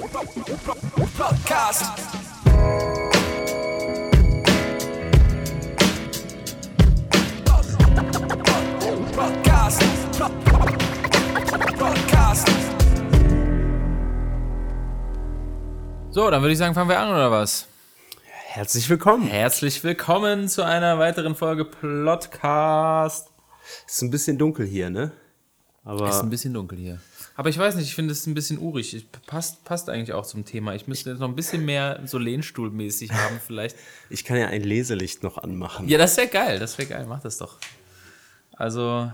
Podcast. Podcast. Podcast. So, dann würde ich sagen, fangen wir an, oder was? Herzlich willkommen. Herzlich willkommen zu einer weiteren Folge Plotcast. Ist ein bisschen dunkel hier, ne? Aber Ist ein bisschen dunkel hier. Aber ich weiß nicht, ich finde es ein bisschen urig. Ich, passt, passt eigentlich auch zum Thema. Ich müsste jetzt noch ein bisschen mehr so Lehnstuhlmäßig haben, vielleicht. ich kann ja ein Leselicht noch anmachen. Ja, das wäre geil, das wäre geil. Mach das doch. Also,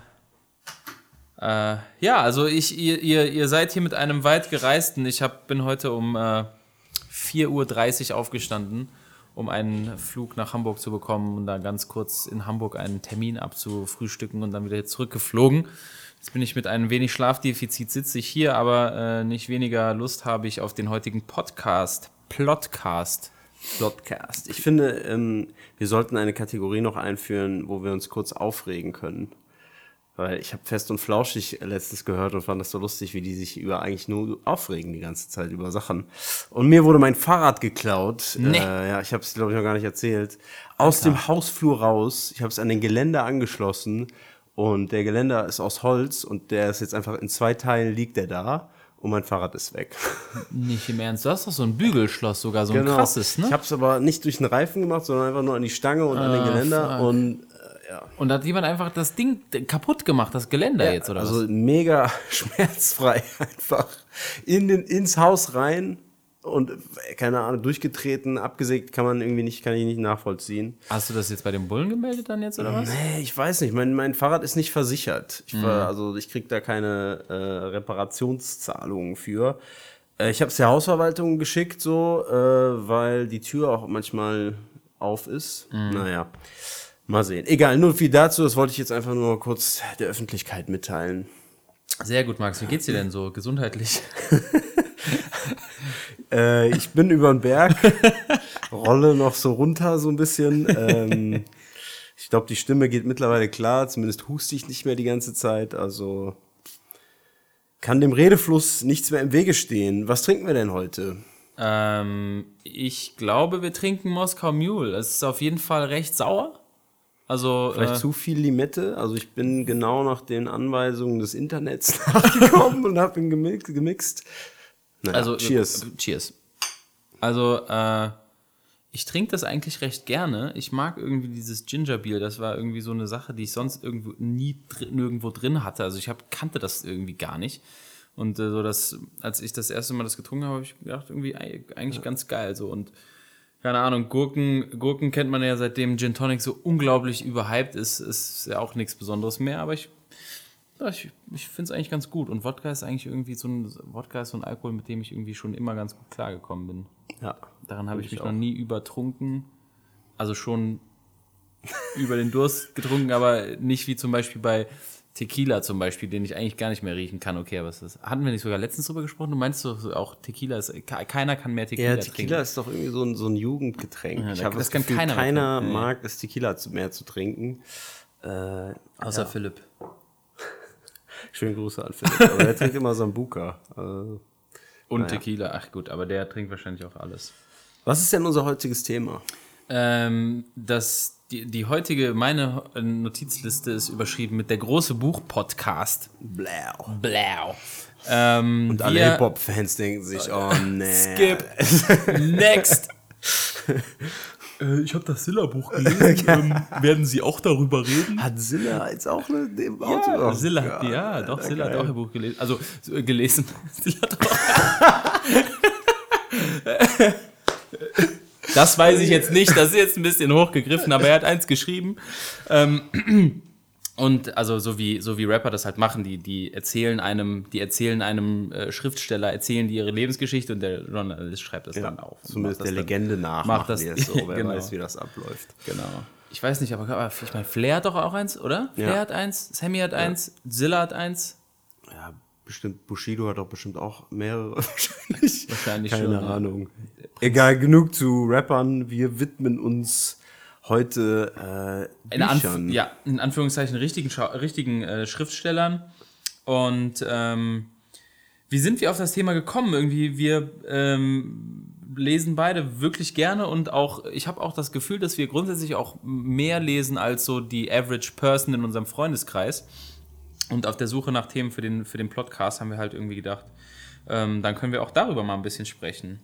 äh, ja, also ich, ihr, ihr, ihr seid hier mit einem weit gereisten. Ich hab, bin heute um äh, 4.30 Uhr aufgestanden, um einen Flug nach Hamburg zu bekommen und da ganz kurz in Hamburg einen Termin abzufrühstücken und dann wieder zurückgeflogen. Jetzt bin ich mit einem wenig Schlafdefizit, sitze ich hier, aber äh, nicht weniger Lust habe ich auf den heutigen Podcast. Plotcast. Podcast. Ich finde, ähm, wir sollten eine Kategorie noch einführen, wo wir uns kurz aufregen können. Weil ich habe fest und flauschig letztes gehört und fand das so lustig, wie die sich über eigentlich nur aufregen die ganze Zeit über Sachen. Und mir wurde mein Fahrrad geklaut. Nee. Äh, ja, ich habe es glaube ich noch gar nicht erzählt. Aus dem Hausflur raus. Ich habe es an den Geländer angeschlossen und der Geländer ist aus Holz und der ist jetzt einfach in zwei Teilen liegt der da und mein Fahrrad ist weg. Nicht im Ernst, du hast doch so ein Bügelschloss sogar, so ein krasses, ne? Genau. Ich habe es aber nicht durch den Reifen gemacht, sondern einfach nur an die Stange und an den Ah, Geländer fuck. und äh, ja. Und da hat jemand einfach das Ding kaputt gemacht, das Geländer jetzt, oder also was? mega schmerzfrei einfach in den, ins Haus rein und äh, keine Ahnung durchgetreten, abgesägt kann man irgendwie nicht, kann ich nicht nachvollziehen. Hast du das jetzt bei dem Bullen gemeldet dann jetzt, oder was? Nee, ich weiß nicht, mein, mein Fahrrad ist nicht versichert. Ich Mhm. also ich krieg da keine äh, Reparationszahlungen für. Äh, ich habe es der Hausverwaltung geschickt, so, äh, weil die Tür auch manchmal auf ist. Mhm. Naja, mal sehen. Egal, nur viel dazu. Das wollte ich jetzt einfach nur kurz der Öffentlichkeit mitteilen. Sehr gut, Max. Wie geht's dir denn so gesundheitlich? Äh, ich bin über den Berg, rolle noch so runter so ein bisschen. Ähm, ich glaube, die Stimme geht mittlerweile klar. Zumindest huste ich nicht mehr die ganze Zeit. Also kann dem Redefluss nichts mehr im Wege stehen. Was trinken wir denn heute? ähm, ich glaube, wir trinken Moskau Mule. Es ist auf jeden Fall recht sauer. Also, Vielleicht äh, zu viel Limette. Also ich bin genau nach den Anweisungen des Internets nachgekommen und habe ihn gemixt. Naja, also cheers. Cheers. Also, äh, ich trinke das eigentlich recht gerne. Ich mag irgendwie dieses Ginger Beer. Das war irgendwie so eine Sache, die ich sonst irgendwo nie dr nirgendwo drin hatte. Also ich hab, kannte das irgendwie gar nicht. Und äh, so das, als ich das erste Mal das getrunken habe, habe ich gedacht, irgendwie ei- eigentlich ganz geil. So und keine Ahnung, Gurken, Gurken kennt man ja seitdem Gin Tonic so unglaublich überhyped ist, ist ja auch nichts Besonderes mehr, aber ich, ja, ich, ich finde es eigentlich ganz gut. Und Wodka ist eigentlich irgendwie so ein Wodka ist so ein Alkohol, mit dem ich irgendwie schon immer ganz gut klargekommen bin. Ja. Daran habe ich Ich mich auch. noch nie übertrunken. Also schon über den Durst getrunken, aber nicht wie zum Beispiel bei Tequila zum Beispiel, den ich eigentlich gar nicht mehr riechen kann. Okay, aber was ist das? Hatten wir nicht sogar letztens drüber gesprochen? Du meinst doch auch Tequila ist, ke- keiner kann mehr Tequila, Ja, Tequila trinken. ist doch irgendwie so ein, so ein Jugendgetränk. Ja, ich habe das das Gefühl, keiner keiner, trinken. Mag es, Tequila mehr zu trinken. Äh, Außer ja. Philipp. Schönen Grüße an Philipp. Aber er trinkt immer Sambuca. Äh, Und Naja. Tequila, ach gut, aber der trinkt wahrscheinlich auch alles. was ist denn unser heutiges Thema? Ähm, das, die, die heutige, meine Notizliste ist überschrieben mit der große Buch-Podcast. Blau. Blau. Ähm, Und alle Hip-Hop-Fans denken sich, oh nee. Skip. Next. Äh, ich habe das Silla-Buch gelesen. ähm, werden Sie auch darüber reden? Hat Silla jetzt auch eine im Auto? Ja, Silla hat, Gott, ja, doch, Silla hat geil. auch ein Buch gelesen. Also, so, äh, gelesen. Silla hat auch. Das weiß ich jetzt nicht, das ist jetzt ein bisschen hochgegriffen, aber er hat eins geschrieben. Ähm, und also so wie, so wie Rapper das halt machen, die, die erzählen einem, die erzählen einem äh, Schriftsteller, erzählen die ihre Lebensgeschichte und der Journalist schreibt das dann auf. Zumindest der das dann- Legende nach. macht das- so, wer genau. weiß, wie das abläuft. Genau. Ich weiß nicht, aber, ich meine, Flair hat doch auch eins, oder? Flair Ja. hat eins, Sammy hat eins, Zilla hat eins. Ja, bestimmt, Bushido hat doch bestimmt auch mehrere wahrscheinlich. Wahrscheinlich Keine schon, ja. Ahnung. Egal, genug zu Rappern. Wir widmen uns heute äh, in, Büchern. ja, in Anführungszeichen richtigen, richtigen äh, Schriftstellern. Und ähm, Wie sind wir auf das Thema gekommen? Irgendwie, wir ähm, lesen beide wirklich gerne und auch, ich habe auch das Gefühl, dass wir grundsätzlich auch mehr lesen als so die Average Person in unserem Freundeskreis. Und auf der Suche nach Themen für den, für den Podcast haben wir halt irgendwie gedacht, ähm, dann können wir auch darüber mal ein bisschen sprechen.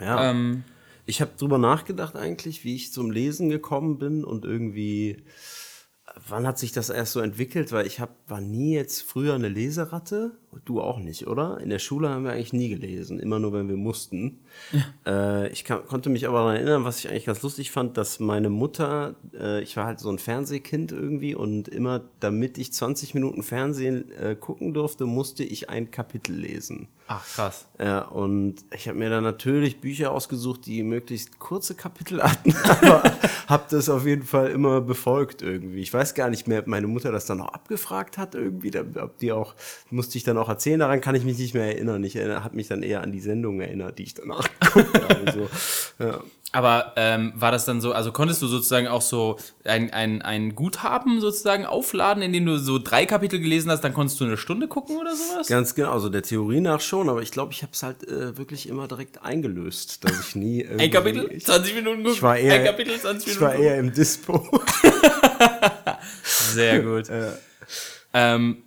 Ja. Ähm, Ich habe drüber nachgedacht eigentlich, wie ich zum Lesen gekommen bin und irgendwie, wann hat sich das erst so entwickelt? Weil ich hab, war nie jetzt früher eine Leseratte. Du auch nicht, oder? In der Schule haben wir eigentlich nie gelesen, immer nur, wenn wir mussten. Äh, ich kann, konnte mich aber daran erinnern, was ich eigentlich ganz lustig fand, dass meine Mutter, äh, ich war halt so ein Fernsehkind irgendwie und immer, damit ich 20 Minuten Fernsehen äh, gucken durfte, musste ich ein Kapitel lesen. ach, krass. Ja, und ich habe mir dann natürlich Bücher ausgesucht, die möglichst kurze Kapitel hatten, aber habe das auf jeden Fall immer befolgt irgendwie. Ich weiß gar nicht mehr, ob meine Mutter das dann auch abgefragt hat irgendwie, ob die auch, musste ich dann auch erzählen, daran kann ich mich nicht mehr erinnern. Ich habe mich dann eher an die Sendung erinnert, die ich danach geguckt habe. So. Ja. Aber ähm, war das dann so, also konntest du sozusagen auch so ein, ein, ein Guthaben sozusagen aufladen, indem du so drei Kapitel gelesen hast, dann konntest du eine Stunde gucken oder sowas? Ganz genau, also der Theorie nach schon, aber ich glaube, ich habe es halt äh, wirklich immer direkt eingelöst, dass ich nie Ein Kapitel, Ich, 20 Minuten gucken. ich war eher, ein Kapitel, 20 ich Minuten. war eher im Dispo. Sehr gut. Ähm,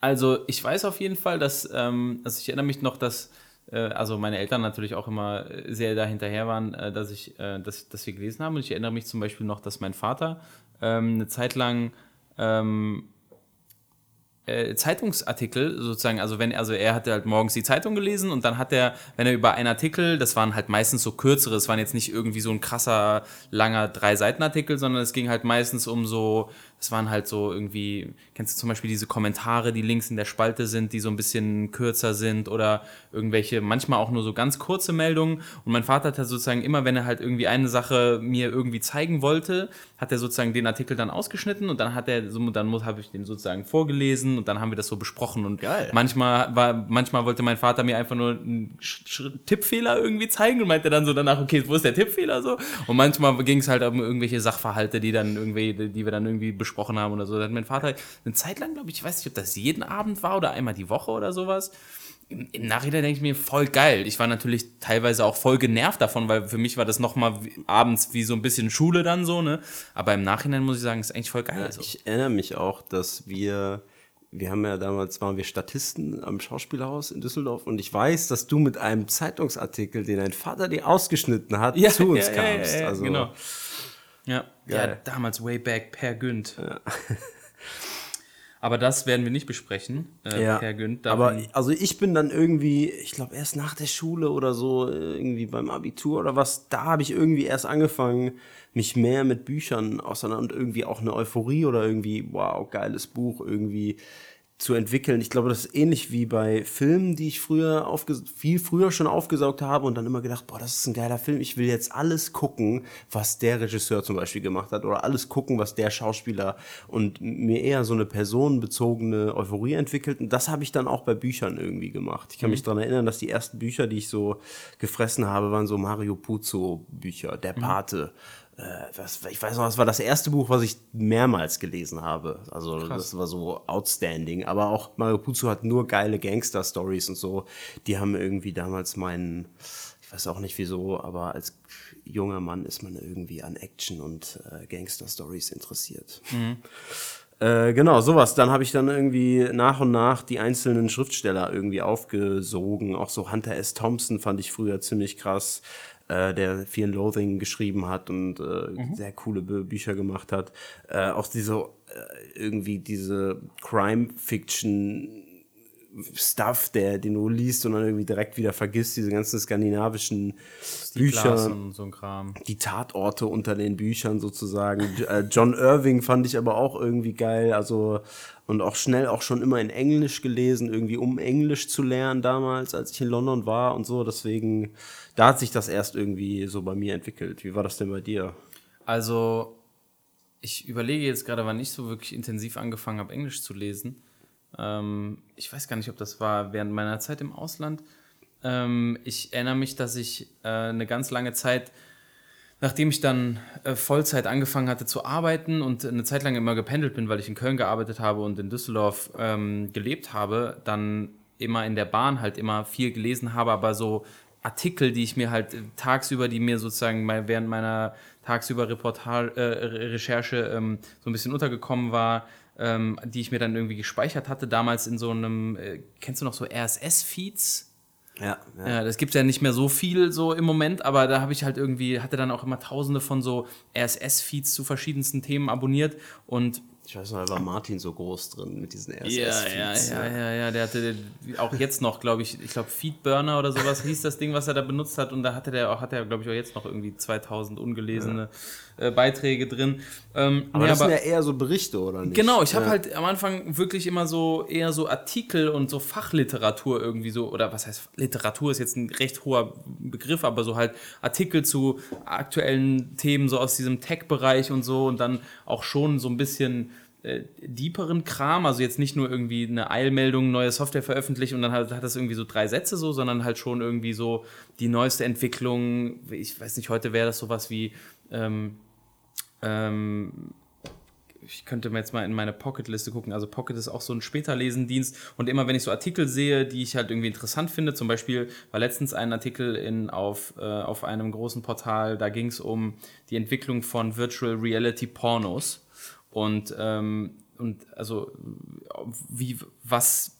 also ich weiß auf jeden Fall, dass, ähm, also ich erinnere mich noch, dass äh, also meine Eltern natürlich auch immer äh, sehr dahinterher waren, äh, dass ich, äh, dass, dass wir gelesen haben. Und ich erinnere mich zum Beispiel noch, dass mein Vater ähm, eine Zeit lang ähm, äh, Zeitungsartikel sozusagen, also wenn, also er hatte halt morgens die Zeitung gelesen und dann hat er, wenn er über einen Artikel, das waren halt meistens so kürzere, es waren jetzt nicht irgendwie so ein krasser, langer Drei-Seiten-Artikel, sondern es ging halt meistens um so, es waren halt so irgendwie, kennst du zum Beispiel diese Kommentare, die links in der Spalte sind, die so ein bisschen kürzer sind oder irgendwelche, manchmal auch nur so ganz kurze Meldungen. Und mein Vater hat halt sozusagen immer, wenn er halt irgendwie eine Sache mir irgendwie zeigen wollte, hat er sozusagen den Artikel dann ausgeschnitten und dann hat er, so, dann habe ich den sozusagen vorgelesen und dann haben wir das so besprochen. Und Geil. manchmal war, manchmal wollte mein Vater mir einfach nur einen Tippfehler irgendwie zeigen und meinte dann so danach, okay, wo ist der Tippfehler so? Und manchmal ging es halt um irgendwelche Sachverhalte, die dann irgendwie, die wir dann irgendwie besprochen haben oder so. Da hat mein Vater eine Zeit lang, glaube ich, ich weiß nicht, ob das jeden Abend war oder einmal die Woche oder sowas. Im, im Nachhinein denke ich mir, voll geil. Ich war natürlich teilweise auch voll genervt davon, weil für mich war das nochmal abends wie so ein bisschen Schule dann so, ne? Aber im Nachhinein muss ich sagen, ist eigentlich voll geil. so. Ich erinnere mich auch, dass wir, wir haben ja damals, waren wir Statisten am Schauspielhaus in Düsseldorf und ich weiß, dass du mit einem Zeitungsartikel, den dein Vater dir ausgeschnitten hat, zu uns kamst. also, genau. Ja, ja, Geil. damals way back per Günd. Aber das werden wir nicht besprechen, äh, Ja, per Günd. aber also ich bin dann irgendwie, ich glaube erst nach der Schule oder so, äh, irgendwie beim Abitur oder was, da habe ich irgendwie erst angefangen, mich mehr mit Büchern auseinander und irgendwie auch eine Euphorie oder irgendwie, wow, geiles Buch irgendwie zu entwickeln. Ich glaube, das ist ähnlich wie bei Filmen, die ich früher viel früher schon aufgesaugt habe und dann immer gedacht, boah, das ist ein geiler Film. Ich will jetzt alles gucken, was der Regisseur zum Beispiel gemacht hat oder alles gucken, was der Schauspieler und mir eher so eine personenbezogene Euphorie entwickelt. Und das habe ich dann auch bei Büchern irgendwie gemacht. Ich kann mich daran erinnern, dass die ersten Bücher, die ich so gefressen habe, waren so Mario Puzo Bücher, Der Pate. Äh, was, ich weiß noch, das war das erste Buch, was ich mehrmals gelesen habe. Also das war so outstanding. Aber auch Mario Puzo hat nur geile Gangster-Stories und so. Die haben irgendwie damals meinen, ich weiß auch nicht wieso, aber als junger Mann ist man irgendwie an Action und äh, Gangster-Stories interessiert. Äh, genau, sowas. Dann habe ich dann irgendwie nach und nach die einzelnen Schriftsteller irgendwie aufgesogen. Auch so Hunter S. Thompson fand ich früher ziemlich krass, äh, der Fear and Loathing geschrieben hat und äh, sehr coole Bü Bücher gemacht hat. Äh, auch diese, äh, irgendwie diese Crime-Fiction Stuff, der, den du liest und dann irgendwie direkt wieder vergisst, diese ganzen skandinavischen Bücher Glas und so ein Kram. die Tatorte unter den Büchern sozusagen. Äh, John Irving fand ich aber auch irgendwie geil, also und auch schnell auch schon immer in Englisch gelesen, irgendwie um Englisch zu lernen damals, als ich in London war und so. Deswegen, da hat sich das erst irgendwie so bei mir entwickelt. Wie war das denn bei dir? Also, ich überlege jetzt gerade, wann ich so wirklich intensiv angefangen habe, Englisch zu lesen. Ähm, ich weiß gar nicht, ob das war während meiner Zeit im Ausland. Ähm, ich erinnere mich, dass ich äh, eine ganz lange Zeit, nachdem ich dann äh, Vollzeit angefangen hatte zu arbeiten und eine Zeit lang immer gependelt bin, weil ich in Köln gearbeitet habe und in Düsseldorf ähm, gelebt habe, dann immer in der Bahn halt immer viel gelesen habe, aber so Artikel, die ich mir halt tagsüber, die mir sozusagen während meiner tagsüber Reportage, äh, Recherche ähm, so ein bisschen untergekommen war, ähm, die ich mir dann irgendwie gespeichert hatte, damals in so einem, äh, kennst du noch so RSS-Feeds? Ja, ja. Ja, das gibt ja nicht mehr so viel so im Moment, aber da habe ich halt irgendwie, hatte dann auch immer tausende von so RSS-Feeds zu verschiedensten Themen abonniert und Ich weiß noch, da war Martin so groß drin mit diesen ja, ja, RSS-Feeds. ja, ja, ja, der hatte auch jetzt noch, glaube ich, ich glaube Feedburner oder sowas hieß das Ding, was er da benutzt hat und da hatte der auch, hat er, glaube ich, auch jetzt noch irgendwie 2000 ungelesene äh, Beiträge drin. Ähm, Aber nee, das sind ja eher so Berichte, oder nicht? Genau, ich habe ja. halt am Anfang wirklich immer so eher so Artikel und so Fachliteratur irgendwie so, oder was heißt Literatur ist jetzt ein recht hoher Begriff, aber so halt Artikel zu aktuellen Themen so aus diesem Tech-Bereich und so und dann auch schon so ein bisschen äh, deeperen Kram, also jetzt nicht nur irgendwie eine Eilmeldung, neue Software veröffentlicht und dann halt, hat das irgendwie so drei Sätze so, sondern halt schon irgendwie so die neueste Entwicklung, ich weiß nicht, heute wäre das sowas wie ähm, ähm, ich könnte mir jetzt mal in meine Pocket-Liste gucken. Also Pocket ist auch so ein Späterlesendienst. Und immer wenn ich so Artikel sehe, die ich halt irgendwie interessant finde, zum Beispiel war letztens ein Artikel in, auf, äh, auf einem großen Portal, da ging es um die Entwicklung von Virtual Reality Pornos. Und, ähm, und also wie, was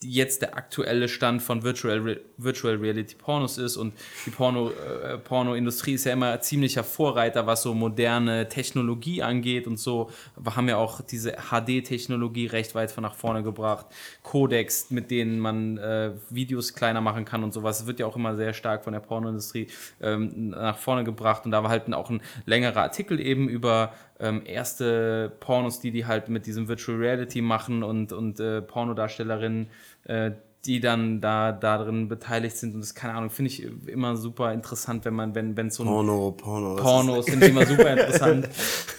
jetzt der aktuelle Stand von Virtual, Virtual Reality Pornos ist und die Porno, äh, Pornoindustrie ist ja immer ziemlicher Vorreiter, was so moderne Technologie angeht und so. Wir haben ja auch diese HD-Technologie recht weit von nach vorne gebracht. Codecs, mit denen man äh, Videos kleiner machen kann und sowas, wird ja auch immer sehr stark von der Pornoindustrie ähm, nach vorne gebracht und da war halt auch ein längerer Artikel eben über ähm, erste Pornos, die die halt mit diesem Virtual Reality machen und, und äh, Pornodarstellerinnen, äh, die dann da darin beteiligt sind und das keine Ahnung, finde ich immer super interessant, wenn man wenn wenn so ein Porno, Porno. Pornos sind immer super interessant.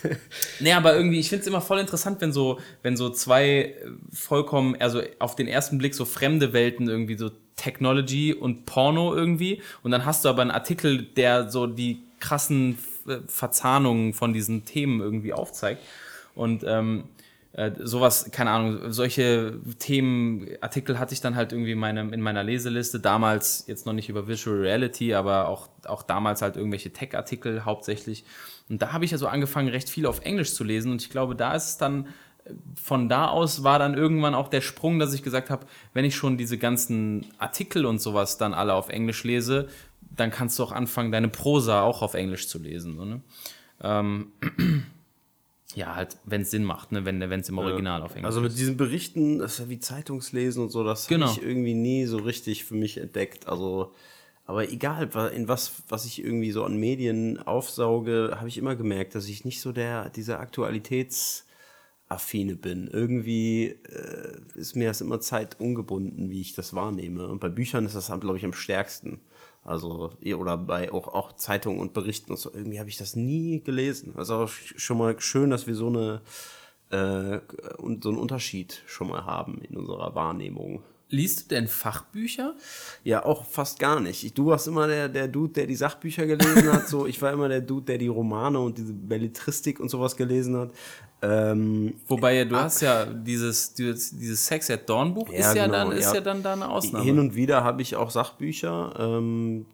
nee, aber irgendwie, ich finde es immer voll interessant, wenn so, wenn so zwei äh, vollkommen, also auf den ersten Blick so fremde Welten irgendwie so Technology und Porno irgendwie und dann hast du aber einen Artikel, der so die krassen Verzahnungen von diesen Themen irgendwie aufzeigt. Und ähm, äh, sowas, keine Ahnung, solche Themenartikel hatte ich dann halt irgendwie in, in meiner Leseliste. Damals jetzt noch nicht über Visual Reality, aber auch, auch damals halt irgendwelche Tech-Artikel hauptsächlich. Und da habe ich ja so angefangen, recht viel auf Englisch zu lesen. Und ich glaube, da ist es dann, äh, von da aus war dann irgendwann auch der Sprung, dass ich gesagt habe, wenn ich schon diese ganzen Artikel und sowas dann alle auf Englisch lese, dann kannst du auch anfangen, deine Prosa auch auf Englisch zu lesen. So, ne? ähm, ja, halt, wenn es Sinn macht, ne? wenn es im Original auf Englisch Also mit ist. diesen Berichten, das ist ja wie Zeitungslesen und so, das Genau. habe ich irgendwie nie so richtig für mich entdeckt. Also, aber egal, in was, was ich irgendwie so an Medien aufsauge, habe ich immer gemerkt, dass ich nicht so der, dieser Aktualitätsaffine bin. Irgendwie äh, ist mir das immer zeitungebunden, wie ich das wahrnehme. Und bei Büchern ist das, glaube ich, am stärksten. Also, oder bei auch, auch Zeitungen und Berichten und so. Irgendwie habe ich das nie gelesen. Also auch sch- schon mal schön, dass wir so eine äh, und so einen Unterschied schon mal haben in unserer Wahrnehmung. Liest du denn Fachbücher? Ja, auch fast gar nicht. Ich, du warst immer der, der Dude, der die Sachbücher gelesen hat. So, ich war immer der Dude, der die Romane und diese Belletristik und sowas gelesen hat. Ähm, Wobei ja, du hast ja dieses, dieses, Sex at Dawn Buch Ja, ist, ja genau, dann, ist ja. ja dann da eine Ausnahme. hin und wieder habe ich auch Sachbücher. Ähm,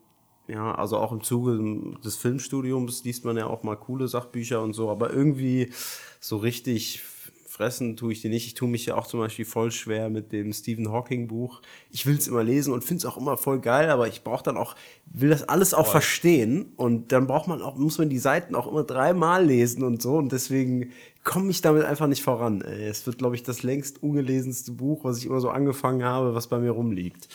ja, also auch im Zuge des Filmstudiums liest man ja auch mal coole Sachbücher und so. Aber irgendwie so richtig fressen tue ich die nicht. Ich tue mich ja auch zum Beispiel voll schwer mit dem Stephen Hawking Buch. Ich will es immer lesen und finde es auch immer voll geil, aber ich brauche dann auch, will das alles auch verstehen und dann braucht man auch, muss man die Seiten auch immer dreimal lesen und so und deswegen komme ich damit einfach nicht voran. Ey. Es wird, glaube ich, das längst ungelesenste Buch, was ich immer so angefangen habe, was bei mir rumliegt.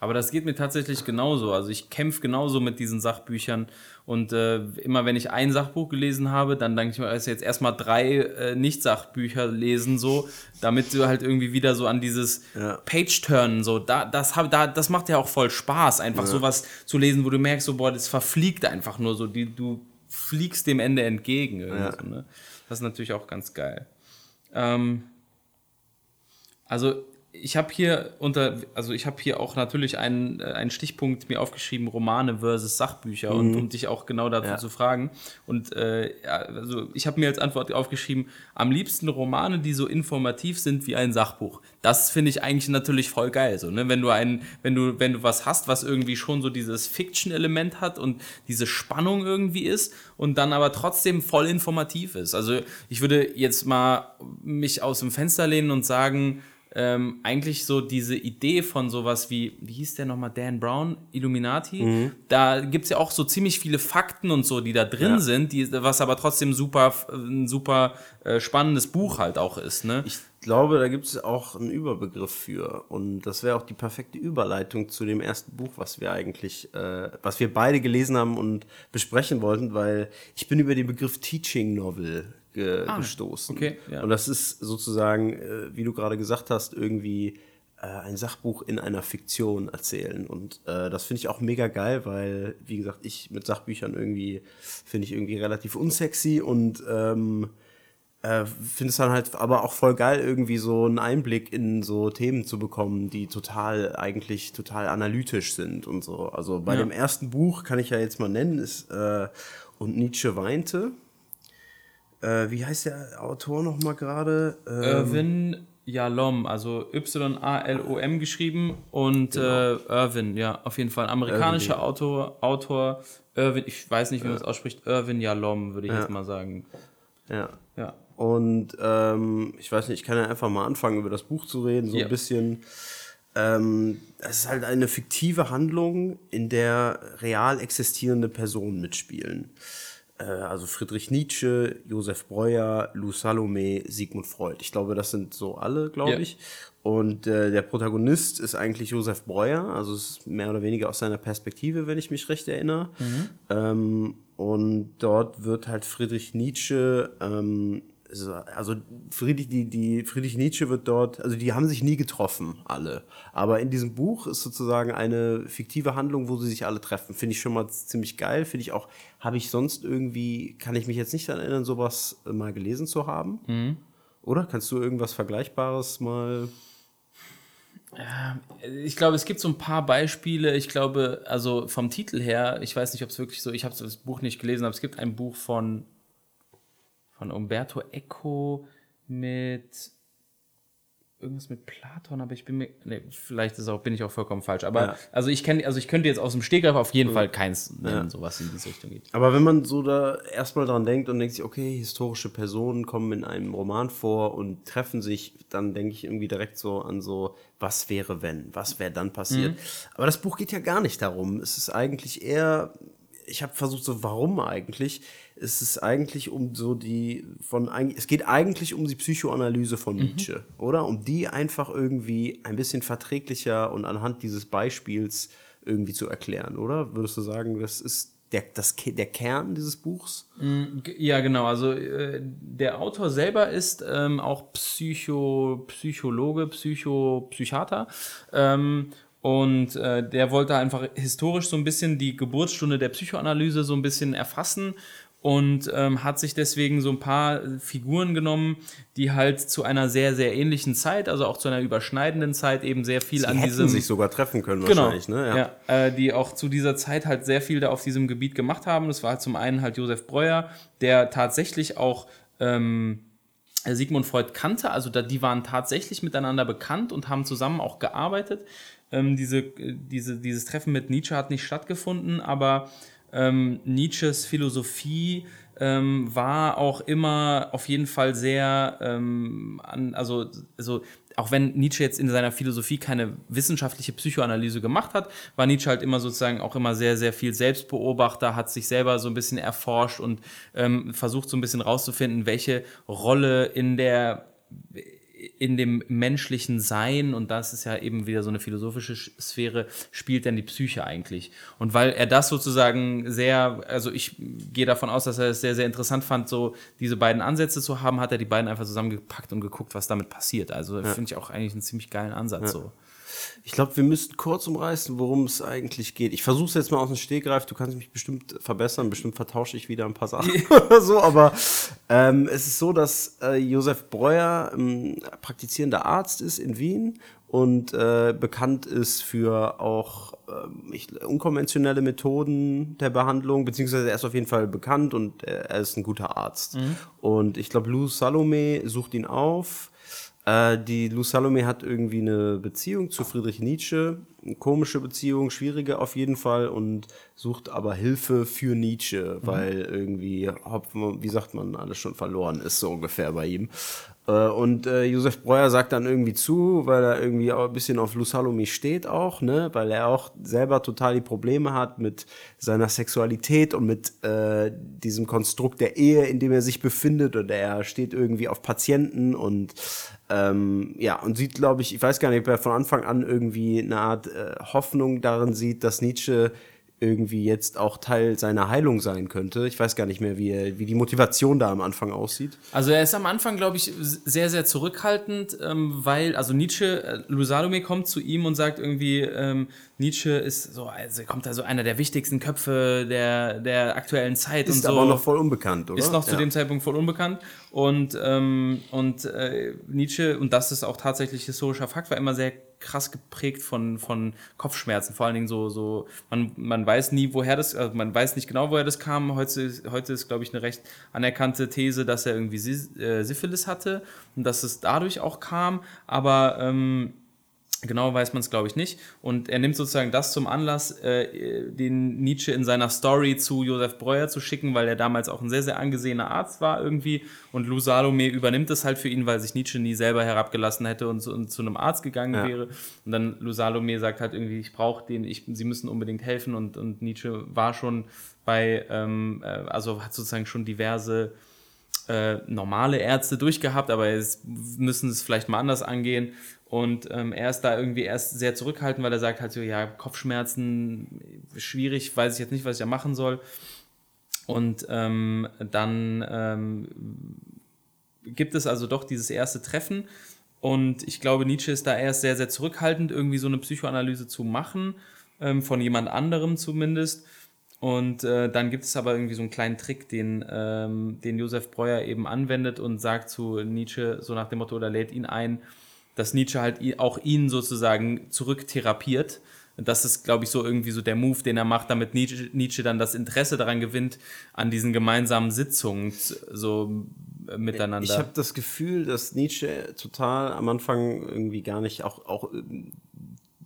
Aber das geht mir tatsächlich genauso. Also ich kämpfe genauso mit diesen Sachbüchern. Und äh, immer wenn ich ein Sachbuch gelesen habe, dann denke ich mir, also jetzt erstmal drei äh, Nicht-Sachbücher lesen, so, damit du halt irgendwie wieder so an dieses Ja. Page-Turnen, so, da, das, hab, da, das macht ja auch voll Spaß, einfach sowas zu lesen, wo du merkst, so, boah, das verfliegt einfach nur so, die, du fliegst dem Ende entgegen. Irgendwie Ja. so, ne? Das ist natürlich auch ganz geil. Ähm, also ich habe hier unter, also ich habe hier auch natürlich einen, äh, einen Stichpunkt mir aufgeschrieben, Romane versus Sachbücher und um dich auch genau dazu Ja. zu fragen. Und äh, also ich habe mir als Antwort aufgeschrieben, am liebsten Romane, die so informativ sind wie ein Sachbuch. Das finde ich eigentlich natürlich voll geil. So, ne? Wenn du ein, wenn du, wenn du was hast, was irgendwie schon so dieses Fiction-Element hat und diese Spannung irgendwie ist und dann aber trotzdem voll informativ ist. Also ich würde jetzt mal mich aus dem Fenster lehnen und sagen, ähm, eigentlich so diese Idee von sowas wie, wie hieß der nochmal, Dan Brown, Illuminati, da gibt's ja auch so ziemlich viele Fakten und so, die da drin Ja. sind, die, was aber trotzdem super, ein super äh, spannendes Buch halt auch ist. Ne? Ich glaube, da gibt es auch einen Überbegriff für. Und das wäre auch die perfekte Überleitung zu dem ersten Buch, was wir eigentlich, äh, was wir beide gelesen haben und besprechen wollten, weil ich bin über den Begriff Teaching Novel ge gestoßen. okay, ja. Und das ist sozusagen, äh, wie du gerade gesagt hast, irgendwie äh, ein Sachbuch in einer Fiktion erzählen. Und äh, das finde ich auch mega geil, weil, wie gesagt, ich mit Sachbüchern irgendwie, finde ich irgendwie relativ unsexy und ähm, äh, finde es dann halt aber auch voll geil, irgendwie so einen Einblick in so Themen zu bekommen, die total, eigentlich total analytisch sind und so. Also bei Ja. dem ersten Buch kann ich ja jetzt mal nennen, ist äh, Und Nietzsche weinte. Äh, wie heißt der Autor nochmal gerade? Ähm, Irwin Yalom, also Y-A-L-O-M geschrieben und äh, Irwin, ja, auf jeden Fall. Amerikanischer Irwin. Autor, Autor, Irwin, ich weiß nicht, wie man es ausspricht, Irwin Yalom, würde ich jetzt mal sagen. ja. Ja. Und ähm, ich weiß nicht, ich kann ja einfach mal anfangen, über das Buch zu reden, so Ja. ein bisschen. Ähm, es ist halt eine fiktive Handlung, in der real existierende Personen mitspielen. Äh, also Friedrich Nietzsche, Josef Breuer, Lou Salome, Sigmund Freud. Ich glaube, das sind so alle, glaube Ja. ich. Und äh, der Protagonist ist eigentlich Josef Breuer, also es ist mehr oder weniger aus seiner Perspektive, wenn ich mich recht erinnere. Ähm, und dort wird halt Friedrich Nietzsche, ähm, also Friedrich, die, die, Friedrich Nietzsche wird dort, also die haben sich nie getroffen, alle. Aber in diesem Buch ist sozusagen eine fiktive Handlung, wo sie sich alle treffen. Finde ich schon mal ziemlich geil. Finde ich auch, habe ich sonst irgendwie, kann ich mich jetzt nicht daran erinnern, sowas mal gelesen zu haben. Oder? Kannst du irgendwas Vergleichbares mal Ich glaube, es gibt so ein paar Beispiele. Ich glaube, also vom Titel her, ich weiß nicht, ob es wirklich so, ich habe das Buch nicht gelesen, aber es gibt ein Buch von, von Umberto Eco mit irgendwas mit Platon, aber ich bin mir, nee, vielleicht ist auch, bin ich auch vollkommen falsch. Aber Ja. also ich kenne, also ich könnte jetzt aus dem Stegreif auf jeden Fall keins nennen, sowas in diese Richtung geht. Aber wenn man so da erstmal dran denkt und denkt sich, okay, historische Personen kommen in einem Roman vor und treffen sich, dann denke ich irgendwie direkt so an so, was wäre wenn, was wäre dann passiert. Aber das Buch geht ja gar nicht darum. Es ist eigentlich eher, ich habe versucht so, warum eigentlich? Es ist eigentlich um so die von es geht eigentlich um die Psychoanalyse von Nietzsche, oder? Um die einfach irgendwie ein bisschen verträglicher und anhand dieses Beispiels irgendwie zu erklären, oder? Würdest du sagen, das ist der, das, der Kern dieses Buchs? G- Ja, genau. Also äh, der Autor selber ist ähm, auch Psycho, Psychologe, Psycho, Psychiater. Ähm, und äh, der wollte einfach historisch so ein bisschen die Geburtsstunde der Psychoanalyse so ein bisschen erfassen und ähm, hat sich deswegen so ein paar äh, Figuren genommen, die halt zu einer sehr, sehr ähnlichen Zeit, also auch zu einer überschneidenden Zeit eben sehr viel Die an diesem sich sogar treffen können genau, wahrscheinlich, ne? Ja, äh, die auch zu dieser Zeit halt sehr viel da auf diesem Gebiet gemacht haben. Das war halt zum einen halt Josef Breuer, der tatsächlich auch ähm, Sigmund Freud kannte, also da, die waren tatsächlich miteinander bekannt und haben zusammen auch gearbeitet. Ähm, diese, äh, diese, dieses Treffen mit Nietzsche hat nicht stattgefunden, aber ähm, Nietzsches Philosophie ähm, war auch immer auf jeden Fall sehr, ähm, an, also, also auch wenn Nietzsche jetzt in seiner Philosophie keine wissenschaftliche Psychoanalyse gemacht hat, war Nietzsche halt immer sozusagen auch immer sehr, sehr viel Selbstbeobachter, hat sich selber so ein bisschen erforscht und ähm, versucht so ein bisschen rauszufinden, welche Rolle in der in dem menschlichen Sein, und das ist ja eben wieder so eine philosophische Sch- Sphäre, spielt denn die Psyche eigentlich? Und weil er das sozusagen sehr, also ich gehe davon aus, dass er es sehr, sehr interessant fand, so diese beiden Ansätze zu haben, hat er die beiden einfach zusammengepackt und geguckt, was damit passiert. Also finde ich auch eigentlich einen ziemlich geilen Ansatz so. Ich glaube, wir müssten kurz umreißen, worum es eigentlich geht. Ich versuche es jetzt mal aus dem Stegreif. Du kannst mich bestimmt verbessern. Bestimmt vertausche ich wieder ein paar Sachen oder so. Aber ähm, es ist so, dass äh, Josef Breuer ähm, praktizierender Arzt ist in Wien und äh, bekannt ist für auch ähm, ich, unkonventionelle Methoden der Behandlung, beziehungsweise er ist auf jeden Fall bekannt und er, er ist ein guter Arzt. Und ich glaube, Lou Salome sucht ihn auf. Äh, die Lou Salome hat irgendwie eine Beziehung zu Friedrich Nietzsche, eine komische Beziehung, schwierige auf jeden Fall und sucht aber Hilfe für Nietzsche, weil irgendwie wie sagt man, alles schon verloren ist, so ungefähr bei ihm. Äh, Und äh, Josef Breuer sagt dann irgendwie zu, weil er irgendwie auch ein bisschen auf Lou Salome steht auch, ne, weil er auch selber total die Probleme hat mit seiner Sexualität und mit äh, diesem Konstrukt der Ehe, in dem er sich befindet und er steht irgendwie auf Patienten und ähm, ja, und sieht, glaube ich, ich weiß gar nicht, ob er von Anfang an irgendwie eine Art äh, Hoffnung darin sieht, dass Nietzsche irgendwie jetzt auch Teil seiner Heilung sein könnte. Ich weiß gar nicht mehr, wie, er, wie die Motivation da am Anfang aussieht. Also er ist am Anfang, glaube ich, sehr, sehr zurückhaltend, ähm, weil, also Nietzsche, äh, Lou Salome kommt zu ihm und sagt irgendwie, ähm, Nietzsche ist so, also kommt da so einer der wichtigsten Köpfe der, der aktuellen Zeit Ist und so. aber noch voll unbekannt, oder? Ist noch zu Ja. dem Zeitpunkt voll unbekannt. Und, ähm, und äh, Nietzsche, und das ist auch tatsächlich historischer Fakt, war immer sehr krass geprägt von, von Kopfschmerzen. Vor allen Dingen so, so man, man weiß nie, woher das, also man weiß nicht genau, woher das kam. Heute, heute ist, glaube ich, eine recht anerkannte These, dass er irgendwie äh, Syphilis hatte und dass es dadurch auch kam. Aber ähm, Genau weiß man es, glaube ich, nicht. Und er nimmt sozusagen das zum Anlass, äh, den Nietzsche in seiner Story zu Josef Breuer zu schicken, weil er damals auch ein sehr, sehr angesehener Arzt war irgendwie. Und Lou Salome übernimmt es halt für ihn, weil sich Nietzsche nie selber herabgelassen hätte und, zu- und zu einem Arzt gegangen Ja. wäre. Und dann Lou Salome sagt halt irgendwie, ich brauche den, ich, sie müssen unbedingt helfen. Und, und Nietzsche war schon bei, ähm, äh, also hat sozusagen schon diverse äh, normale Ärzte durchgehabt, aber jetzt müssen es vielleicht mal anders angehen. Und ähm, er ist da irgendwie erst sehr zurückhaltend, weil er sagt halt so, ja, Kopfschmerzen, schwierig, weiß ich jetzt nicht, was ich da machen soll. Und ähm, dann ähm, gibt es also doch dieses erste Treffen. Und ich glaube, Nietzsche ist da erst sehr, sehr zurückhaltend, irgendwie so eine Psychoanalyse zu machen, ähm, von jemand anderem zumindest. Und äh, dann gibt es aber irgendwie so einen kleinen Trick, den, ähm, den Josef Breuer eben anwendet und sagt zu Nietzsche, so nach dem Motto, oder lädt ihn ein, dass Nietzsche halt auch ihn sozusagen zurücktherapiert. Das ist, glaube ich, so irgendwie so der Move, den er macht, damit Nietzsche, Nietzsche dann das Interesse daran gewinnt, an diesen gemeinsamen Sitzungen so äh, miteinander. Ich habe das Gefühl, dass Nietzsche total am Anfang irgendwie gar nicht auch, auch ähm,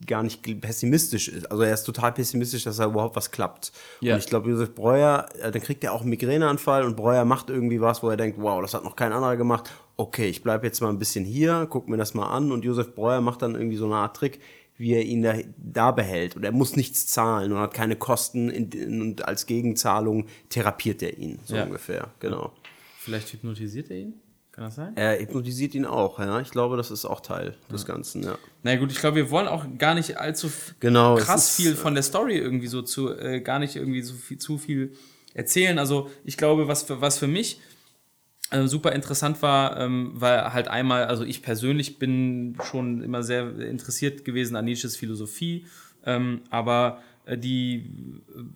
gar nicht pessimistisch ist. Also er ist total pessimistisch, dass da überhaupt was klappt. Ja. Und ich glaube, Josef Breuer, äh, dann kriegt er auch einen Migräneanfall und Breuer macht irgendwie was, wo er denkt, wow, das hat noch kein anderer gemacht. Okay, ich bleibe jetzt mal ein bisschen hier, guck mir das mal an und Josef Breuer macht dann irgendwie so eine Art Trick, wie er ihn da, da behält. Und er muss nichts zahlen und hat keine Kosten in, in, und als Gegenzahlung therapiert er ihn, so Ja. ungefähr. Genau. Vielleicht hypnotisiert er ihn? Kann das sein? Er hypnotisiert ihn auch, ja. Ich glaube, das ist auch Teil des Ganzen, ja. Na gut, ich glaube, wir wollen auch gar nicht allzu Genau, krass ist, viel von der Story irgendwie so zu, äh, gar nicht irgendwie so viel, zu viel erzählen. Also ich glaube, was für, was für mich äh, super interessant war, ähm, war halt einmal, also ich persönlich bin schon immer sehr interessiert gewesen an Nietzsches Philosophie, ähm, aber äh, die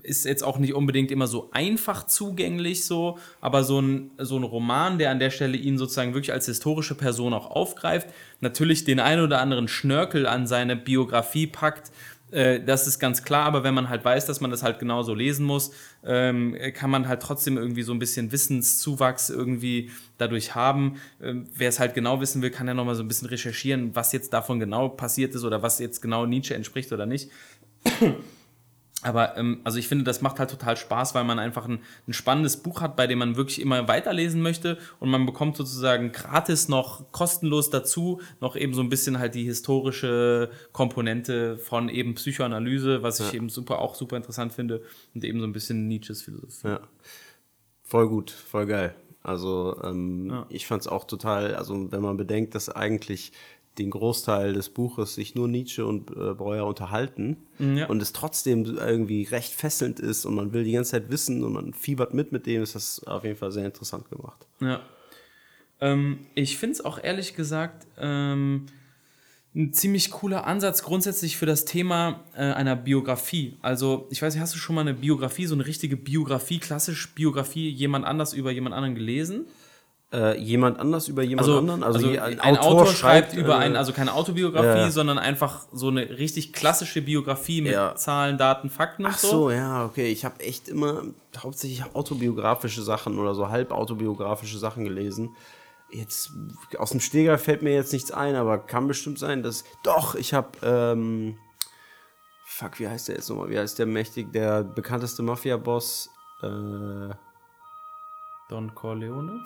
ist jetzt auch nicht unbedingt immer so einfach zugänglich so, aber so ein, so ein Roman, der an der Stelle ihn sozusagen wirklich als historische Person auch aufgreift, natürlich den ein oder anderen Schnörkel an seine Biografie packt, äh, das ist ganz klar, aber wenn man halt weiß, dass man das halt genauso lesen muss, ähm, kann man halt trotzdem irgendwie so ein bisschen Wissenszuwachs irgendwie dadurch haben. Ähm, Wer es halt genau wissen will, kann ja nochmal so ein bisschen recherchieren, was jetzt davon genau passiert ist oder was jetzt genau Nietzsche entspricht oder nicht. Aber ähm, also ich finde, das macht halt total Spaß, weil man einfach ein, ein spannendes Buch hat, bei dem man wirklich immer weiterlesen möchte und man bekommt sozusagen gratis noch kostenlos dazu noch eben so ein bisschen halt die historische Komponente von eben Psychoanalyse, was ich eben super auch super interessant finde und eben so ein bisschen Nietzsches Philosophie. Ja. Voll gut, voll geil. Also ähm, Ja. ich fand es auch total, also wenn man bedenkt, dass eigentlich den Großteil des Buches sich nur Nietzsche und äh, Breuer unterhalten Ja. und es trotzdem irgendwie recht fesselnd ist und man will die ganze Zeit wissen und man fiebert mit mit dem, ist das auf jeden Fall sehr interessant gemacht. Ja. Ähm, ich finde es auch ehrlich gesagt ähm, ein ziemlich cooler Ansatz grundsätzlich für das Thema äh, einer Biografie. Also, ich weiß nicht, hast du schon mal eine Biografie, so eine richtige Biografie, klassisch Biografie, jemand anders über jemand anderen gelesen? Äh, jemand anders über jemand Also, anderen? also, je- ein, Autor, schreibt über äh, einen, also keine Autobiografie, ja. sondern einfach so eine richtig klassische Biografie mit Ja. Zahlen, Daten, Fakten und Ach so. so, ja, okay. Ich habe echt immer hauptsächlich autobiografische Sachen oder so halb autobiografische Sachen gelesen. Jetzt aus dem Steger fällt mir jetzt nichts ein, aber kann bestimmt sein, dass. Doch, ich habe. Ähm, fuck, wie heißt der jetzt nochmal? Wie heißt der mächtig, der bekannteste Mafia-Boss? Äh, Don Corleone?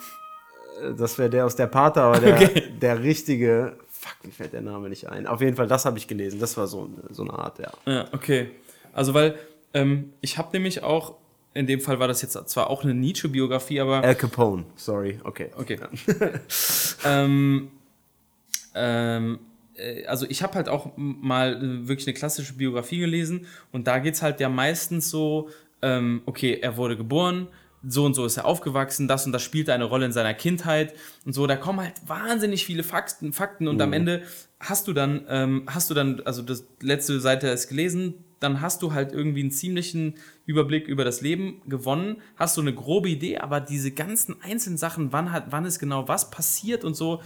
Das wäre der aus der Pater, aber der, der richtige. Fuck, mir fällt der Name nicht ein. Auf jeden Fall, das habe ich gelesen. Das war so, so eine Art, ja. Ja, okay. Also, weil ähm, ich habe nämlich auch, in dem Fall war das jetzt zwar auch eine Nietzsche-Biografie, aber Al Capone, sorry, okay. Okay. ähm, ähm, äh, also ich habe halt auch mal äh, wirklich eine klassische Biografie gelesen und da geht es halt ja meistens so, ähm, okay, er wurde geboren, so und so ist er aufgewachsen, das und das spielt eine Rolle in seiner Kindheit und so. Da kommen halt wahnsinnig viele Fakten, Fakten und am Ende hast du dann, ähm, hast du dann, also das letzte Seite ist gelesen, dann hast du halt irgendwie einen ziemlichen Überblick über das Leben gewonnen, hast du eine grobe Idee, aber diese ganzen einzelnen Sachen, wann hat, wann ist genau was passiert und so,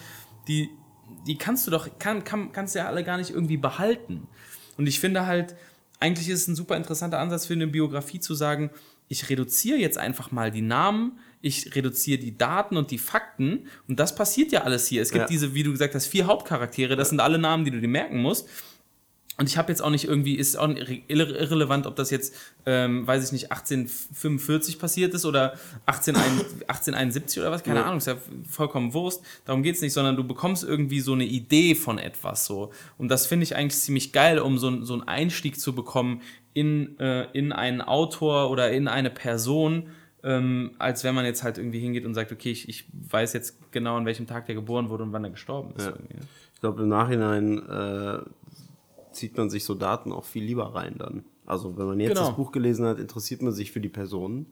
die, die kannst du doch, kann, kann, kannst du ja alle gar nicht irgendwie behalten. Und ich finde halt, eigentlich ist es ein super interessanter Ansatz für eine Biografie zu sagen, ich reduziere jetzt einfach mal die Namen, ich reduziere die Daten und die Fakten und das passiert ja alles hier. Es gibt Ja. diese, wie du gesagt hast, vier Hauptcharaktere, das sind alle Namen, die du dir merken musst. Und ich habe jetzt auch nicht irgendwie, ist auch irre- irrelevant, ob das jetzt, ähm, weiß ich nicht, 1845 passiert ist oder 18, 1871 oder was, keine Ja. Ahnung, ist ja vollkommen Wurst. Darum geht's nicht, sondern du bekommst irgendwie so eine Idee von etwas so. Und das finde ich eigentlich ziemlich geil, um so, so einen Einstieg zu bekommen in, äh, in einen Autor oder in eine Person, ähm, als wenn man jetzt halt irgendwie hingeht und sagt, okay, ich, ich weiß jetzt genau, an welchem Tag der geboren wurde und wann er gestorben ist. Ja. ne? Ich glaube, im Nachhinein äh, zieht man sich so Daten auch viel lieber rein dann. Also wenn man jetzt Genau. das Buch gelesen hat, interessiert man sich für die Person.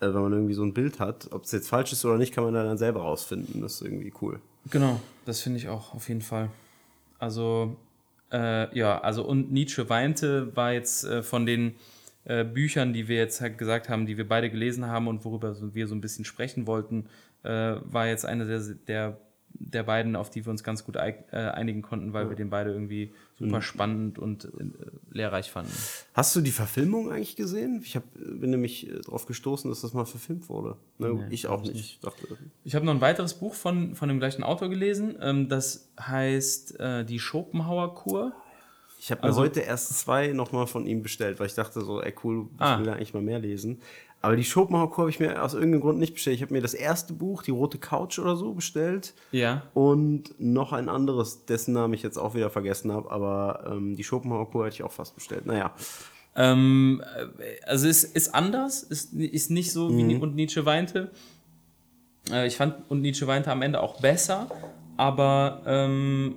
Äh, wenn man irgendwie so ein Bild hat, ob es jetzt falsch ist oder nicht, kann man dann selber rausfinden. Das ist irgendwie cool. Genau, das finde ich auch auf jeden Fall. Also, äh, ja, also und Nietzsche weinte war jetzt äh, von den äh, Büchern, die wir jetzt halt gesagt haben, die wir beide gelesen haben und worüber wir so ein bisschen sprechen wollten, äh, war jetzt eine der, der, der beiden, auf die wir uns ganz gut äh, einigen konnten, weil wir den beide irgendwie super spannend und äh, lehrreich fanden. Hast du die Verfilmung eigentlich gesehen? Ich hab, bin nämlich äh, darauf gestoßen, dass das mal verfilmt wurde. Ne, ich auch nicht. Ich dachte, Ich habe noch ein weiteres Buch von, von dem gleichen Autor gelesen, ähm, das heißt äh, Die Schopenhauer Kur. ich habe mir Also- heute erst zwei nochmal von ihm bestellt, weil ich dachte so, ey cool, ich Ah. will da eigentlich mal mehr lesen. Aber die Schopenhauer-Kur habe ich mir aus irgendeinem Grund nicht bestellt. Ich habe mir das erste Buch, die Rote Couch oder so, bestellt. Ja. Und noch ein anderes, dessen Namen ich jetzt auch wieder vergessen habe, aber ähm, die Schopenhauer-Kur hätte ich auch fast bestellt. Naja, Ähm, äh, also es ist anders, ist, ist nicht so wie Nie- und Nietzsche weinte. Äh, ich fand und Nietzsche weinte am Ende auch besser, aber ähm,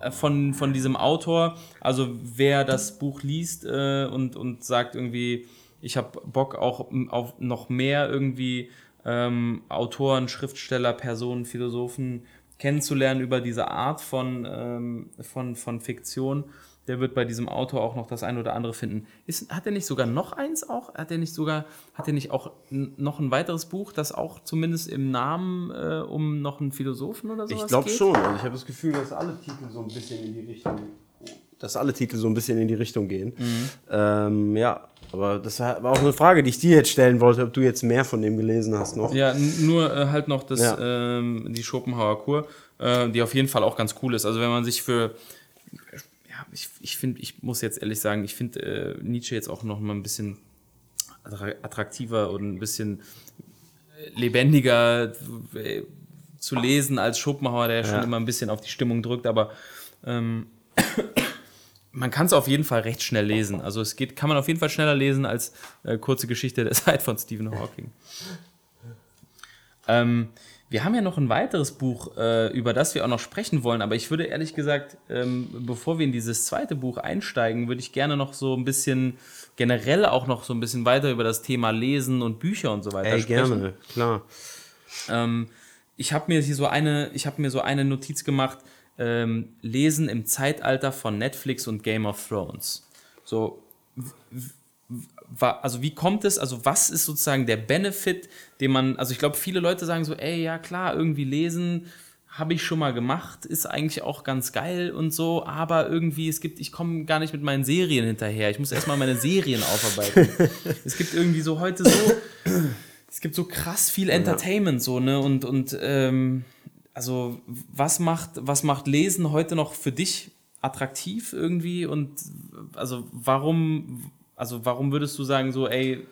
äh, von, von diesem Autor, also wer das Buch liest äh, und, und sagt irgendwie, ich habe Bock auch auf noch mehr irgendwie ähm, Autoren, Schriftsteller, Personen, Philosophen kennenzulernen über diese Art von, ähm, von, von Fiktion, der wird bei diesem Autor auch noch das ein oder andere finden. Ist, hat er nicht sogar noch eins auch? Hat er nicht sogar, hat er nicht auch noch ein weiteres Buch, das auch zumindest im Namen äh, um noch einen Philosophen oder sowas ich glaube schon. Also ich habe das Gefühl, dass alle Titel so ein bisschen in die Richtung, dass alle Titel so ein bisschen in die Richtung gehen. Ähm, ja, aber das war auch eine Frage, die ich dir jetzt stellen wollte, ob du jetzt mehr von dem gelesen hast noch. Ja, nur äh, halt noch das, Ja. ähm, die Schopenhauer Kur, äh, die auf jeden Fall auch ganz cool ist. Also wenn man sich für, ja, ich, ich finde, ich muss jetzt ehrlich sagen, ich finde äh, Nietzsche jetzt auch noch mal ein bisschen attra- attraktiver und ein bisschen äh, lebendiger äh, zu lesen als Schopenhauer, der ja schon immer ein bisschen auf die Stimmung drückt, aber ähm, man kann es auf jeden Fall recht schnell lesen. Also es geht, kann man auf jeden Fall schneller lesen als äh, kurze Geschichte der Zeit von Stephen Hawking. Ähm, wir haben ja noch ein weiteres Buch, äh, über das wir auch noch sprechen wollen, aber ich würde ehrlich gesagt, ähm, bevor wir in dieses zweite Buch einsteigen, würde ich gerne noch so ein bisschen generell auch noch so ein bisschen weiter über das Thema Lesen und Bücher und so weiter Ey, sprechen. gerne, klar. Ähm, ich habe mir hier so eine, ich habe mir so eine Notiz gemacht. Ähm, Lesen im Zeitalter von Netflix und Game of Thrones. So, also wie kommt es, also was ist sozusagen der Benefit, den man, also ich glaube, viele Leute sagen so, ey, ja klar, irgendwie lesen habe ich schon mal gemacht, ist eigentlich auch ganz geil und so, aber irgendwie, es gibt, ich komme gar nicht mit meinen Serien hinterher. Ich muss erstmal meine Serien aufarbeiten. es gibt irgendwie so heute so, es gibt so krass viel Entertainment, so, ne? Und, und ähm, also was macht, was macht Lesen heute noch für dich attraktiv irgendwie? Und also warum, also warum würdest du sagen, so, ey,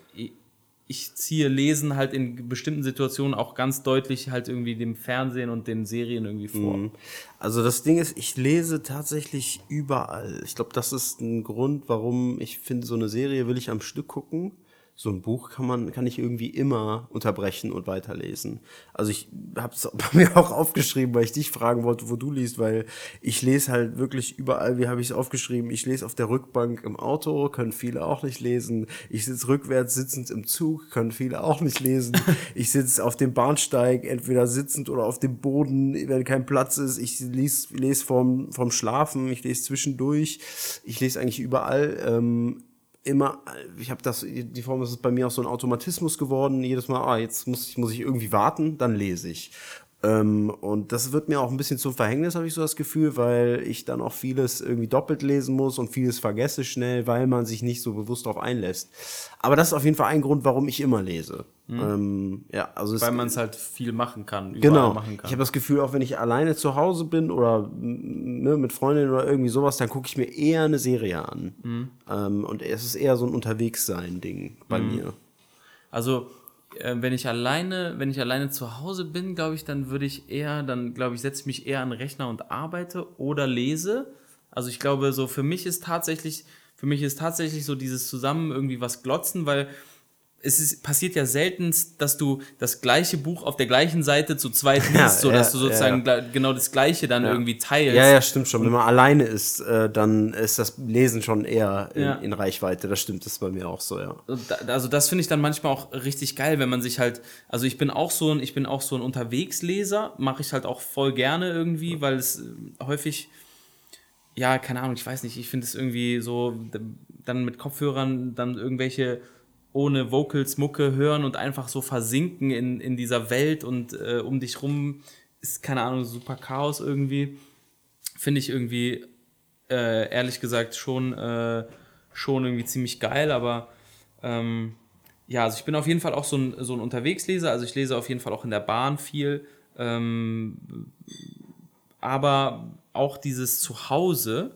ich ziehe Lesen halt in bestimmten Situationen auch ganz deutlich halt irgendwie dem Fernsehen und den Serien irgendwie vor. Mhm. Also das Ding ist, ich lese tatsächlich überall. Ich glaube, das ist ein Grund, warum ich finde, so eine Serie will ich am Stück gucken so ein Buch kann man, kann ich irgendwie immer unterbrechen und weiterlesen. Also ich habe es bei mir auch aufgeschrieben, weil ich dich fragen wollte, wo du liest, weil ich lese halt wirklich überall, wie habe ich es aufgeschrieben, ich lese auf der Rückbank im Auto, können viele auch nicht lesen. Ich sitze rückwärts sitzend im Zug, können viele auch nicht lesen. Ich sitze auf dem Bahnsteig, entweder sitzend oder auf dem Boden, wenn kein Platz ist. Ich lese, lese vom, vom Schlafen, ich lese zwischendurch, ich lese eigentlich überall. Ähm, immer, ich habe das, die Form ist bei mir auch so ein Automatismus geworden. Jedes Mal, ah, jetzt muss ich, muss ich irgendwie warten, dann lese ich. Ähm, und das wird mir auch ein bisschen zum Verhängnis, habe ich so das Gefühl, weil ich dann auch vieles irgendwie doppelt lesen muss und vieles vergesse schnell, weil man sich nicht so bewusst darauf einlässt. Aber das ist auf jeden Fall ein Grund, warum ich immer lese. Mhm. Ähm, ja, also weil man es halt viel machen kann. Genau. Machen kann. Ich habe das Gefühl, auch wenn ich alleine zu Hause bin oder ne, mit Freundinnen oder irgendwie sowas, dann gucke ich mir eher eine Serie an. Mhm. Ähm, und es ist eher so ein Unterwegssein-Ding bei mhm. mir. Also äh, wenn ich alleine, wenn ich alleine zu Hause bin, glaube ich, dann würde ich eher, dann glaube ich, setze ich mich eher an den Rechner und arbeite oder lese. Also ich glaube, so für mich ist tatsächlich, für mich ist tatsächlich so dieses zusammen irgendwie was glotzen, weil es ist, passiert ja selten, dass du das gleiche Buch auf der gleichen Seite zu zweit liest, ja, so dass ja, du sozusagen ja, genau das gleiche dann irgendwie teilst. Ja, ja, stimmt schon. Wenn man alleine ist, äh, dann ist das Lesen schon eher in, in, Reichweite. Das stimmt, das ist bei mir auch so, ja. Also das finde ich dann manchmal auch richtig geil, wenn man sich halt, also ich bin auch so ein, ich bin auch so ein Unterwegsleser, mache ich halt auch voll gerne irgendwie, weil es äh, häufig ja, keine Ahnung, ich weiß nicht, ich finde es irgendwie so, dann mit Kopfhörern dann irgendwelche ohne Vocals Mucke hören und einfach so versinken in, in dieser Welt und äh, um dich rum ist, keine Ahnung, super Chaos irgendwie. Finde ich irgendwie, äh, ehrlich gesagt, schon, äh, schon irgendwie ziemlich geil, aber ähm, ja, also ich bin auf jeden Fall auch so ein, so ein Unterwegsleser, also ich lese auf jeden Fall auch in der Bahn viel, ähm, aber auch dieses Zuhause,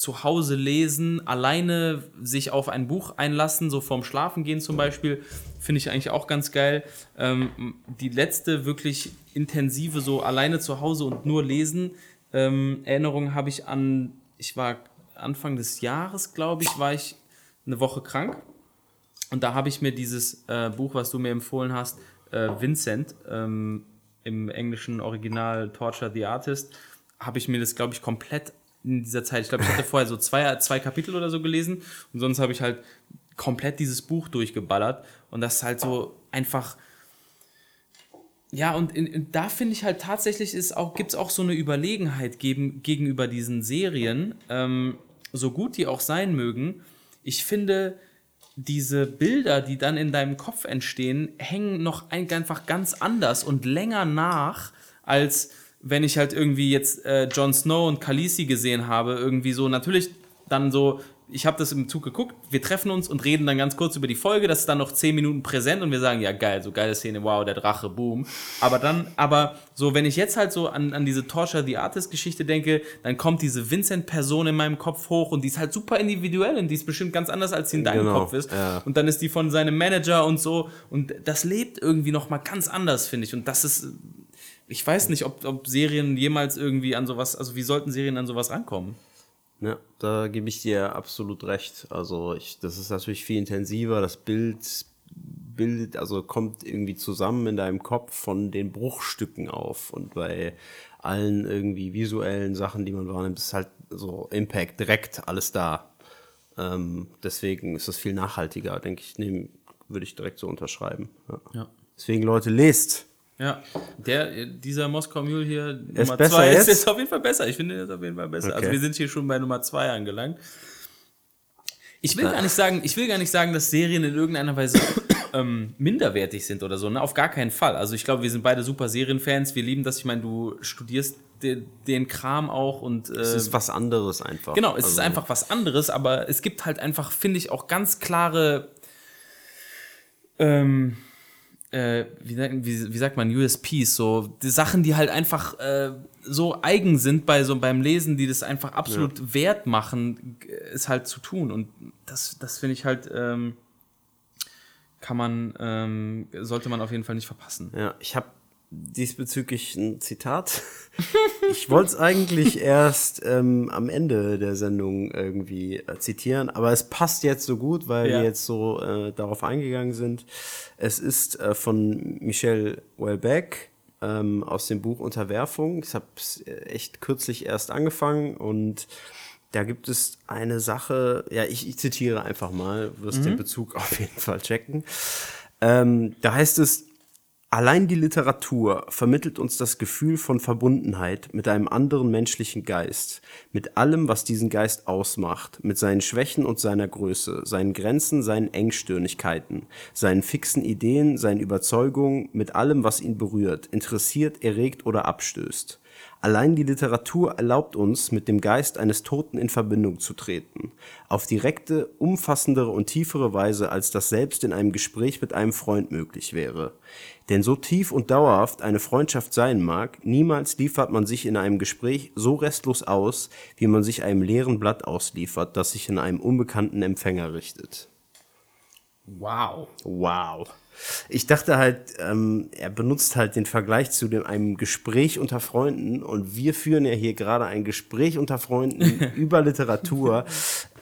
zu Hause lesen, alleine sich auf ein Buch einlassen, so vorm Schlafengehen zum Beispiel, finde ich eigentlich auch ganz geil. Ähm, die letzte wirklich intensive, so alleine zu Hause und nur lesen, ähm, Erinnerung habe ich an, ich war Anfang des Jahres, glaube ich, war ich eine Woche krank. Und da habe ich mir dieses äh, Buch, was du mir empfohlen hast, äh, Vincent, ähm, im englischen Original Torture the Artist, habe ich mir das, glaube ich, komplett in dieser Zeit. Ich glaube, ich hatte vorher so zwei, zwei Kapitel oder so gelesen und sonst habe ich halt komplett dieses Buch durchgeballert und das ist halt so einfach. Ja, und in, in, da finde ich halt tatsächlich auch, gibt es auch so eine Überlegenheit gegen, gegenüber diesen Serien, ähm, so gut die auch sein mögen. Ich finde, diese Bilder, die dann in deinem Kopf entstehen, hängen noch ein, einfach ganz anders und länger nach als wenn ich halt irgendwie jetzt äh, Jon Snow und Khaleesi gesehen habe, irgendwie so, natürlich dann so, ich habe das im Zug geguckt, wir treffen uns und reden dann ganz kurz über die Folge, das ist dann noch zehn Minuten präsent und wir sagen, ja geil, so geile Szene, wow, der Drache, boom. Aber dann, aber so, wenn ich jetzt halt so an, an diese Torture the Artist Geschichte denke, dann kommt diese Vincent-Person in meinem Kopf hoch und die ist halt super individuell und die ist bestimmt ganz anders, als sie in deinem genau, Kopf ist. Ja. Und dann ist die von seinem Manager und so und das lebt irgendwie nochmal ganz anders, finde ich. Und das ist ich weiß nicht, ob, ob Serien jemals irgendwie an sowas, also wie sollten Serien an sowas rankommen? Ja, da gebe ich dir absolut recht. Also ich, das ist natürlich viel intensiver. Das Bild bildet, also kommt irgendwie zusammen in deinem Kopf von den Bruchstücken auf. Und bei allen irgendwie visuellen Sachen, die man wahrnimmt, ist halt so Impact direkt alles da. Ähm, deswegen ist das viel nachhaltiger, denke ich. Nehm, würde ich direkt so unterschreiben. Ja. ja. Deswegen Leute, lest. Ja, der, dieser Moskau Mule hier, ist Nummer besser zwei, ist, jetzt? ist auf jeden Fall besser. Ich finde, der ist auf jeden Fall besser. Also Okay. wir sind hier schon bei Nummer zwei angelangt. Ich will gar nicht sagen, ich will gar nicht sagen, dass Serien in irgendeiner Weise ähm, minderwertig sind oder so. Ne? Auf gar keinen Fall. Also ich glaube, wir sind beide super Serienfans. Wir lieben das. Ich meine, du studierst de, den Kram auch und äh, Es ist was anderes einfach. Genau, es ist Also, einfach was anderes, aber es gibt halt einfach, finde ich, auch ganz klare, ähm, äh, wie, sagt- wie, wie sagt man, USPs, so die Sachen, die halt einfach äh, so eigen sind bei so beim Lesen, die das einfach absolut wert machen, g- es halt zu tun. Und das, das finde ich halt, ähm, kann man, ähm, sollte man auf jeden Fall nicht verpassen. Ja, ich habe diesbezüglich ein Zitat. ich wollte es eigentlich erst ähm, am Ende der Sendung irgendwie äh, zitieren, aber es passt jetzt so gut, weil Ja. wir jetzt so äh, darauf eingegangen sind. Es ist äh, von Michel Houellebecq ähm, aus dem Buch Unterwerfung. Ich habe es echt kürzlich erst angefangen und da gibt es eine Sache, ja, ich, ich zitiere einfach mal, wirst den Bezug auf jeden Fall checken. Ähm, da heißt es, Allein die Literatur vermittelt uns das Gefühl von Verbundenheit mit einem anderen menschlichen Geist, mit allem, was diesen Geist ausmacht, mit seinen Schwächen und seiner Größe, seinen Grenzen, seinen Engstirnigkeiten, seinen fixen Ideen, seinen Überzeugungen, mit allem, was ihn berührt, interessiert, erregt oder abstößt. Allein die Literatur erlaubt uns, mit dem Geist eines Toten in Verbindung zu treten, auf direkte, umfassendere und tiefere Weise, als das selbst in einem Gespräch mit einem Freund möglich wäre. Denn so tief und dauerhaft eine Freundschaft sein mag, niemals liefert man sich in einem Gespräch so restlos aus, wie man sich einem leeren Blatt ausliefert, das sich in einem unbekannten Empfänger richtet. Wow. Wow. Ich dachte halt, ähm, er benutzt halt den Vergleich zu dem, einem Gespräch unter Freunden und wir führen ja hier gerade ein Gespräch unter Freunden über Literatur.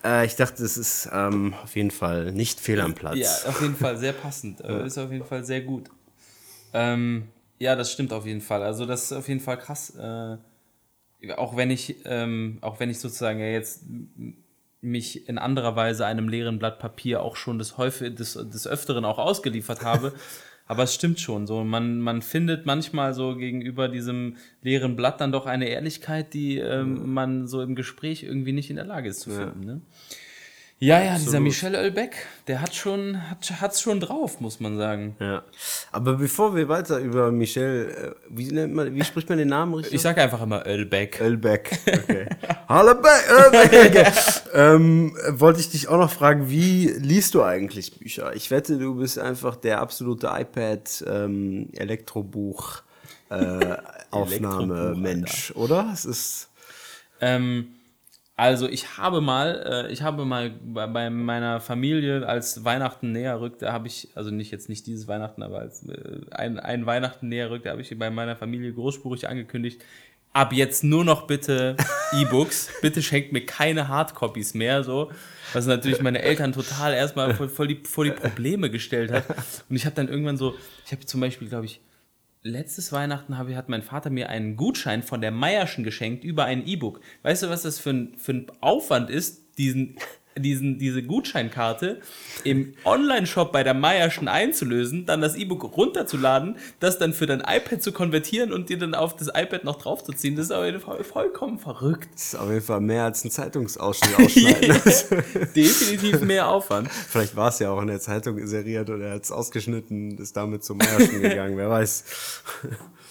Äh, ich dachte, es ist ähm, auf jeden Fall nicht fehl am Platz. Ja, auf jeden Fall sehr passend. Äh, Ist auf jeden Fall sehr gut. Ähm, ja, das stimmt auf jeden Fall. Also das ist auf jeden Fall krass. Äh, auch wenn ich, ähm, auch wenn ich sozusagen ja jetzt mich in anderer Weise einem leeren Blatt Papier auch schon des, häufig, des, des Öfteren auch ausgeliefert habe. Aber es stimmt schon. So, man, man findet manchmal so gegenüber diesem leeren Blatt dann doch eine Ehrlichkeit, die ähm, man so im Gespräch irgendwie nicht in der Lage ist zu finden. Ne? Ja, ja, dieser Michel Ölbeck, der hat schon, hat, hat's schon drauf, muss man sagen. Ja. Aber bevor wir weiter über Michel, äh, wie, nennt man, wie spricht man den Namen richtig? Ich sage einfach immer Ölbeck. Ölbeck. Okay. Hallebeck. Ölbeck. Okay. ähm, wollte ich dich auch noch fragen, wie liest du eigentlich Bücher? Ich wette, du bist einfach der absolute iPad ähm, Elektrobuch äh, Aufnahmemensch, oder? Es ist Ähm, also ich habe mal, äh, ich habe mal bei, meiner Familie, als Weihnachten näher rückt, da habe ich, also nicht jetzt nicht dieses Weihnachten, aber als äh, ein, ein Weihnachten näher rückt, da habe ich bei meiner Familie großspurig angekündigt, ab jetzt nur noch bitte E-Books, bitte schenkt mir keine Hardcopies mehr, so. Was natürlich meine Eltern total erstmal voll, voll die, vor die Probleme gestellt hat. Und ich habe dann irgendwann so, ich habe zum Beispiel, glaube ich, letztes Weihnachten habe, hat mein Vater mir einen Gutschein von der Meierschen geschenkt über ein E-Book. Weißt du, was das für ein, für ein Aufwand ist, diesen, diesen, diese Gutscheinkarte im Online-Shop bei der Meierschen einzulösen, dann das E-Book runterzuladen, das dann für dein iPad zu konvertieren und dir dann auf das iPad noch draufzuziehen? Das ist auf jeden Fall vollkommen verrückt. Das ist auf jeden Fall mehr als ein Zeitungsausschnitt ausschneiden. Definitiv mehr Aufwand. Vielleicht war es ja auch in der Zeitung inseriert oder er hat es ausgeschnitten, ist damit zum Meierschen gegangen, wer weiß.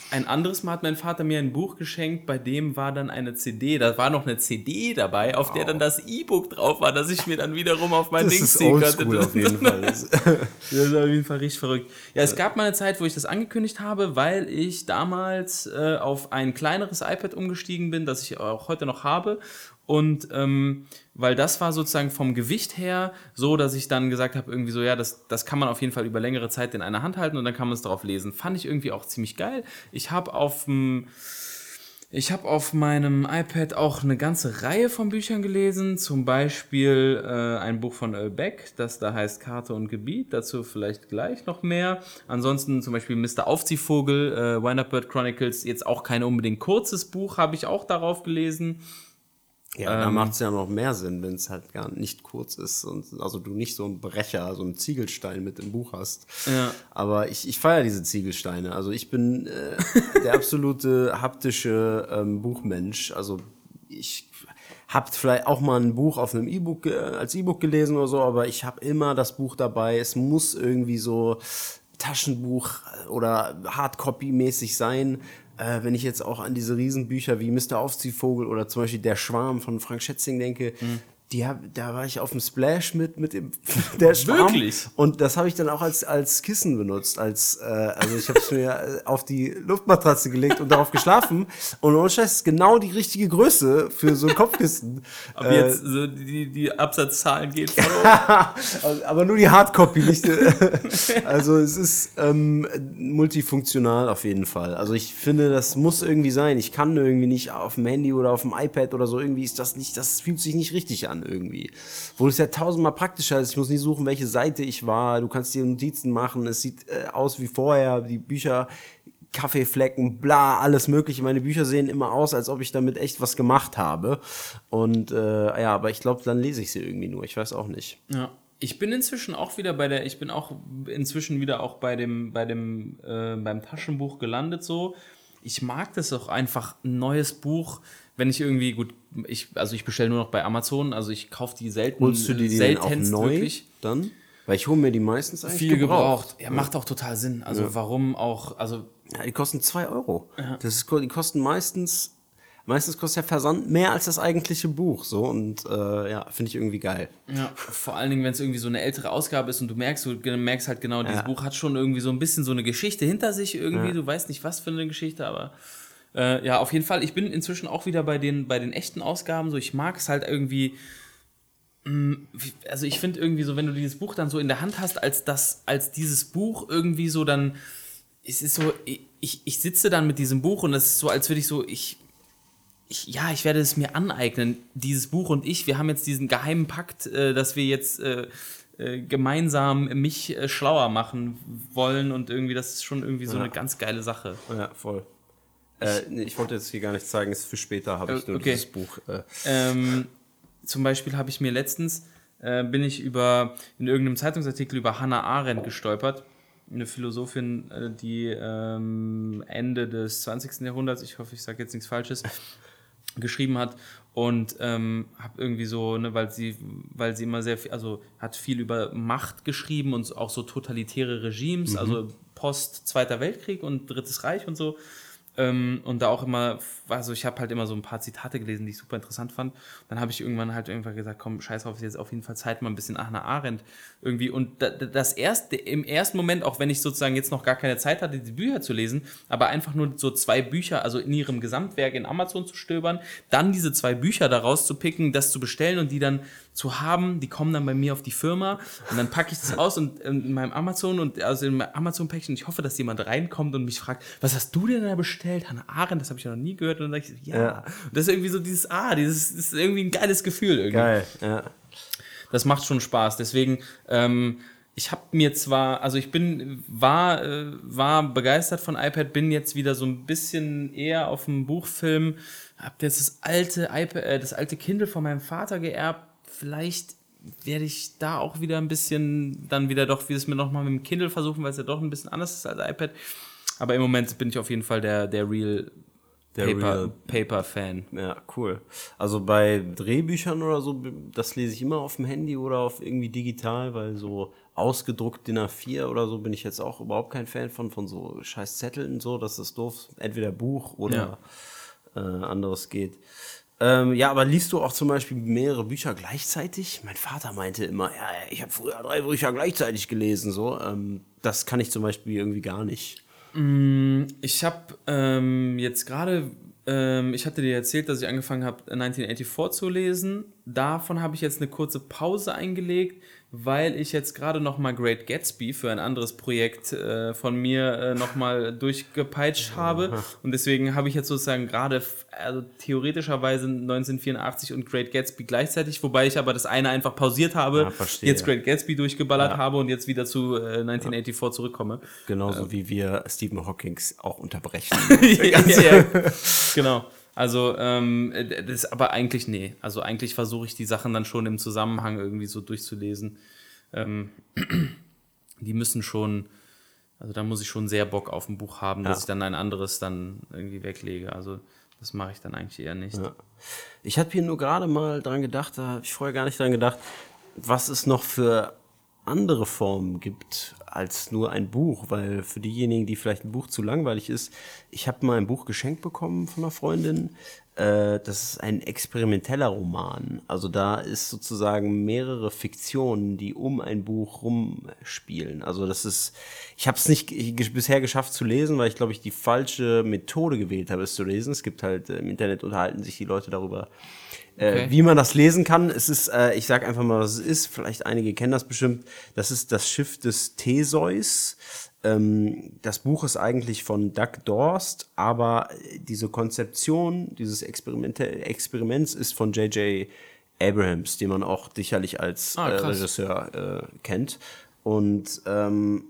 Ein anderes Mal hat mein Vater mir ein Buch geschenkt, bei dem war dann eine CD, da war noch eine CD dabei, auf der dann das E-Book drauf war, das ich mir dann wiederum auf mein Das Ding ziehen konnte. oldschool auf jeden Fall. Das- Das ist auf jeden Fall richtig verrückt. Ja, es gab mal eine Zeit, wo ich das angekündigt habe, weil ich damals äh, auf ein kleineres iPad umgestiegen bin, das ich auch heute noch habe. Und ähm, weil das war sozusagen vom Gewicht her so, dass ich dann gesagt habe, irgendwie so, ja, das, das kann man auf jeden Fall über längere Zeit in einer Hand halten und dann kann man es drauf lesen. Fand ich irgendwie auch ziemlich geil. Ich habe auf ich habe auf meinem iPad auch eine ganze Reihe von Büchern gelesen, zum Beispiel äh, ein Buch von Ölbeck, das da heißt Karte und Gebiet, dazu vielleicht gleich noch mehr. Ansonsten zum Beispiel Mr. Aufziehvogel, äh, Wind Up Bird Chronicles, jetzt auch kein unbedingt kurzes Buch, habe ich auch darauf gelesen. Ja, da macht es ja noch mehr Sinn, wenn es halt gar nicht kurz ist und also du nicht so einen Brecher, so einen Ziegelstein mit im Buch hast. Ja. Aber ich, ich feiere diese Ziegelsteine. Also ich bin äh, der absolute haptische ähm, Buchmensch. Also ich habt vielleicht auch mal ein Buch auf einem E-Book als E-Book gelesen oder so, aber ich habe immer das Buch dabei. Es muss irgendwie so Taschenbuch oder Hardcopy-mäßig sein. Äh, wenn ich jetzt auch an diese Riesenbücher wie Mr. Aufziehvogel oder zum Beispiel Der Schwarm von Frank Schätzing denke, die hab, da war ich auf dem Splash mit, mit dem der Schwarm. Wirklich? Und das habe ich dann auch als, als Kissen benutzt. Als, äh, also ich habe es mir äh, auf die Luftmatratze gelegt und darauf geschlafen. Und ohne Scheiß genau die richtige Größe für so ein Kopfkissen. Aber Äh, jetzt so die, die Absatzzahlen gehen Also, aber nur die Hardcopy, nicht. äh, also es ist ähm, multifunktional auf jeden Fall. Also ich finde, das muss irgendwie sein. Ich kann irgendwie nicht auf dem Handy oder auf dem iPad oder so. Irgendwie ist das nicht, das fühlt sich nicht richtig an irgendwie. Wo es ja tausendmal praktischer ist. Ich muss nicht suchen, welche Seite ich war. Du kannst dir Notizen machen. Es sieht äh, aus wie vorher. Die Bücher. Kaffeeflecken, bla, alles mögliche. Meine Bücher sehen immer aus, als ob ich damit echt was gemacht habe. Und äh, ja, aber ich glaube, dann lese ich sie irgendwie nur. Ich weiß auch nicht. Ja. Ich bin inzwischen auch wieder bei der, ich bin auch inzwischen wieder auch bei dem, bei dem, äh, beim Taschenbuch gelandet so. Ich mag das auch einfach, ein neues Buch, wenn ich irgendwie, gut, ich, also ich bestelle nur noch bei Amazon, also ich kaufe die selten, Holst du die, die seltenst neu wirklich. dann? Weil ich hole mir die meistens eigentlich Viel gebraucht. Ja, macht auch total Sinn. Also warum auch, also Ja, die kosten 2 Euro. Das ist, die kosten meistens, meistens kostet der Versand mehr als das eigentliche Buch. So und äh, ja, finde ich irgendwie geil. Ja, vor allen Dingen, wenn es irgendwie so eine ältere Ausgabe ist und du merkst, du merkst halt genau, dieses Ja. Buch hat schon irgendwie so ein bisschen so eine Geschichte hinter sich irgendwie. Du weißt nicht, was für eine Geschichte, aber äh, ja, auf jeden Fall. Ich bin inzwischen auch wieder bei den, bei den echten Ausgaben. So, ich mag es halt irgendwie. mh, wie- Also ich finde irgendwie so, wenn du dieses Buch dann so in der Hand hast, als das, als dieses Buch irgendwie so dann, es ist so, ich, ich sitze dann mit diesem Buch und es ist so, als würde ich so, ich, ich, ja, ich werde es mir aneignen, dieses Buch und ich, wir haben jetzt diesen geheimen Pakt, äh, dass wir jetzt äh, äh, gemeinsam mich äh, schlauer machen wollen und irgendwie, das ist schon irgendwie so Ja. eine ganz geile Sache. Ja, voll. Äh, nee, ich wollte jetzt hier gar nicht zeigen, ist für später habe ich Äh, nur okay. dieses Buch. Äh, Ähm, zum Beispiel habe ich mir letztens, äh, bin ich über, in irgendeinem Zeitungsartikel über Hannah Arendt gestolpert. Eine Philosophin, äh, die ähm, Ende des 20. Jahrhunderts, ich hoffe, ich sage jetzt nichts Falsches, geschrieben hat und ähm, habe irgendwie so, ne, weil sie, weil sie immer sehr viel, also hat viel über Macht geschrieben und auch so totalitäre Regimes, also Post Zweiter Weltkrieg und Drittes Reich und so. Ähm, und da auch immer, also ich habe halt immer so ein paar Zitate gelesen, die ich super interessant fand. Dann habe ich irgendwann halt irgendwann gesagt, komm, scheiß drauf, ist jetzt auf jeden Fall Zeit, mal ein bisschen Hannah Arendt irgendwie. Und da- da- das erste, im ersten Moment, auch wenn ich sozusagen jetzt noch gar keine Zeit hatte, die Bücher zu lesen, aber einfach nur so zwei Bücher, also in ihrem Gesamtwerk in Amazon zu stöbern, dann diese zwei Bücher daraus zu picken, das zu bestellen und die dann zu haben, die kommen dann bei mir auf die Firma und dann packe ich das aus und in meinem Amazon und also in meinem Amazon-Päckchen. Ich hoffe, dass jemand reinkommt und mich fragt, was hast du denn da bestellt? Hannah Arendt, das habe ich ja noch nie gehört. Und dann sage ich, ja. Ja. Und das ist irgendwie so dieses, ah, dieses ist irgendwie ein geiles Gefühl irgendwie. geil, ja. Das macht schon Spaß. Deswegen, ähm, ich habe mir zwar, also ich bin, war, äh, war begeistert von iPad, bin jetzt wieder so ein bisschen eher auf dem Buchfilm, hab jetzt das alte iPad, äh, das alte Kindle von meinem Vater geerbt. Vielleicht werde ich da auch wieder ein bisschen, dann wieder doch, wie es mir nochmal mit dem Kindle versuchen, weil es ja doch ein bisschen anders ist als iPad. Aber im Moment bin ich auf jeden Fall der, der Real Paper, Paper Fan. Ja, cool. Also bei Drehbüchern oder so, das lese ich immer auf dem Handy oder auf irgendwie digital, weil so ausgedruckt DIN A4 oder so bin ich jetzt auch überhaupt kein Fan von, von so scheiß Zetteln und so, das ist doof. Entweder Buch oder äh, anderes geht. Ähm, ja, aber liest du auch zum Beispiel mehrere Bücher gleichzeitig? Mein Vater meinte immer, ja, ich habe früher drei Bücher gleichzeitig gelesen. So, ähm, das kann ich zum Beispiel irgendwie gar nicht. Ich habe ähm, jetzt gerade, ähm, ich hatte dir erzählt, dass ich angefangen habe, 1984 zu lesen. Davon habe ich jetzt eine kurze Pause eingelegt, weil ich jetzt gerade noch mal Great Gatsby für ein anderes Projekt äh, von mir äh, noch mal durchgepeitscht habe. Und deswegen habe ich jetzt sozusagen gerade, also theoretischerweise 1984 und Great Gatsby gleichzeitig, wobei ich aber das eine einfach pausiert habe, verstehe. jetzt Great Gatsby durchgeballert Ja. habe und jetzt wieder zu äh, 1984 zurückkomme. Genauso wie wir Stephen Hawkings auch unterbrechen. ja, ja, genau. Also, ähm, äh, das aber eigentlich, nee. Also eigentlich versuche ich die Sachen dann schon im Zusammenhang irgendwie so durchzulesen. Ähm, die müssen schon, also da muss ich schon sehr Bock auf ein Buch haben, dass Ja. ich dann ein anderes dann irgendwie weglege. Also das mache ich dann eigentlich eher nicht. Ja. Ich habe hier nur gerade mal dran gedacht, da habe ich vorher gar nicht dran gedacht, was es noch für andere Formen gibt als nur ein Buch, weil für diejenigen, die vielleicht ein Buch zu langweilig ist, ich habe mal ein Buch geschenkt bekommen von einer Freundin. Äh, das ist ein experimenteller Roman. Also da ist sozusagen mehrere Fiktionen, die um ein Buch rumspielen. Also das ist, ich habe es nicht bisher geschafft zu lesen, weil ich glaube ich die falsche Methode gewählt habe, es zu lesen. Es gibt halt äh, im Internet unterhalten sich die Leute darüber, Okay. wie man das lesen kann. Es ist, äh, ich sag einfach mal, was es ist. Vielleicht einige kennen das bestimmt. Das ist das Schiff des Theseus. Ähm, das Buch ist eigentlich von Doug Dorst, aber äh, diese Konzeption dieses Experimente Experiments ist von J.J. Abrahams, den man auch sicherlich als Ah, äh. Regisseur äh, kennt. Und ähm,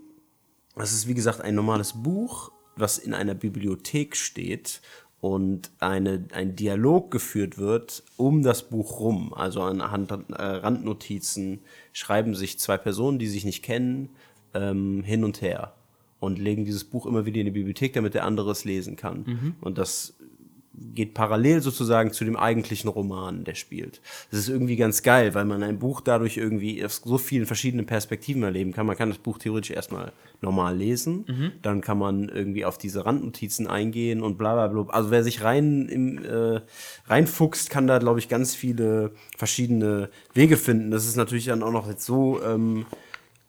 das ist wie gesagt ein normales Buch, was in einer Bibliothek steht und eine, ein Dialog geführt wird um das Buch rum. Also anhand äh, Randnotizen schreiben sich zwei Personen, die sich nicht kennen, ähm, hin und her und legen dieses Buch immer wieder in die Bibliothek, damit der andere es lesen kann. Und das geht parallel sozusagen zu dem eigentlichen Roman, der spielt. Das ist irgendwie ganz geil, weil man ein Buch dadurch irgendwie aus so vielen verschiedenen Perspektiven erleben kann. Man kann das Buch theoretisch erstmal normal lesen, dann kann man irgendwie auf diese Randnotizen eingehen und bla bla bla. Also wer sich rein im, äh, reinfuchst, kann da, glaube ich, ganz viele verschiedene Wege finden. Das ist natürlich dann auch noch jetzt so ähm,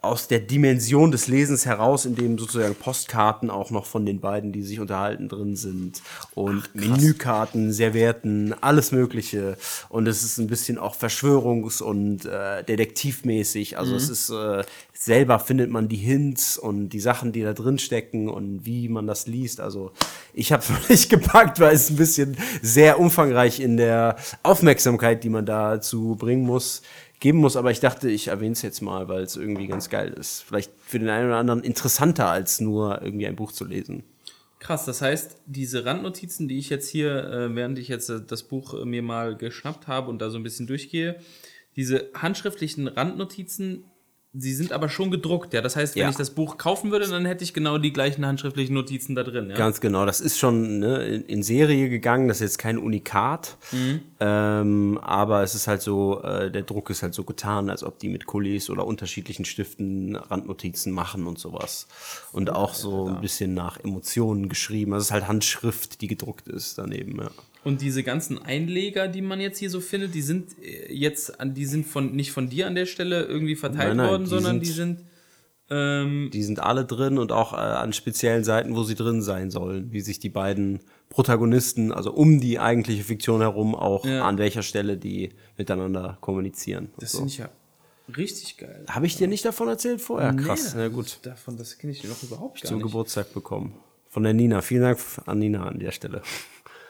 aus der Dimension des Lesens heraus, in dem sozusagen Postkarten auch noch von den beiden, die sich unterhalten, drin sind und Menükarten, Servietten, alles Mögliche. Und es ist ein bisschen auch verschwörungs- und äh, detektivmäßig. Also es ist äh, selber findet man die Hints und die Sachen, die da drin stecken und wie man das liest. Also ich habe es nicht gepackt, weil es ein bisschen sehr umfangreich in der Aufmerksamkeit, die man dazu bringen muss geben muss, aber ich dachte, ich erwähne es jetzt mal, weil es irgendwie ganz geil ist. Vielleicht für den einen oder anderen interessanter, als nur irgendwie ein Buch zu lesen. Krass, das heißt, diese Randnotizen, die ich jetzt hier, äh, während ich jetzt äh, das Buch äh, mir mal geschnappt habe und da so ein bisschen durchgehe, diese handschriftlichen Randnotizen, sie sind aber schon gedruckt, ja. Das heißt, wenn Ja. ich das Buch kaufen würde, dann hätte ich genau die gleichen handschriftlichen Notizen da drin, ja. Ganz genau, das ist schon ne, in, in Serie gegangen, das ist jetzt kein Unikat, ähm, aber es ist halt so, äh, der Druck ist halt so getan, als ob die mit Kulis oder unterschiedlichen Stiften Randnotizen machen und sowas. Und auch so ein bisschen nach Emotionen geschrieben. Also es ist halt Handschrift, die gedruckt ist daneben, ja. Und diese ganzen Einleger, die man jetzt hier so findet, die sind äh, jetzt, an- die sind von nicht von dir an der Stelle irgendwie verteilt Nein, nein, worden, die sondern sind- die sind ähm, Die sind alle drin und auch äh, an speziellen Seiten, wo sie drin sein sollen, wie sich die beiden Protagonisten, also um die eigentliche Fiktion herum, auch Ja. an welcher Stelle die miteinander kommunizieren. das so. finde ich ja richtig geil. Habe ich dir nicht davon erzählt vorher? Krass, Nee, na gut. Davon, das kenne ich noch überhaupt gar Zum nicht. Geburtstag bekommen. Von der Nina. Vielen Dank an Nina an der Stelle.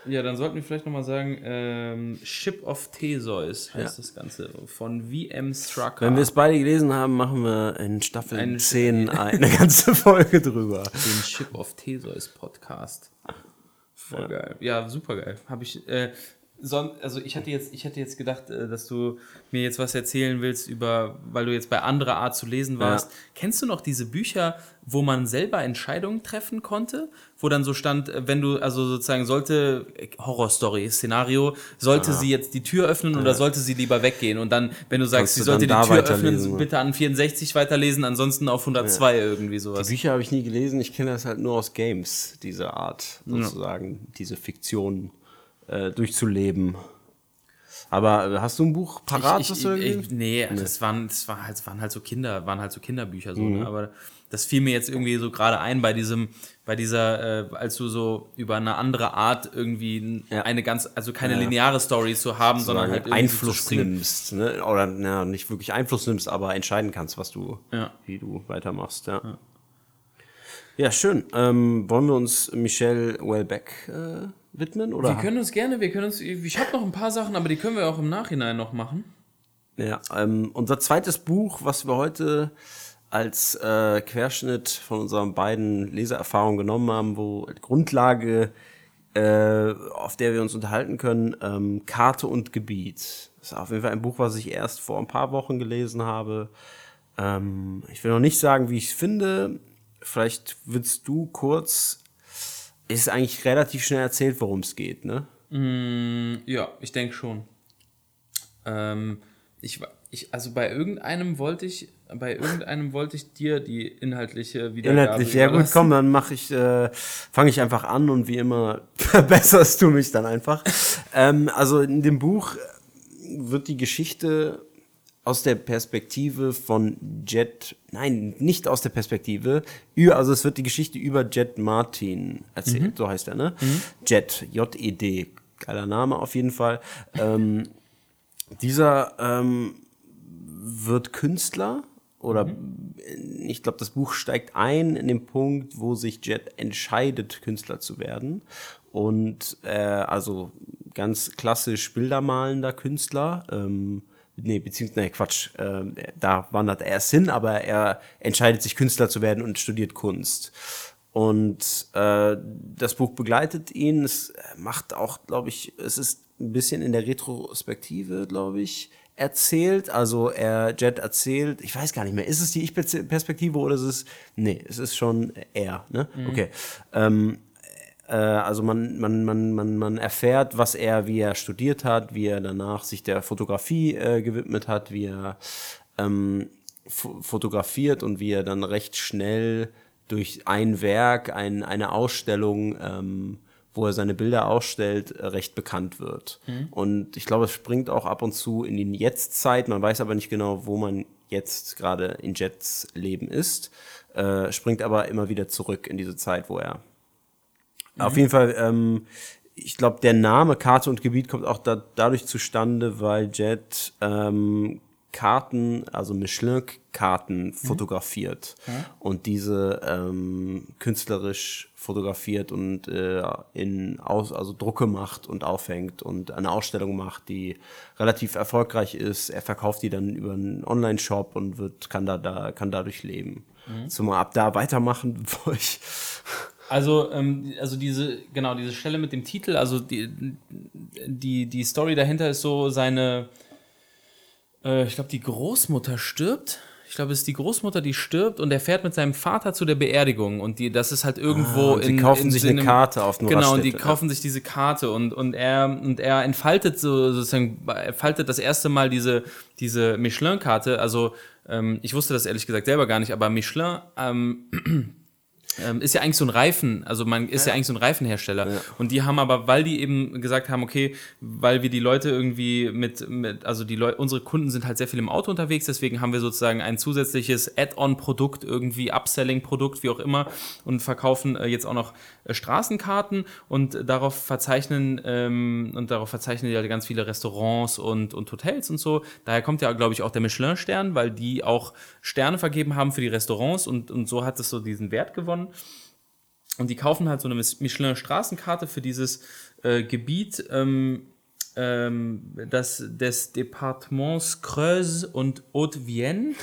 Ja, dann sollten wir vielleicht nochmal sagen, ähm, Ship of Theseus heißt Ja. das Ganze, von VM Strucker. Wenn wir es beide gelesen haben, machen wir in Staffel Ein- 10 eine ganze Folge drüber. den Ship of Theseus Podcast. Voll geil. Ja, super geil. Habe ich, äh, also ich hatte jetzt, ich hätte jetzt gedacht, äh, dass du mir jetzt was erzählen willst über, weil du jetzt bei anderer Art zu lesen warst. Ja. Kennst du noch diese Bücher, wo man selber Entscheidungen treffen konnte? Wo dann so stand, äh, wenn du, also sozusagen sollte, Horrorstory, Szenario, sollte sie jetzt die Tür öffnen oder sollte sie lieber weggehen? Und dann, wenn du sagst, Kannst sie sollte die Tür öffnen, ne? bitte an 64 weiterlesen, ansonsten auf 102 irgendwie Die sowas. Bücher habe ich nie gelesen. Ich kenne das halt nur aus Games, diese Art, sozusagen, diese Fiktion äh, durchzuleben. Aber äh, hast du ein Buch parat, ich, ich, du ich, gelesen? nee, Das, waren, das, war halt, das waren halt so Kinder, waren halt so Kinderbücher so, Mhm. ne? aber das fiel mir jetzt irgendwie so gerade ein bei diesem, bei dieser, äh, als du so über eine andere Art irgendwie Ja. eine ganz, also keine Ja. lineare Story zu haben, sondern halt irgendwie Einfluss zu springen. nimmst, ne? oder na, nicht wirklich Einfluss nimmst, aber entscheiden kannst, was du, Ja. wie du weitermachst. Ja, ja. schön. Ähm, wollen wir uns Michelle Welbeck äh, widmen? Oder? Wir können uns gerne, wir können uns, ich habe noch ein paar Sachen, aber die können wir auch im Nachhinein noch machen. Ja, ähm, unser zweites Buch, was wir heute als äh, Querschnitt von unseren beiden Leseerfahrungen genommen haben, wo Grundlage äh, auf der wir uns unterhalten können, ähm, Karte und Gebiet. Das ist auf jeden Fall ein Buch, was ich erst vor ein paar Wochen gelesen habe. Ähm, ich will noch nicht sagen, wie ich es finde. Vielleicht willst du kurz. Ist eigentlich relativ schnell erzählt, worum es geht, ne? Ja, ich denke schon. Ähm, ich, ich, also bei irgendeinem wollte ich, bei irgendeinem wollte ich dir die inhaltliche Wiedergabe Inhaltlich, ja gut, komm, dann mache ich, äh, fange ich einfach an und wie immer verbesserst du mich dann einfach. ähm, also in dem Buch wird die Geschichte aus der Perspektive von Jet, nein, nicht aus der Perspektive, also es wird die Geschichte über Jet Martin erzählt, so heißt er, ne? Jet, J-E-D, geiler Name auf jeden Fall. Ähm, dieser ähm, wird Künstler oder ich glaube, das Buch steigt ein in den Punkt, wo sich Jet entscheidet, Künstler zu werden. Und äh, also ganz klassisch bildermalender Künstler. Ähm, nee, beziehungsweise, nee, Quatsch, äh, da wandert er erst hin, aber er entscheidet sich, Künstler zu werden und studiert Kunst. Und äh, das Buch begleitet ihn. Es macht auch, glaube ich, es ist ein bisschen in der Retrospektive, glaube ich, erzählt. Also er, Jet erzählt, ich weiß gar nicht mehr, ist es die Ich-Perspektive oder ist es, nee, es ist schon er, ne? Okay. Ähm, äh, also man, man, man, man, man erfährt, was er, wie er studiert hat, wie er danach sich der Fotografie äh, gewidmet hat, wie er ähm, fo- fotografiert und wie er dann recht schnell durch ein Werk, ein, eine Ausstellung, ähm, wo er seine Bilder ausstellt, äh, recht bekannt wird. Und ich glaube, es springt auch ab und zu in die Jetztzeit. Man weiß aber nicht genau, wo man jetzt gerade in Jets Leben ist. Äh, springt aber immer wieder zurück in diese Zeit, wo er auf jeden Fall, ähm, ich glaube, der Name Karte und Gebiet kommt auch da, dadurch zustande, weil Jet ähm, Karten, also Michelin-Karten fotografiert und diese ähm, künstlerisch fotografiert und äh, in aus, also Drucke macht und aufhängt und eine Ausstellung macht, die relativ erfolgreich ist. Er verkauft die dann über einen Online-Shop und wird kann da, da kann dadurch leben. Zumal ab da weitermachen, bevor ich Also, ähm, also diese, genau, diese Stelle mit dem Titel, also die, die, die Story dahinter ist so seine, äh, ich glaube, die Großmutter stirbt. Ich glaube, es ist die Großmutter, die stirbt und er fährt mit seinem Vater zu der Beerdigung und die, das ist halt irgendwo Ah, und sie kaufen sich eine Karte auf eine Genau, und die kaufen sich diese Karte und, und er und er entfaltet so sozusagen, entfaltet das erste Mal diese, diese Michelin-Karte. Also ähm, ich wusste das ehrlich gesagt selber gar nicht, aber Michelin ähm, ähm, ist ja eigentlich so ein Reifen, also man ist ja, eigentlich so ein Reifenhersteller. Und die haben aber, weil die eben gesagt haben, okay, weil wir die Leute irgendwie mit, mit also die Leute, unsere Kunden sind halt sehr viel im Auto unterwegs, deswegen haben wir sozusagen ein zusätzliches Add-on-Produkt, irgendwie Upselling-Produkt, wie auch immer, und verkaufen äh, jetzt auch noch äh, Straßenkarten und darauf verzeichnen ähm, und darauf verzeichnen ja ganz viele Restaurants und, und Hotels und so. Daher kommt ja, glaube ich, auch der Michelin-Stern, weil die auch Sterne vergeben haben für die Restaurants und, und so hat es so diesen Wert gewonnen. Und die kaufen halt so eine Michelin-Straßenkarte für dieses äh, Gebiet ähm, ähm, das, des Departements Creuse und Haute-Vienne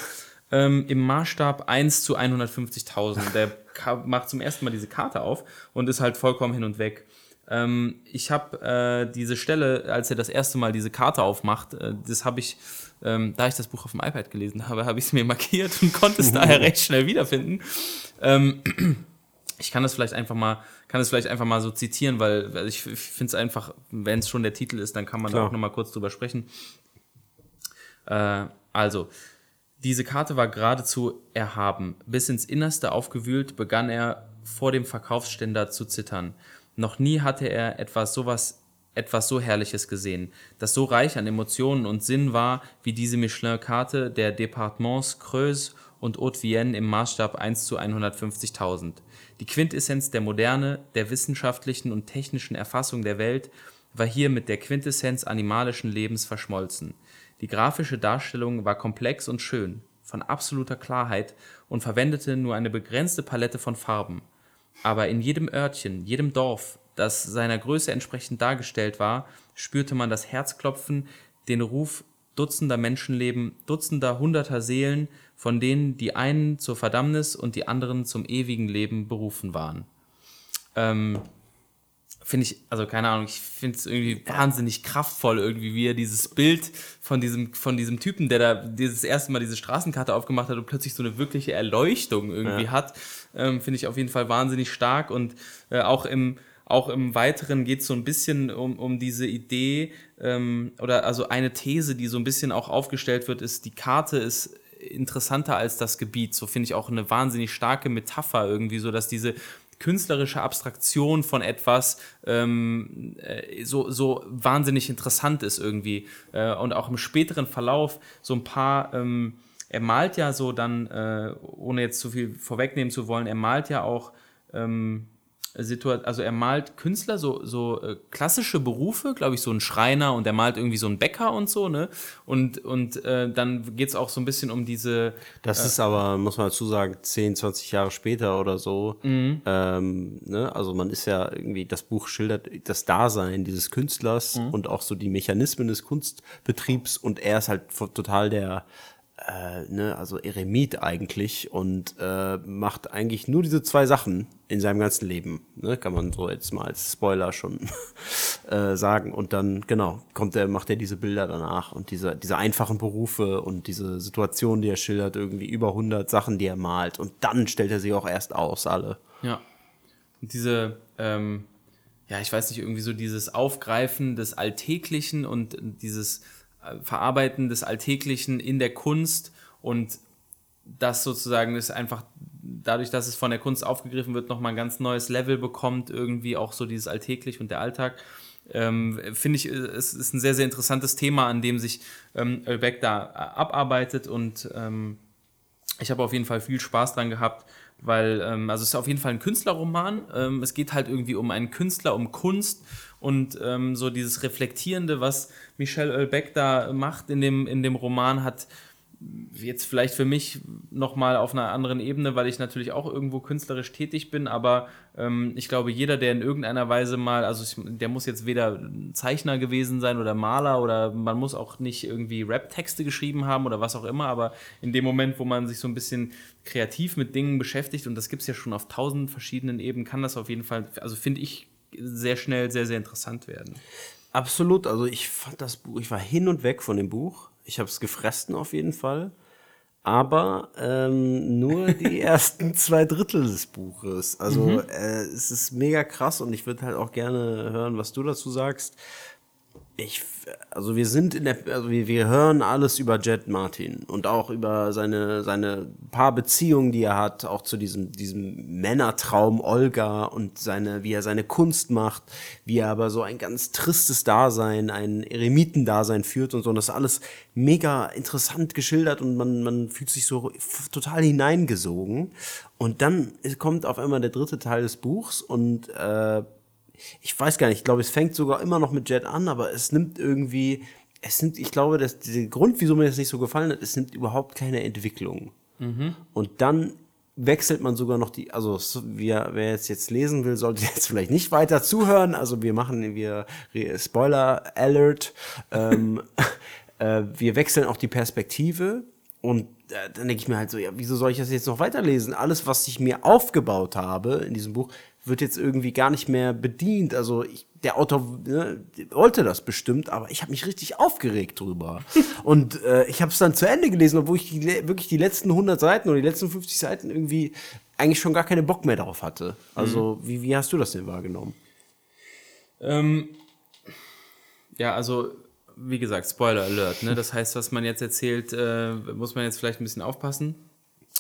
ähm, im Maßstab 1 zu 150.000. Der macht zum ersten Mal diese Karte auf und ist halt vollkommen hin und weg. Ähm, ich habe äh, diese Stelle, als er das erste Mal diese Karte aufmacht, äh, das habe ich, ähm, da ich das Buch auf dem iPad gelesen habe, habe ich es mir markiert und konnte es daher recht schnell wiederfinden. Ähm, ich kann das vielleicht einfach mal, kann es vielleicht einfach mal so zitieren, weil, weil ich, ich finde es einfach, wenn es schon der Titel ist, dann kann man da Klar. auch noch mal kurz drüber sprechen. Äh, also, diese Karte war geradezu erhaben. Bis ins Innerste aufgewühlt, begann er vor dem Verkaufsständer zu zittern. Noch nie hatte er etwas sowas etwas so Herrliches gesehen, das so reich an Emotionen und Sinn war wie diese Michelin-Karte der Departements Creuse und Haute-Vienne im Maßstab 1 zu 150.000. Die Quintessenz der Moderne, der wissenschaftlichen und technischen Erfassung der Welt war hier mit der Quintessenz animalischen Lebens verschmolzen. Die grafische Darstellung war komplex und schön, von absoluter Klarheit und verwendete nur eine begrenzte Palette von Farben. Aber in jedem Örtchen, jedem Dorf, das seiner Größe entsprechend dargestellt war, spürte man das Herzklopfen, den Ruf dutzender Menschenleben, dutzender hunderter Seelen, von denen die einen zur Verdammnis und die anderen zum ewigen Leben berufen waren. Ähm, finde ich, also keine Ahnung, ich finde es irgendwie wahnsinnig kraftvoll, irgendwie, wie er dieses Bild von diesem, von diesem Typen, der da dieses erste Mal diese Straßenkarte aufgemacht hat und plötzlich so eine wirkliche Erleuchtung irgendwie Ja. hat, ähm, finde ich auf jeden Fall wahnsinnig stark und äh, auch im auch im Weiteren geht es so ein bisschen um, um diese Idee ähm, oder also eine These, die so ein bisschen auch aufgestellt wird, ist, die Karte ist interessanter als das Gebiet. So finde ich auch eine wahnsinnig starke Metapher irgendwie, so dass diese künstlerische Abstraktion von etwas ähm, äh, so, so wahnsinnig interessant ist irgendwie. Äh, und auch im späteren Verlauf so ein paar, ähm, er malt ja so dann, äh, ohne jetzt zu viel vorwegnehmen zu wollen, er malt ja auch ähm, Situa also er malt Künstler, so, so äh, klassische Berufe, glaube ich, so ein Schreiner und er malt irgendwie so einen Bäcker und so, ne? Und, und äh, dann geht es auch so ein bisschen um diese, Das ist aber, muss man dazu sagen, 10, 20 Jahre später oder so. Mhm. Ähm, ne? Also man ist ja irgendwie, das Buch schildert das Dasein dieses Künstlers Mhm. und auch so die Mechanismen des Kunstbetriebs und er ist halt total der, äh, ne, also Eremit eigentlich und äh, macht eigentlich nur diese zwei Sachen in seinem ganzen Leben. Ne? Kann man so jetzt mal als Spoiler schon äh, sagen. Und dann, genau, kommt er, macht er diese Bilder danach und diese, diese einfachen Berufe und diese Situation, die er schildert, irgendwie über 100 Sachen, die er malt. Und dann stellt er sie auch erst aus, alle. Ja. Und diese, ähm, ja, ich weiß nicht, irgendwie so dieses Aufgreifen des Alltäglichen und dieses Verarbeiten des Alltäglichen in der Kunst und das sozusagen ist einfach dadurch, dass es von der Kunst aufgegriffen wird, nochmal ein ganz neues Level bekommt, irgendwie auch so dieses Alltäglich und der Alltag. Ähm, Finde ich, es ist ein sehr, sehr interessantes Thema, an dem sich ähm, da äh, abarbeitet und ähm, ich habe auf jeden Fall viel Spaß dran gehabt, weil, ähm, also es ist auf jeden Fall ein Künstlerroman. Ähm, es geht halt irgendwie um einen Künstler, um Kunst und ähm, so dieses Reflektierende, was Michel Houellebecq da macht in dem, in dem Roman, hat jetzt vielleicht für mich nochmal auf einer anderen Ebene, weil ich natürlich auch irgendwo künstlerisch tätig bin, aber ähm, ich glaube, jeder, der in irgendeiner Weise mal, also ich, der muss jetzt weder Zeichner gewesen sein oder Maler oder man muss auch nicht irgendwie Rap-Texte geschrieben haben oder was auch immer, aber in dem Moment, wo man sich so ein bisschen kreativ mit Dingen beschäftigt, und das gibt es ja schon auf tausend verschiedenen Ebenen, kann das auf jeden Fall, also finde ich, sehr schnell sehr, sehr interessant werden. Absolut, also ich fand das Buch, ich war hin und weg von dem Buch. Ich habe es gefressen auf jeden Fall. Aber ähm, nur die ersten zwei Drittel des Buches. Also äh, es ist mega krass und ich würde halt auch gerne hören, was du dazu sagst. Ich, also wir sind in der, also wir, wir hören alles über Jet Martin und auch über seine, seine paar Beziehungen, die er hat, auch zu diesem, diesem Männertraum Olga und seine, wie er seine Kunst macht, wie er aber so ein ganz tristes Dasein, ein Eremitendasein führt und so. Und das ist alles mega interessant geschildert und man, man fühlt sich so total hineingesogen. Und dann kommt auf einmal der dritte Teil des Buchs und äh, ich weiß gar nicht, ich glaube, es fängt sogar immer noch mit Jet an, aber es nimmt irgendwie, es nimmt, ich glaube, dass der Grund, wieso mir das nicht so gefallen hat, es nimmt überhaupt keine Entwicklung. Und dann wechselt man sogar noch die, also so- wer, wer jetzt jetzt lesen will, sollte jetzt vielleicht nicht weiter zuhören. Also wir machen, wir Spoiler Alert. Ähm, äh, wir wechseln auch die Perspektive und äh, dann denke ich mir halt so, ja, wieso soll ich das jetzt noch weiterlesen? Alles, was ich mir aufgebaut habe in diesem Buch, wird jetzt irgendwie gar nicht mehr bedient. Also ich, der Autor ne, wollte das bestimmt, aber ich habe mich richtig aufgeregt drüber. und äh, ich habe es dann zu Ende gelesen, obwohl ich die, wirklich die letzten 100 Seiten oder die letzten 50 Seiten irgendwie eigentlich schon gar keine Bock mehr drauf hatte. Also wie, wie hast du das denn wahrgenommen? Ähm, ja, also wie gesagt, Spoiler Alert. Ne? Das heißt, was man jetzt erzählt, äh, muss man jetzt vielleicht ein bisschen aufpassen.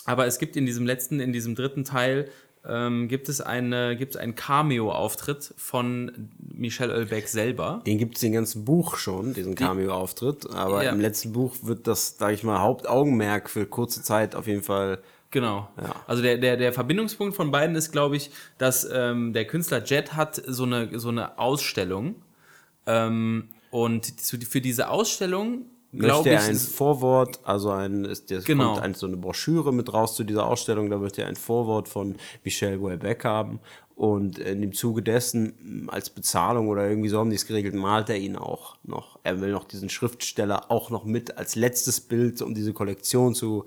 Aber es gibt in diesem letzten, in diesem dritten Teil, ähm, gibt es eine, gibt es einen Cameo-Auftritt von Michel Houellebecq selber. Den gibt es im ganzen Buch schon, diesen Cameo-Auftritt. Aber Ja. im letzten Buch wird das, sage ich mal, Hauptaugenmerk für kurze Zeit auf jeden Fall. Genau. Ja. Also der, der, der Verbindungspunkt von beiden ist, glaube ich, dass ähm, der Künstler Jet hat so eine, so eine Ausstellung. Ähm, und für diese Ausstellung, Möchte er ein Vorwort, also ein, ist, der Genau. kommt ein, so eine Broschüre mit raus zu dieser Ausstellung, da wird er ein Vorwort von Michel Houellebecq haben. Und in dem Zuge dessen, als Bezahlung oder irgendwie so haben die es geregelt, malt er ihn auch noch. Er will noch diesen Schriftsteller auch noch mit als letztes Bild, um diese Kollektion zu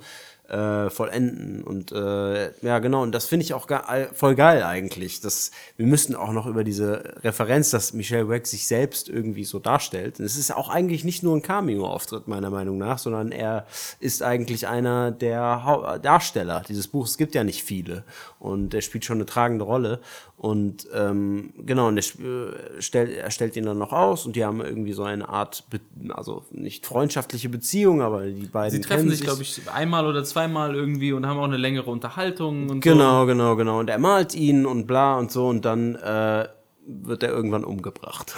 äh, vollenden. Und äh, ja, genau, und das finde ich auch voll geil eigentlich. Das, wir müssten auch noch über diese Referenz, dass Michelle Wack sich selbst irgendwie so darstellt. Und es ist auch eigentlich nicht nur ein Cameo-Auftritt, meiner Meinung nach, sondern er ist eigentlich einer der Hau Darsteller dieses Buchs. Es gibt ja nicht viele. Und er spielt schon eine tragende Rolle. Und ähm, genau, und er, äh, stellt, er stellt ihn dann noch aus und die haben irgendwie so eine Art, also nicht freundschaftliche Beziehung, aber die beiden. Sie treffen sich, glaube ich, einmal oder zweimal irgendwie und haben auch eine längere Unterhaltung und Genau, so. genau, genau. Und er malt ihn und bla und so und dann äh, wird er irgendwann umgebracht.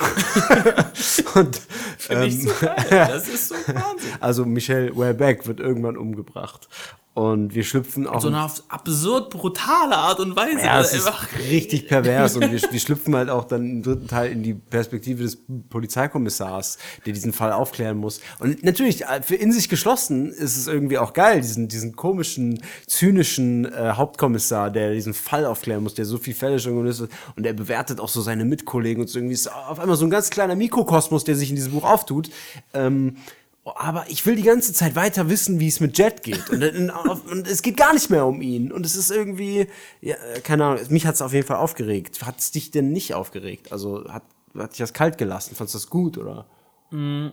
und, ähm, so geil. Das ist so Wahnsinn. Also Michelle Welbeck wird irgendwann umgebracht. Und wir schlüpfen auch. So eine absurd brutale Art und Weise. Ja, es ist richtig pervers. Und wir, wir schlüpfen halt auch dann im dritten Teil in die Perspektive des Polizeikommissars, der diesen Fall aufklären muss. Und natürlich, äh, für in sich geschlossen ist es irgendwie auch geil, diesen, diesen komischen, zynischen äh, Hauptkommissar, der diesen Fall aufklären muss, der so viel Fälle schon gelöst hat. Und er bewertet auch so seine Mitkollegen und so irgendwie ist auf einmal so ein ganz kleiner Mikrokosmos, der sich in diesem Buch auftut. Ähm, aber ich will die ganze Zeit weiter wissen, wie es mit Jet geht. Und, und, es geht gar nicht mehr um ihn. Und es ist irgendwie, ja, keine Ahnung, mich hat es auf jeden Fall aufgeregt. Hat es dich denn nicht aufgeregt? Also hat, hat dich das kalt gelassen? Fandest du das gut oder? Mm.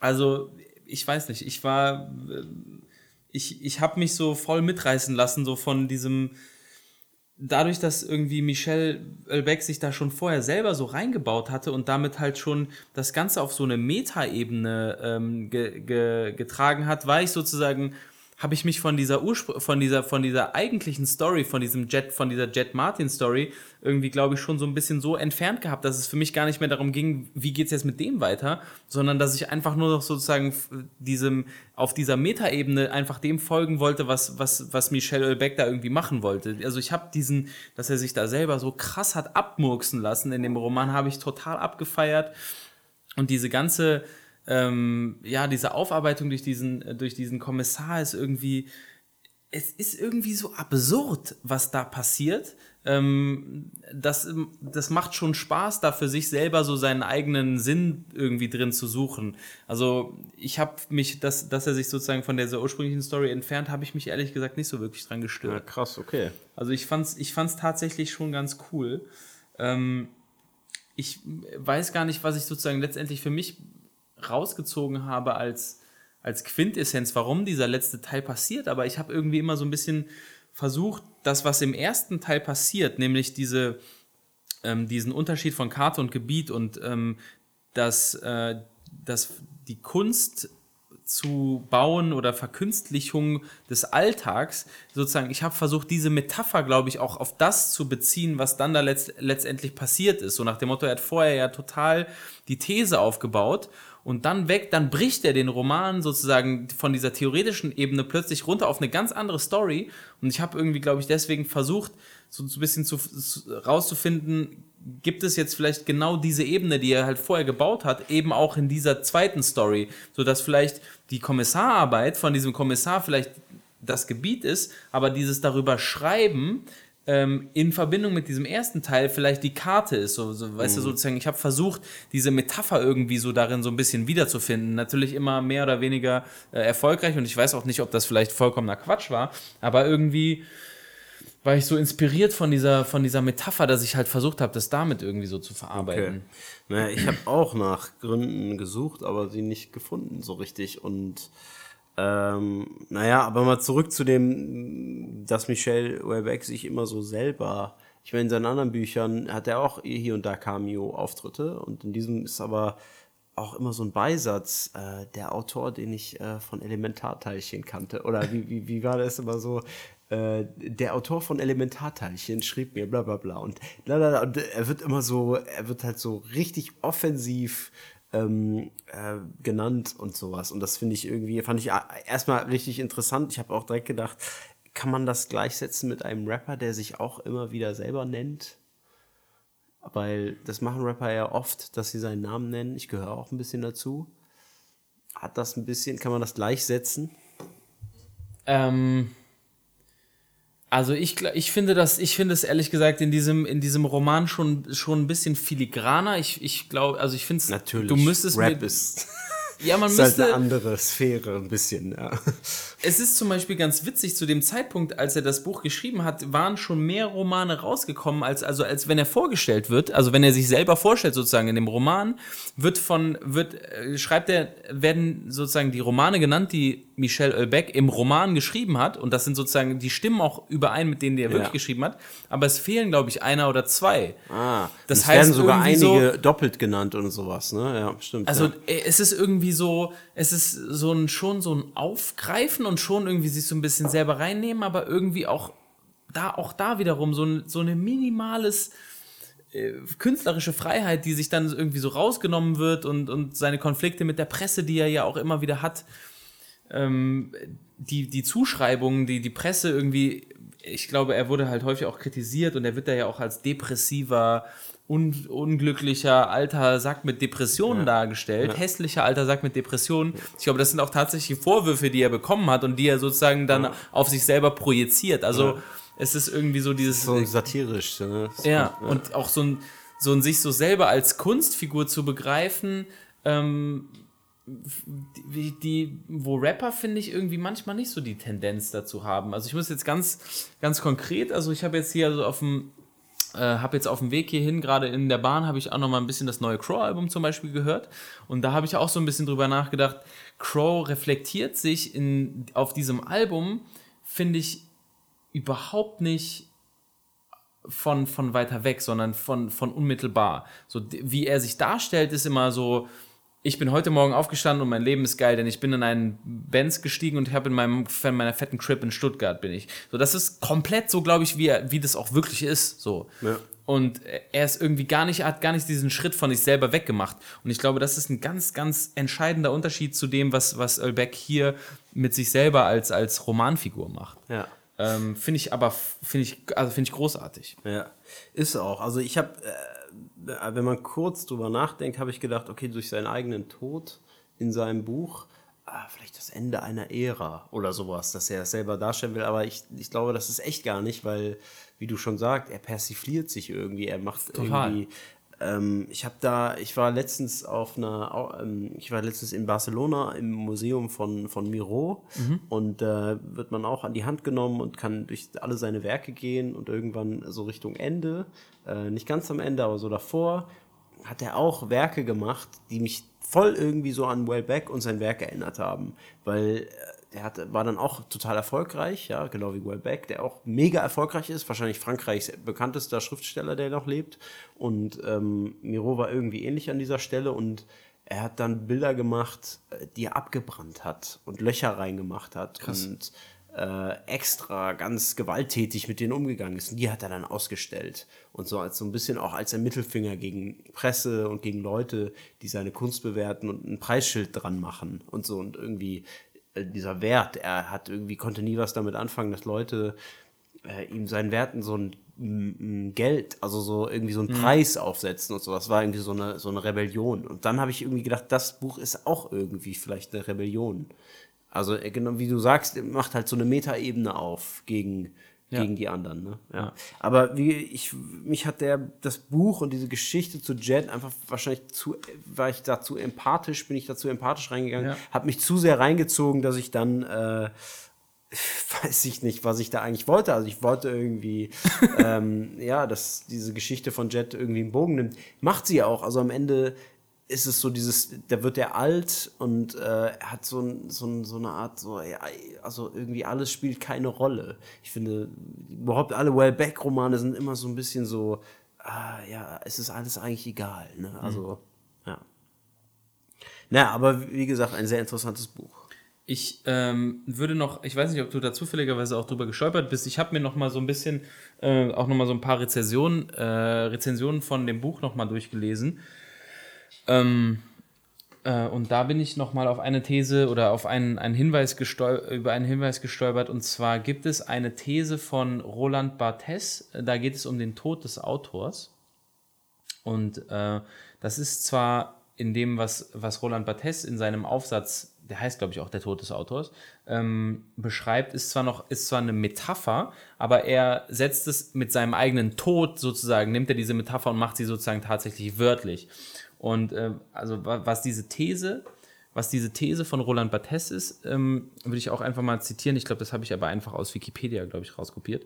Also, ich weiß nicht. Ich war, ich, ich habe mich so voll mitreißen lassen, so von diesem, dadurch, dass irgendwie Michel Ölbeck sich da schon vorher selber so reingebaut hatte und damit halt schon das Ganze auf so eine Metaebene ähm, ge ge getragen hat, war ich sozusagen habe ich mich von dieser Urspr von dieser von dieser eigentlichen Story, von diesem Jet, von dieser Jet Martin Story irgendwie, glaube ich, schon so ein bisschen so entfernt gehabt, dass es für mich gar nicht mehr darum ging, wie geht's jetzt mit dem weiter, sondern dass ich einfach nur noch sozusagen diesem auf dieser Metaebene einfach dem folgen wollte, was was was Michel Ölbeck da irgendwie machen wollte. Also ich habe diesen, dass er sich da selber so krass hat abmurksen lassen in dem Roman, habe ich total abgefeiert und diese ganze ähm, ja, diese Aufarbeitung durch diesen, äh, durch diesen Kommissar ist irgendwie, es ist irgendwie so absurd, was da passiert. Ähm, das, das macht schon Spaß, da für sich selber so seinen eigenen Sinn irgendwie drin zu suchen. Also ich habe mich, dass, dass er sich sozusagen von dieser ursprünglichen Story entfernt, habe ich mich ehrlich gesagt nicht so wirklich dran gestört. Ja, krass, okay. Also ich fand's, ich fand's tatsächlich schon ganz cool. Ähm, ich weiß gar nicht, was ich sozusagen letztendlich für mich rausgezogen habe als, als Quintessenz, warum dieser letzte Teil passiert, aber ich habe irgendwie immer so ein bisschen versucht, das, was im ersten Teil passiert, nämlich diese, ähm, diesen Unterschied von Karte und Gebiet und ähm, dass, äh, dass die Kunst zu bauen oder Verkünstlichung des Alltags. Sozusagen, ich habe versucht, diese Metapher, glaube ich, auch auf das zu beziehen, was dann da letzt letztendlich passiert ist. So nach dem Motto, er hat vorher ja total die These aufgebaut und dann weg, dann bricht er den Roman sozusagen von dieser theoretischen Ebene plötzlich runter auf eine ganz andere Story. Und ich habe irgendwie, glaube ich, deswegen versucht, so, ein bisschen zu, rauszufinden, gibt es jetzt vielleicht genau diese Ebene, die er halt vorher gebaut hat, eben auch in dieser zweiten Story, sodass vielleicht die Kommissararbeit von diesem Kommissar vielleicht das Gebiet ist, aber dieses darüber schreiben ähm, in Verbindung mit diesem ersten Teil vielleicht die Karte ist. So, so weißt mhm. du, sozusagen, ich habe versucht, diese Metapher irgendwie so darin so ein bisschen wiederzufinden. Natürlich immer mehr oder weniger äh, erfolgreich und ich weiß auch nicht, ob das vielleicht vollkommener Quatsch war, aber irgendwie war ich so inspiriert von dieser, von dieser Metapher, dass ich halt versucht habe, das damit irgendwie so zu verarbeiten. Okay. Naja, ich habe auch nach Gründen gesucht, aber sie nicht gefunden so richtig und ähm, naja, aber mal zurück zu dem, dass Michel Houellebecq sich immer so selber, ich meine, in seinen anderen Büchern hat er auch hier und da Cameo-Auftritte und in diesem ist aber auch immer so ein Beisatz, äh, der Autor, den ich äh, von Elementarteilchen kannte. Oder wie, wie, wie war das immer so? Äh, der Autor von Elementarteilchen schrieb mir bla bla bla. Und, bla, bla, bla, und er wird immer so, er wird halt so richtig offensiv ähm, äh, genannt und sowas. Und das finde ich irgendwie, fand ich erstmal richtig interessant. Ich habe auch direkt gedacht, kann man das gleichsetzen mit einem Rapper, der sich auch immer wieder selber nennt? Weil das machen Rapper ja oft, dass sie seinen Namen nennen. Ich gehöre auch ein bisschen dazu. Hat das ein bisschen, kann man das gleichsetzen? Ähm, also ich, ich finde das, ich finde es ehrlich gesagt in diesem, in diesem Roman schon, schon ein bisschen filigraner. Ich, ich glaube, also ich finde es, Natürlich. du müsstest Rap ist. Ja, man ist halt eine andere Sphäre ein bisschen, ja. Es ist zum Beispiel ganz witzig, zu dem Zeitpunkt, als er das Buch geschrieben hat, waren schon mehr Romane rausgekommen, als, also als wenn er vorgestellt wird, also wenn er sich selber vorstellt, sozusagen in dem Roman, wird von, wird, äh, schreibt er, werden sozusagen die Romane genannt, die Michel Houellebecq im Roman geschrieben hat, und das sind sozusagen, die stimmen auch überein mit denen, die er wirklich geschrieben hat, aber es fehlen, glaube ich, einer oder zwei. Ah, Das es heißt werden sogar irgendwie so- einige doppelt genannt und sowas, ne? Ja, stimmt. Also ja. äh, es ist irgendwie so, es ist so ein schon so ein Aufgreifen und schon irgendwie sich so ein bisschen selber reinnehmen, aber irgendwie auch da auch da wiederum so ein so eine minimales äh, künstlerische Freiheit, die sich dann irgendwie so rausgenommen wird und und seine Konflikte mit der Presse, die er ja auch immer wieder hat, ähm, die die Zuschreibungen, die die Presse irgendwie, ich glaube, er wurde halt häufig auch kritisiert und er wird da ja auch als depressiver un unglücklicher alter Sack mit Depressionen dargestellt, hässlicher alter Sack mit Depressionen. Ich glaube, das sind auch tatsächlich Vorwürfe, die er bekommen hat und die er sozusagen dann auf sich selber projiziert. Also es ist irgendwie so dieses so satirisch, ne? ja, und auch so ein, so ein sich so selber als Kunstfigur zu begreifen, ähm, die, die, wo Rapper, finde ich, irgendwie manchmal nicht so die Tendenz dazu haben. Also ich muss jetzt ganz, ganz konkret, also ich habe jetzt hier also auf dem, äh, habe jetzt auf dem Weg hierhin, gerade in der Bahn, habe ich auch noch mal ein bisschen das neue Crow-Album zum Beispiel gehört. Und da habe ich auch so ein bisschen drüber nachgedacht. Crow reflektiert sich in, auf diesem Album, finde ich, überhaupt nicht von, von weiter weg, sondern von, von unmittelbar. So, wie er sich darstellt, ist immer so, ich bin heute Morgen aufgestanden und mein Leben ist geil, denn ich bin in einen Benz gestiegen und habe in meinem in meiner fetten Crib in Stuttgart bin ich. So, das ist komplett so, glaube ich, wie, wie das auch wirklich ist. So. Ja. Und er ist irgendwie gar nicht, hat gar nicht diesen Schritt von sich selber weggemacht. Und ich glaube, das ist ein ganz, ganz entscheidender Unterschied zu dem, was, was Ölbeck hier mit sich selber als, als Romanfigur macht. Ja. Ähm, finde ich aber, finde ich, also finde ich großartig. Ja, ist auch. Also ich habe, äh, wenn man kurz drüber nachdenkt, habe ich gedacht, okay, durch seinen eigenen Tod in seinem Buch, ah, vielleicht das Ende einer Ära oder sowas, dass er das selber darstellen will. Aber ich, ich glaube, das ist echt gar nicht, weil, wie du schon sagst, er persifliert sich irgendwie. Er macht Total. irgendwie. Ähm, ich habe da, ich war letztens auf einer, ähm, ich war letztens in Barcelona im Museum von, von Miro. Und da wird man auch an die Hand genommen und kann durch alle seine Werke gehen und irgendwann so Richtung Ende, äh, nicht ganz am Ende, aber so davor, hat er auch Werke gemacht, die mich voll irgendwie so an Wellbeck und sein Werk erinnert haben, weil der hat, war dann auch total erfolgreich, ja, genau wie Wellbeck, der auch mega erfolgreich ist, wahrscheinlich Frankreichs bekanntester Schriftsteller, der noch lebt. Und ähm, Miro war irgendwie ähnlich an dieser Stelle und er hat dann Bilder gemacht, äh, die er abgebrannt hat und Löcher reingemacht hat und äh, extra ganz gewalttätig mit denen umgegangen ist. Und die hat er dann ausgestellt. Und so als so ein bisschen auch als ein Mittelfinger gegen Presse und gegen Leute, die seine Kunst bewerten und ein Preisschild dran machen und so. Und irgendwie dieser Wert, er hat irgendwie, konnte nie was damit anfangen, dass Leute äh, ihm seinen Werten so ein Geld, also so irgendwie so einen Preis aufsetzen und sowas, war irgendwie so eine, so eine Rebellion. Und dann habe ich irgendwie gedacht, das Buch ist auch irgendwie vielleicht eine Rebellion. Also äh, genau wie du sagst, macht halt so eine Metaebene auf gegen, gegen die anderen. Ne? Ja. Aber wie ich, mich hat der das Buch und diese Geschichte zu Jet einfach wahrscheinlich zu, war ich dazu empathisch, bin ich dazu empathisch reingegangen, Ja. hat mich zu sehr reingezogen, dass ich dann äh, weiß ich nicht, was ich da eigentlich wollte. Also ich wollte irgendwie, ähm, ja, dass diese Geschichte von Jet irgendwie einen Bogen nimmt. Macht sie auch. Also am Ende ist es so dieses, da wird er alt und äh, er hat so, ein, so, ein, so eine Art, so, ja, also irgendwie alles spielt keine Rolle. Ich finde, überhaupt alle Wellbeck-Romane sind immer so ein bisschen so, ah, ja, es ist alles eigentlich egal. Ne? Also, ja. Naja, aber wie gesagt, ein sehr interessantes Buch. Ich ähm, würde noch, ich weiß nicht, ob du da zufälligerweise auch drüber gestolpert bist. Ich habe mir noch mal so ein bisschen, äh, auch noch mal so ein paar Rezensionen, äh, Rezensionen von dem Buch noch mal durchgelesen. Ähm, äh, und da bin ich noch mal auf eine These oder auf einen, einen Hinweis über einen Hinweis gestolpert. Und zwar gibt es eine These von Roland Barthes. Da geht es um den Tod des Autors. Und äh, das ist zwar in dem, was, was Roland Barthes in seinem Aufsatz, der heißt, glaube ich, auch der Tod des Autors, ähm, beschreibt, ist zwar noch, ist zwar eine Metapher, aber er setzt es mit seinem eigenen Tod sozusagen, nimmt er diese Metapher und macht sie sozusagen tatsächlich wörtlich. Und äh, also wa- was diese These was diese These von Roland Barthes ist, ähm, würde ich auch einfach mal zitieren. Ich glaube, das habe ich aber einfach aus Wikipedia, glaube ich, rauskopiert.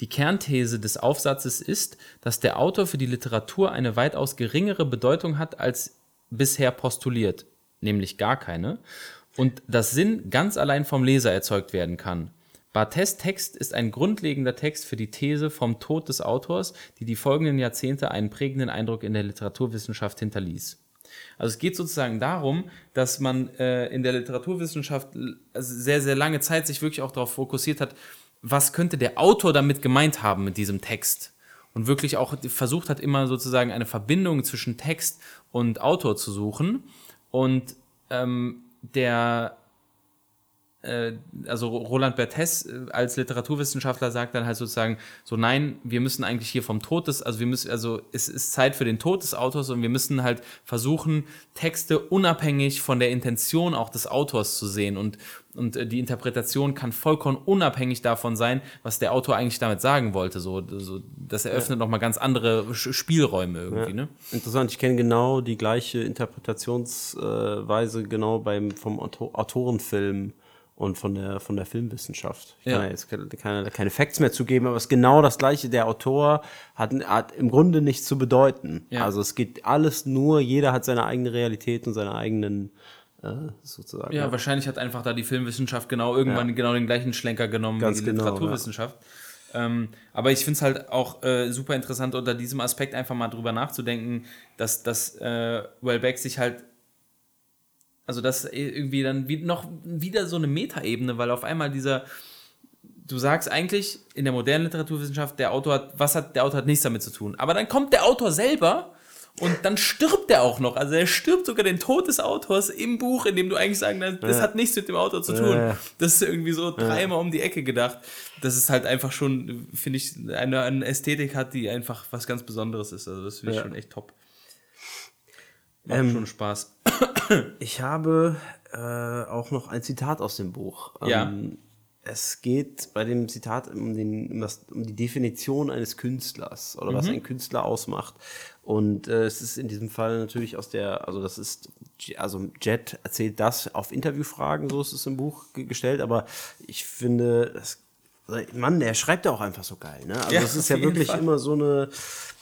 Die Kernthese des Aufsatzes ist, dass der Autor für die Literatur eine weitaus geringere Bedeutung hat als bisher postuliert, nämlich gar keine, und dass Sinn ganz allein vom Leser erzeugt werden kann. Barthes Text ist ein grundlegender Text für die These vom Tod des Autors, die die folgenden Jahrzehnte einen prägenden Eindruck in der Literaturwissenschaft hinterließ. Also es geht sozusagen darum, dass man äh, in der Literaturwissenschaft also sehr, sehr lange Zeit sich wirklich auch darauf fokussiert hat, was könnte der Autor damit gemeint haben mit diesem Text. Und wirklich auch versucht hat, immer sozusagen eine Verbindung zwischen Text und Autor zu suchen. Und ähm, der also Roland Berthes äh, als Literaturwissenschaftler sagt dann halt sozusagen so nein, wir müssen eigentlich hier vom Tod des, also wir müssen, also es ist Zeit für den Tod des Autors und wir müssen halt versuchen, Texte unabhängig von der Intention auch des Autors zu sehen und, und äh, die Interpretation kann vollkommen unabhängig davon sein, was der Autor eigentlich damit sagen wollte. So, so das eröffnet nochmal ganz andere Spielräume irgendwie, ne? Interessant, ich kenne genau die gleiche Interpretationsweise genau beim vom Auto Autorenfilm und von der von der Filmwissenschaft. Ich Ja. kann ja jetzt keine, keine, Facts mehr zugeben, aber es ist genau das gleiche. Der Autor hat, hat im Grunde nichts zu bedeuten. Ja. Also es geht alles nur, jeder hat seine eigene Realität und seine eigenen äh, sozusagen. Ja, wahrscheinlich hat einfach da die Filmwissenschaft genau irgendwann Ja. genau den gleichen Schlenker genommen Ganz wie die genau, Literaturwissenschaft. Ähm, aber ich finde es halt auch äh, super interessant, unter diesem Aspekt einfach mal drüber nachzudenken, dass, dass äh, Wellbeck sich halt, also das irgendwie dann wie, noch wieder so eine Metaebene, weil auf einmal dieser, du sagst eigentlich in der modernen Literaturwissenschaft, der Autor hat, was hat der Autor hat nichts damit zu tun. Aber dann kommt der Autor selber und dann stirbt er auch noch. Also er stirbt sogar den Tod des Autors im Buch, in dem du eigentlich sagen kannst, das Ja. hat nichts mit dem Autor zu tun. Ja. Das ist irgendwie so dreimal um die Ecke gedacht. Das ist halt einfach schon, finde ich, eine, eine Ästhetik hat, die einfach was ganz Besonderes ist. Also das finde ich schon echt top. Macht Ähm, schon Spaß. Ich habe äh, auch noch ein Zitat aus dem Buch. Ja. Ähm, es geht bei dem Zitat um, den, um, das, um die Definition eines Künstlers oder Mhm. was ein Künstler ausmacht. Und äh, es ist in diesem Fall natürlich aus der, also das ist, also Jet erzählt das auf Interviewfragen, so ist es im Buch ge- gestellt, aber ich finde, das, Mann, der schreibt ja auch einfach so geil. Ne? Also Ja, es ist ja wirklich Fall. immer so eine,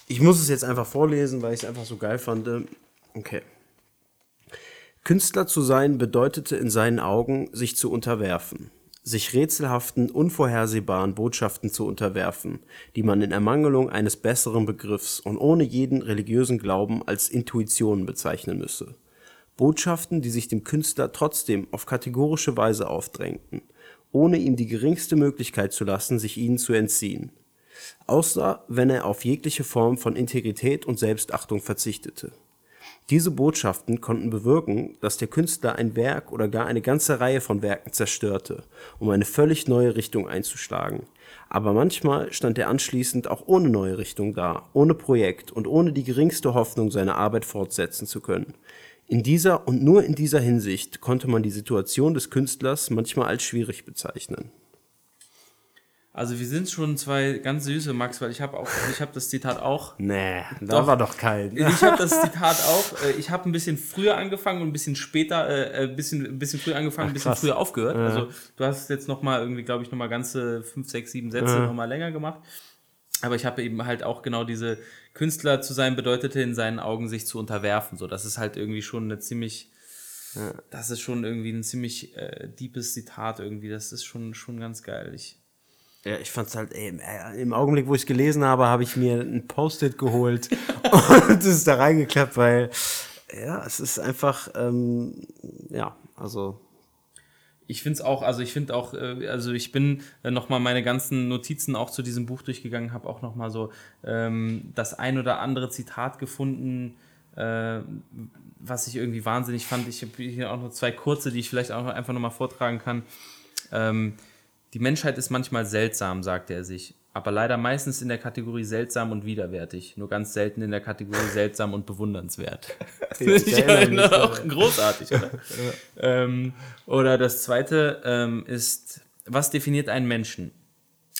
ich muss es jetzt einfach vorlesen, weil ich es einfach so geil fand. Okay. Künstler zu sein bedeutete in seinen Augen, sich zu unterwerfen, sich rätselhaften, unvorhersehbaren Botschaften zu unterwerfen, die man in Ermangelung eines besseren Begriffs und ohne jeden religiösen Glauben als Intuitionen bezeichnen müsse. Botschaften, die sich dem Künstler trotzdem auf kategorische Weise aufdrängten, ohne ihm die geringste Möglichkeit zu lassen, sich ihnen zu entziehen. Außer wenn er auf jegliche Form von Integrität und Selbstachtung verzichtete. Diese Botschaften konnten bewirken, dass der Künstler ein Werk oder gar eine ganze Reihe von Werken zerstörte, um eine völlig neue Richtung einzuschlagen. Aber manchmal stand er anschließend auch ohne neue Richtung da, ohne Projekt und ohne die geringste Hoffnung, seine Arbeit fortsetzen zu können. In dieser und nur in dieser Hinsicht konnte man die Situation des Künstlers manchmal als schwierig bezeichnen. Also wir sind schon zwei ganz süße, Max, weil ich habe auch, ich habe das Zitat auch. Nee, da Doch. war doch kein. Ich habe das Zitat auch. Äh, ich habe ein bisschen früher angefangen und ein bisschen später, äh, ein bisschen, ein bisschen früher angefangen, ein bisschen früher aufgehört. Also du hast jetzt noch mal irgendwie, glaube ich, noch mal ganze fünf, sechs, sieben Sätze noch mal länger gemacht. Aber ich habe eben halt auch genau diese Künstler zu sein bedeutete in seinen Augen sich zu unterwerfen. So, das ist halt irgendwie schon eine ziemlich, das ist schon irgendwie ein ziemlich äh, deepes Zitat irgendwie. Das ist schon schon ganz geil. Ich, Ja, ich fand's halt, ey, äh, im Augenblick, wo ich es gelesen habe, habe ich mir ein Post-it geholt und es ist da reingeklappt, weil, ja, es ist einfach, ähm, ja, also, Ich finde es auch, also ich finde auch, äh, also ich bin äh, nochmal meine ganzen Notizen auch zu diesem Buch durchgegangen, habe auch nochmal so ähm, das ein oder andere Zitat gefunden, äh, was ich irgendwie wahnsinnig fand. Ich habe hier auch noch zwei kurze, die ich vielleicht auch einfach nochmal vortragen kann. Ähm, die Menschheit ist manchmal seltsam, sagte er sich, aber leider meistens in der Kategorie seltsam und widerwärtig, nur ganz selten in der Kategorie seltsam und bewundernswert. Finde ich erinnere ja, auch großartig, oder? ähm, oder das zweite ähm, ist, was definiert einen Menschen?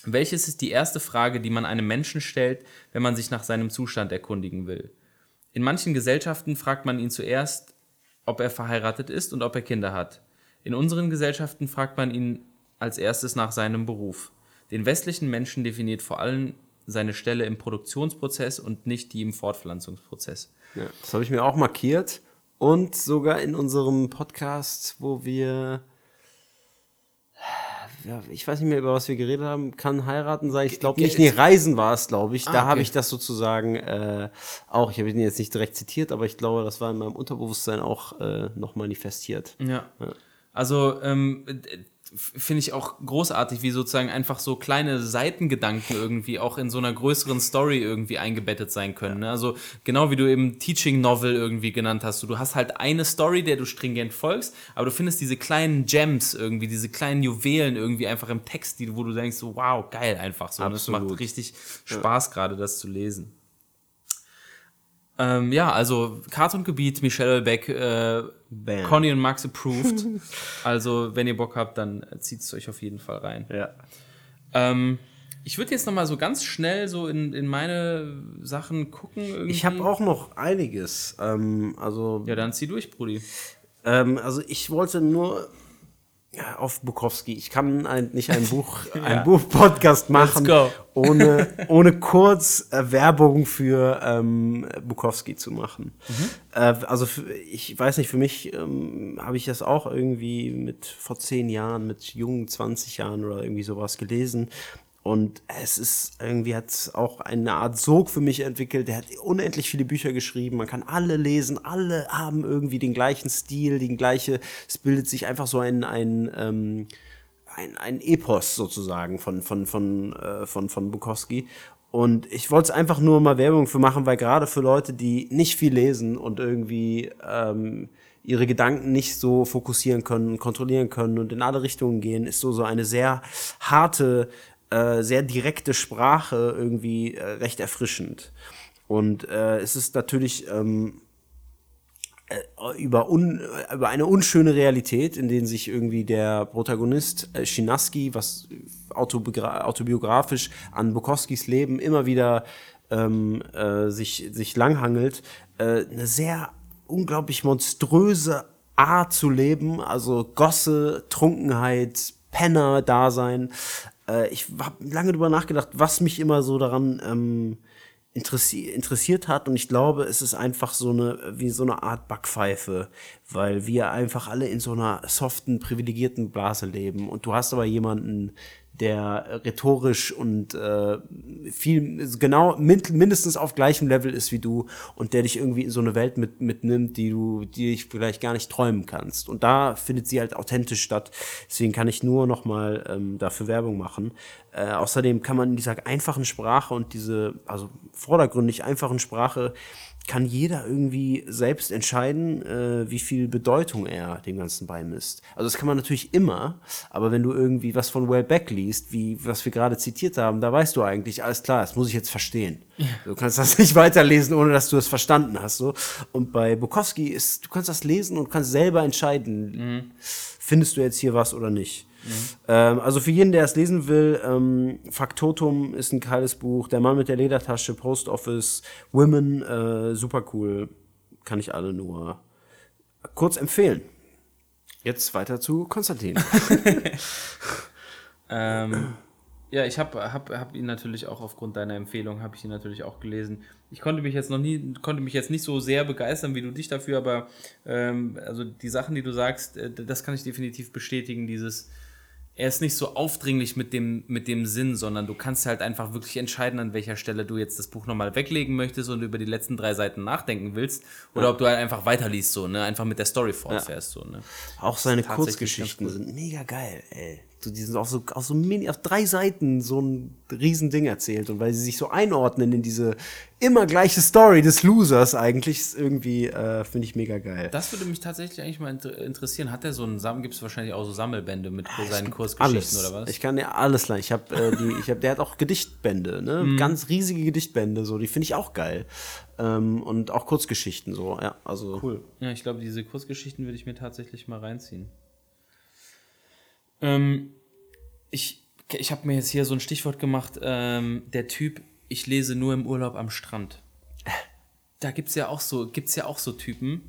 Welches ist die erste Frage, die man einem Menschen stellt, wenn man sich nach seinem Zustand erkundigen will? In manchen Gesellschaften fragt man ihn zuerst, ob er verheiratet ist und ob er Kinder hat. In unseren Gesellschaften fragt man ihn als erstes nach seinem Beruf. Den westlichen Menschen definiert vor allem seine Stelle im Produktionsprozess und nicht die im Fortpflanzungsprozess. Ja, das habe ich mir auch markiert. Und sogar in unserem Podcast, wo wir. Ja, ich weiß nicht mehr, über was wir geredet haben. Kann heiraten sein. Ich glaube nicht. Nee, Reisen war es, glaube ich. da Ah, habe okay. ich das sozusagen äh, auch. Ich habe ihn jetzt nicht direkt zitiert, aber ich glaube, das war in meinem Unterbewusstsein auch äh, noch manifestiert. Ja. Also ähm, finde ich auch großartig, wie sozusagen einfach so kleine Seitengedanken irgendwie auch in so einer größeren Story irgendwie eingebettet sein können. Ne? Also genau wie du eben Teaching Novel irgendwie genannt hast. Du hast halt eine Story, der du stringent folgst, aber du findest diese kleinen Gems irgendwie, diese kleinen Juwelen irgendwie einfach im Text, die, wo du denkst, so, wow, geil einfach so. Und es Absolut. macht richtig Spaß gerade, das zu lesen. Ähm, ja, also Kartongebiet, Michelle Beck, äh, Bam. Conny und Max approved. also, wenn ihr Bock habt, dann zieht es euch auf jeden Fall rein. Ja. Ähm, ich würde jetzt noch mal so ganz schnell so in, in meine Sachen gucken. Irgendwie. Ich habe auch noch einiges. Ähm, also Ja, dann zieh durch, Brudi. Ähm, also ich wollte nur auf Bukowski. Ich kann ein, nicht ein Buch, ein Buch-Podcast machen, ohne, ohne kurz äh, Werbung für ähm, Bukowski zu machen. Äh, also für, ich weiß nicht, für mich ähm, habe ich das auch irgendwie mit vor zehn Jahren, mit jungen 20 Jahren oder irgendwie sowas gelesen. Und es ist irgendwie hat auch eine Art Sog für mich entwickelt. Der hat unendlich viele Bücher geschrieben. Man kann alle lesen. Alle haben irgendwie den gleichen Stil, den gleiche. Es bildet sich einfach so ein, ein, ähm, ein, ein Epos sozusagen von, von, von, äh, von, von Bukowski. Und ich wollte es einfach nur mal Werbung für machen, weil gerade für Leute, die nicht viel lesen und irgendwie ähm, ihre Gedanken nicht so fokussieren können, kontrollieren können und in alle Richtungen gehen, ist so, so eine sehr harte, äh, sehr direkte Sprache irgendwie äh, recht erfrischend. Und äh, es ist natürlich ähm, äh, über, un, über eine unschöne Realität, in denen sich irgendwie der Protagonist äh, Chinaski, was autobiogra- autobiografisch an Bukowskis Leben immer wieder ähm, äh, sich, sich langhangelt, äh, eine sehr unglaublich monströse Art zu leben, also Gosse, Trunkenheit, Penner-Dasein. Äh, ich habe lange drüber nachgedacht, was mich immer so daran ähm, interessi interessiert hat. Und ich glaube, es ist einfach so eine, wie so eine Art Backpfeife, weil wir einfach alle in so einer soften, privilegierten Blase leben. Und du hast aber jemanden, der rhetorisch und äh, viel genau min mindestens auf gleichem Level ist wie du und der dich irgendwie in so eine Welt mit, mitnimmt, die du die dich vielleicht gar nicht träumen kannst. Und da findet sie halt authentisch statt. Deswegen kann ich nur noch mal ähm, dafür Werbung machen. Äh, außerdem kann man in dieser einfachen Sprache und diese also vordergründig einfachen Sprache kann jeder irgendwie selbst entscheiden, äh, wie viel Bedeutung er dem Ganzen beimisst. Also das kann man natürlich immer, aber wenn du irgendwie was von Wellbeck liest, wie was wir gerade zitiert haben, da weißt du eigentlich, alles klar, das muss ich jetzt verstehen. Du kannst das nicht weiterlesen, ohne dass du es verstanden hast. So. Und bei Bukowski ist, du kannst das lesen und kannst selber entscheiden, findest du jetzt hier was oder nicht. Ähm, also für jeden, der es lesen will, ähm, Faktotum ist ein geiles Buch. Der Mann mit der Ledertasche, Post Office, Women, äh, super cool. Kann ich alle nur kurz empfehlen. Jetzt weiter zu Konstantin. Ähm, ja, ich habe hab, hab ihn natürlich auch aufgrund deiner Empfehlung, habe ich ihn natürlich auch gelesen. Ich konnte mich jetzt noch nie, konnte mich jetzt nicht so sehr begeistern wie du dich dafür, aber ähm, also die Sachen, die du sagst, äh, das kann ich definitiv bestätigen, dieses er ist nicht so aufdringlich mit dem, mit dem Sinn, sondern du kannst halt einfach wirklich entscheiden, an welcher Stelle du jetzt das Buch nochmal weglegen möchtest und über die letzten drei Seiten nachdenken willst. Oder ob du halt einfach weiterliest, so, ne? Einfach mit der Story fortfährst, so, ne? Auch seine Kurzgeschichten sind mega geil, ey. So, die sind auf so, auf so mini, auf drei Seiten so ein Riesending erzählt. Und weil sie sich so einordnen in diese immer gleiche Story des Losers eigentlich, ist irgendwie, äh, finde ich mega geil. Das würde mich tatsächlich eigentlich mal inter- interessieren. Hat der so einen Sam gibt es wahrscheinlich auch so Sammelbände mit seinen gibt Kurzgeschichten alles. oder was? Ich kann dir alles leihen. Ich habe äh, die, ich habe, der hat auch Gedichtbände, ne? Mhm. Ganz riesige Gedichtbände, so die finde ich auch geil. Ähm, und auch Kurzgeschichten, so ja, also cool. ja, ich glaube, diese Kurzgeschichten würde ich mir tatsächlich mal reinziehen. Ähm, ich ich habe mir jetzt hier so ein Stichwort gemacht, ähm, der Typ, ich lese nur im Urlaub am Strand. Da gibt's ja auch so, gibt's ja auch so Typen.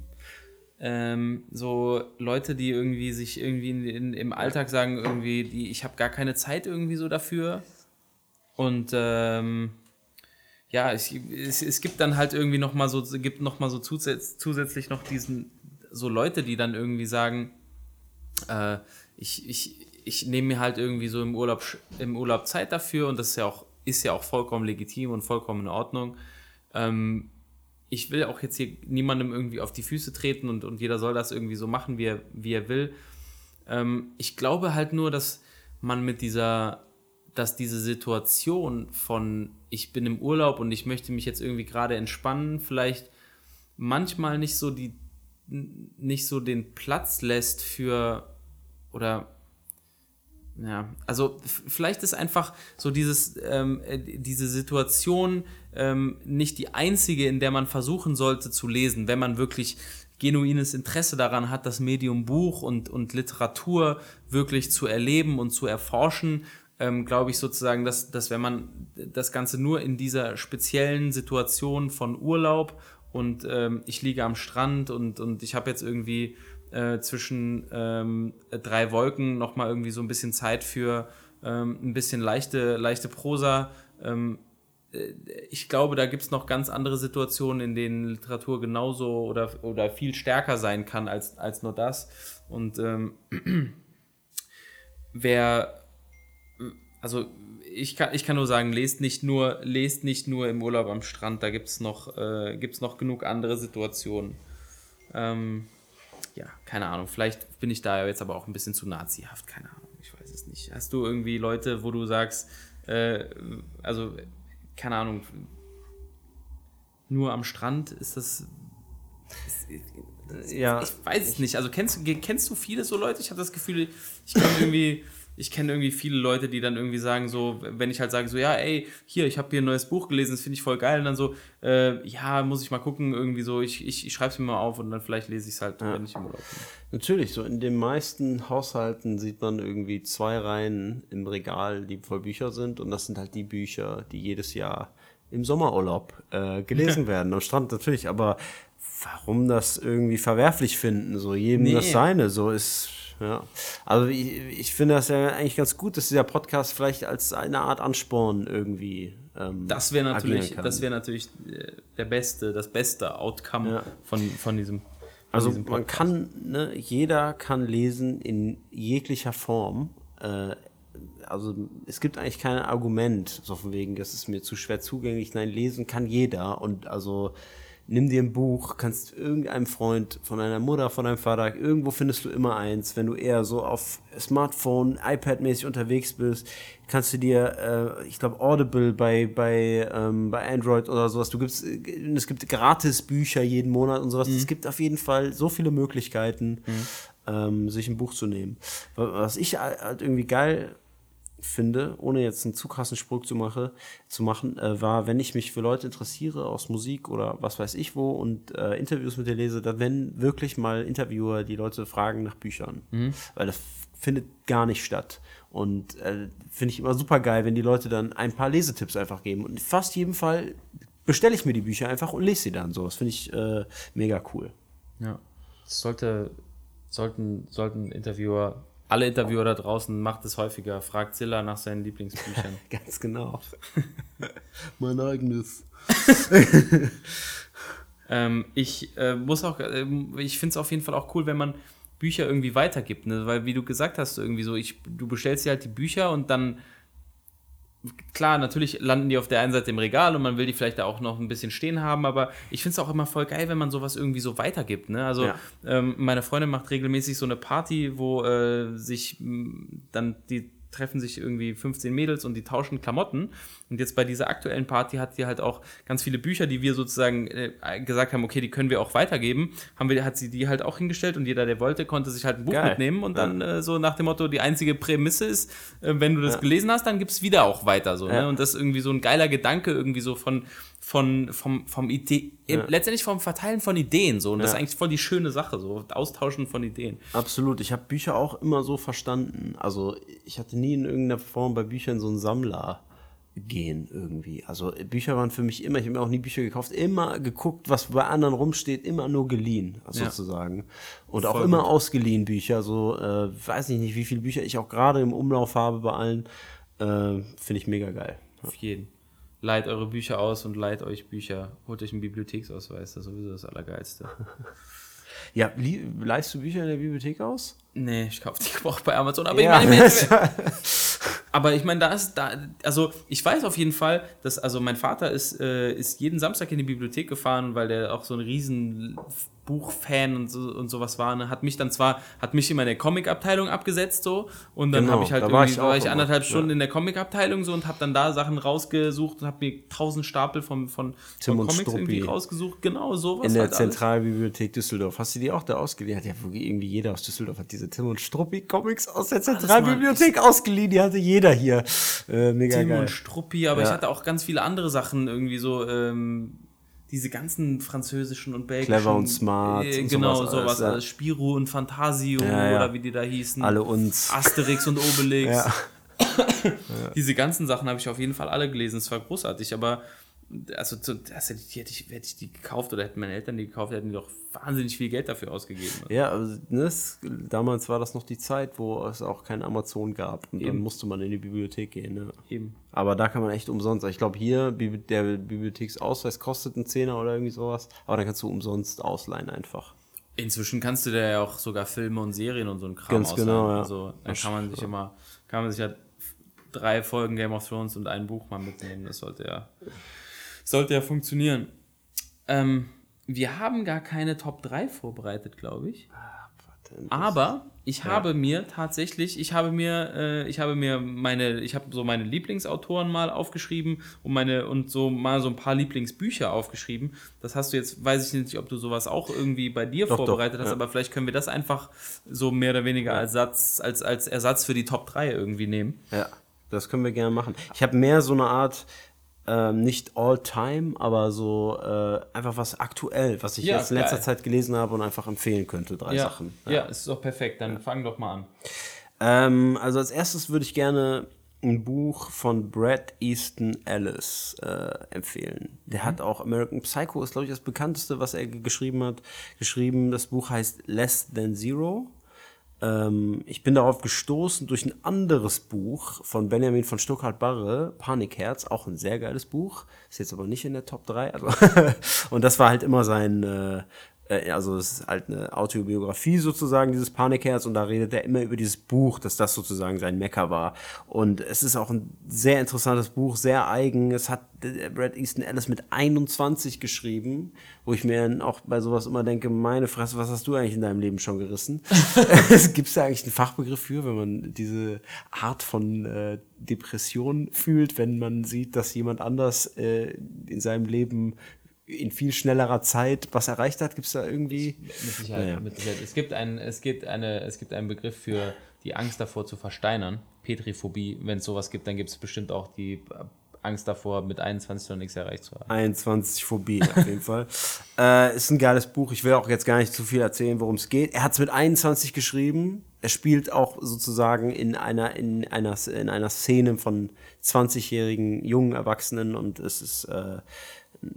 ähm, so Leute, die irgendwie sich irgendwie in, in, im Alltag sagen, irgendwie, die, ich habe gar keine Zeit irgendwie so dafür. Und ähm, ja, es, es, es gibt dann halt irgendwie noch mal so, gibt noch mal so zusätzlich, zusätzlich noch diesen, so Leute, die dann irgendwie sagen, äh, ich, ich, ich nehme mir halt irgendwie so im Urlaub, im Urlaub Zeit dafür und das ist ja auch, ist ja auch vollkommen legitim und vollkommen in Ordnung. Ähm, ich will auch jetzt hier niemandem irgendwie auf die Füße treten und, und jeder soll das irgendwie so machen, wie er, wie er will. Ähm, ich glaube halt nur, dass man mit dieser, dass diese Situation von ich bin im Urlaub und ich möchte mich jetzt irgendwie gerade entspannen, vielleicht manchmal nicht so die, nicht so den Platz lässt für oder ja, also vielleicht ist einfach so dieses, ähm, äh, diese Situation ähm, nicht die einzige, in der man versuchen sollte zu lesen, wenn man wirklich genuines Interesse daran hat, das Medium Buch und, und Literatur wirklich zu erleben und zu erforschen, ähm, glaube ich sozusagen, dass, dass wenn man das Ganze nur in dieser speziellen Situation von Urlaub und ähm, ich liege am Strand und, und ich habe jetzt irgendwie äh, zwischen ähm, drei Wolken nochmal irgendwie so ein bisschen Zeit für ähm, ein bisschen leichte, leichte Prosa. Ähm, äh, ich glaube, da gibt es noch ganz andere Situationen, in denen Literatur genauso oder, oder viel stärker sein kann als, als nur das. Und ähm, wer, also ich kann, ich kann nur sagen, lest nicht nur, lest nicht nur im Urlaub am Strand, da gibt es noch, äh, noch genug andere Situationen. Ähm, ja, keine Ahnung. Vielleicht bin ich da jetzt aber auch ein bisschen zu nazihaft, keine Ahnung. Ich weiß es nicht. Hast du irgendwie Leute, wo du sagst, äh, also, keine Ahnung, nur am Strand ist das. Ist, ja. Ich weiß es nicht. Also kennst, kennst du viele so Leute? Ich habe das Gefühl, ich kenne irgendwie ich kenne irgendwie viele Leute, die dann irgendwie sagen, so, wenn ich halt sage, so, ja, ey, hier, ich habe hier ein neues Buch gelesen, das finde ich voll geil, und dann so, äh, ja, muss ich mal gucken, irgendwie so, ich, ich, ich schreibe es mir mal auf und dann vielleicht lese ich es halt, ja. wenn ich im Urlaub bin. Natürlich, so in den meisten Haushalten sieht man irgendwie zwei Reihen im Regal, die voll Bücher sind, und das sind halt die Bücher, die jedes Jahr im Sommerurlaub äh, gelesen werden. Am Strand natürlich, aber warum das irgendwie verwerflich finden? So jedem nee. das seine, so ist ja. Also ich, ich finde das ja eigentlich ganz gut, dass dieser Podcast vielleicht als eine Art Ansporn irgendwie. Ähm, das wäre natürlich, das wäre natürlich äh, der beste, das beste Outcome ja. von, von diesem. Von also diesem man kann, ne, jeder kann lesen in jeglicher Form. Äh, also es gibt eigentlich kein Argument, so von wegen, das ist mir zu schwer zugänglich. Nein, lesen kann jeder und also nimm dir ein Buch, kannst irgendeinem Freund, von deiner Mutter, von deinem Vater, irgendwo findest du immer eins. Wenn du eher so auf Smartphone, iPad-mäßig unterwegs bist, kannst du dir, äh, ich glaube, Audible bei, bei, ähm, bei Android oder sowas, du gibst, äh, es gibt gratis Bücher jeden Monat und sowas. Mhm. Es gibt auf jeden Fall so viele Möglichkeiten, mhm. ähm, sich ein Buch zu nehmen. Was ich halt irgendwie geil finde, ohne jetzt einen zu krassen Sprung zu, mache, zu machen, äh, war, wenn ich mich für Leute interessiere aus Musik oder was weiß ich wo und äh, Interviews mit dir lese, dann wenn wirklich mal Interviewer die Leute fragen nach Büchern. Mhm. Weil das findet gar nicht statt. Und äh, finde ich immer super geil, wenn die Leute dann ein paar Lesetipps einfach geben. Und in fast jedem Fall bestelle ich mir die Bücher einfach und lese sie dann so. Das finde ich äh, mega cool. Ja. Das sollte, sollten, sollten Interviewer alle Interviewer da draußen macht es häufiger. Fragt Zilla nach seinen Lieblingsbüchern. Ganz genau. mein eigenes. ähm, ich äh, muss auch, äh, ich finde es auf jeden Fall auch cool, wenn man Bücher irgendwie weitergibt, ne? weil wie du gesagt hast, irgendwie so, ich, du bestellst dir halt die Bücher und dann klar, natürlich landen die auf der einen Seite im Regal und man will die vielleicht da auch noch ein bisschen stehen haben, aber ich finde es auch immer voll geil, wenn man sowas irgendwie so weitergibt. Ne? Also ja. ähm, meine Freundin macht regelmäßig so eine Party, wo äh, sich dann die treffen sich irgendwie 15 Mädels und die tauschen Klamotten. Und jetzt bei dieser aktuellen Party hat sie halt auch ganz viele Bücher, die wir sozusagen äh, gesagt haben, okay, die können wir auch weitergeben. Haben wir, hat sie die halt auch hingestellt und jeder, der wollte, konnte sich halt ein Buch Geil. mitnehmen und dann ja. äh, so nach dem Motto, die einzige Prämisse ist, äh, wenn du das ja. gelesen hast, dann gibt es wieder auch weiter so. Ne? Ja. Ne? Und das ist irgendwie so ein geiler Gedanke, irgendwie so von, von, vom, vom Idee, ja. letztendlich vom Verteilen von Ideen so. Und das ist eigentlich voll die schöne Sache, so Austauschen von Ideen. Absolut. Ich habe Bücher auch immer so verstanden. Also ich hatte nie in irgendeiner Form bei Büchern so einen Sammler. gehen irgendwie. Also Bücher waren für mich immer, ich habe mir auch nie Bücher gekauft, immer geguckt, was bei anderen rumsteht, immer nur geliehen, Ja. sozusagen. Und auch Voll immer gut. ausgeliehen Bücher. So, äh, weiß ich nicht, wie viele Bücher ich auch gerade im Umlauf habe bei allen. Äh, Finde ich mega geil. Auf jeden. Leiht eure Bücher aus und leiht euch Bücher. Holt euch einen Bibliotheksausweis, das ist sowieso das Allergeilste. Ja, leihst du Bücher in der Bibliothek aus? Nee, ich kaufe die gebraucht bei Amazon. Aber Ja. ich meine, aber ich meine, da ist da, also ich weiß auf jeden Fall, dass also mein Vater ist, äh, ist jeden Samstag in die Bibliothek gefahren, weil der auch so ein riesen Buchfan und, so, und sowas war. Ne? Hat mich dann zwar, hat mich immer in der Comic-Abteilung abgesetzt so und dann Genau, habe ich halt da war irgendwie, ich war ich immer, anderthalb ja. Stunden in der Comic-Abteilung so und habe dann da Sachen rausgesucht und habe mir tausend Stapel von, von, Tim von und Comics Struppi. irgendwie rausgesucht. Genau, sowas In der halt. Zentralbibliothek Düsseldorf. Hast du die auch da ausgeliehen? Hat ja irgendwie jeder aus Düsseldorf hat diese Tim und Struppi Comics aus der Zentralbibliothek ausgeliehen. Die hatte jeder hier. Äh, mega Tim geil. und Struppi, aber Ja. ich hatte auch ganz viele andere Sachen irgendwie so, ähm, diese ganzen französischen und belgischen. Clever und Smart Äh, und genau, sowas sowas, alles, ja. alles. Spiro und Fantasio oder wie die da hießen. Alle uns. Asterix und Obelix. Diese ganzen Sachen habe ich auf jeden Fall alle gelesen. Es war großartig, aber also zu- das hätte ich, hätte ich, hätte ich die gekauft oder hätten meine Eltern die gekauft, hätten die doch wahnsinnig viel Geld dafür ausgegeben. Ja, also, ne, es, damals war das noch die Zeit, wo es auch kein Amazon gab. Und dann Eben. musste man in die Bibliothek gehen. Ne? Eben. Aber da kann man echt umsonst. Ich glaube, hier, der Bibliotheksausweis kostet einen Zehner oder irgendwie sowas. Aber dann kannst du umsonst ausleihen einfach. Inzwischen kannst du da ja auch sogar Filme und Serien und so ein Kram Ganz ausleihen. genau, ja. Also dann kann man sich immer, kann man sich ja drei Folgen Game of Thrones und ein Buch mal mitnehmen. Das sollte ja, sollte ja funktionieren. Ähm, wir haben gar keine Top 3 vorbereitet, glaube ich. Aber ich habe mir tatsächlich, ich habe mir, äh, ich habe mir meine, ich habe so meine Lieblingsautoren mal aufgeschrieben und meine und so mal so ein paar Lieblingsbücher aufgeschrieben. Das hast du jetzt, weiß ich nicht, ob du sowas auch irgendwie bei dir Doch, vorbereitet doch, hast, ja. aber vielleicht können wir das einfach so mehr oder weniger als Satz, als, als Ersatz für die Top 3 irgendwie nehmen. Ja, das können wir gerne machen. Ich habe mehr so eine Art, ähm, nicht all-time, aber so äh, einfach was aktuell, was ich Ja, jetzt in letzter geil. Zeit gelesen habe und einfach empfehlen könnte. Drei Ja, Sachen. ja. ist doch perfekt. Dann fang doch mal an. Ähm, also als erstes würde ich gerne ein Buch von Brad Easton Ellis äh, empfehlen. Der hat auch American Psycho, ist glaube ich das bekannteste, was er ge- geschrieben hat. Geschrieben, das Buch heißt Less Than Zero. Ähm, ich bin darauf gestoßen durch ein anderes Buch von Benjamin von Stuckrad-Barre, Panikherz, auch ein sehr geiles Buch. Ist jetzt aber nicht in der Top 3. Also und das war halt immer sein, äh, äh, also es ist halt eine Autobiografie sozusagen, dieses Panikherz, und da redet er immer über dieses Buch, dass das sozusagen sein Mecker war. Und es ist auch ein sehr interessantes Buch, sehr eigen. Es hat äh, Brad Easton Ellis mit 21 geschrieben, wo ich mir auch bei sowas immer denke, meine Fresse, was hast du eigentlich in deinem Leben schon gerissen? Gibt es da eigentlich einen Fachbegriff für, wenn man diese Art von äh, Depression fühlt, wenn man sieht, dass jemand anders äh, in seinem Leben in viel schnellerer Zeit was erreicht hat? Gibt es da irgendwie? Mit Sicherheit, Naja. mit Sicherheit. Es gibt, ein, es, gibt eine, es gibt einen Begriff für die Angst davor zu versteinern. Petriphobie. Wenn es sowas gibt, dann gibt es bestimmt auch die Angst davor, mit 21 noch nichts erreicht zu haben. 21 Phobie auf jeden Fall. Äh, ist ein geiles Buch. Ich will auch jetzt gar nicht zu viel erzählen, worum es geht. Er hat es mit 21 geschrieben. Er spielt auch sozusagen in einer, in einer, in einer Szene von 20-jährigen jungen Erwachsenen und es ist äh,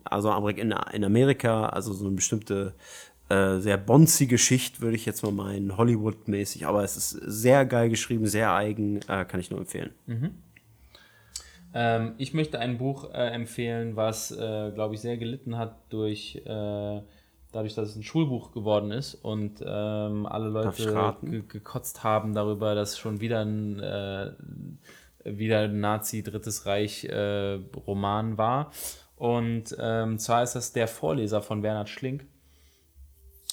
also in, in Amerika, also so eine bestimmte äh, sehr bonzige Schicht, würde ich jetzt mal meinen, Hollywood-mäßig, aber es ist sehr geil geschrieben, sehr eigen, äh, kann ich nur empfehlen. Ähm, ich möchte ein Buch äh, empfehlen, was, äh, glaube ich, sehr gelitten hat durch äh, dadurch, dass es ein Schulbuch geworden ist und ähm, alle Leute ge gekotzt haben darüber, dass schon wieder ein äh, wieder Nazi Drittes Reich äh, Roman war. Und ähm, zwar ist das der Vorleser von Bernhard Schlink,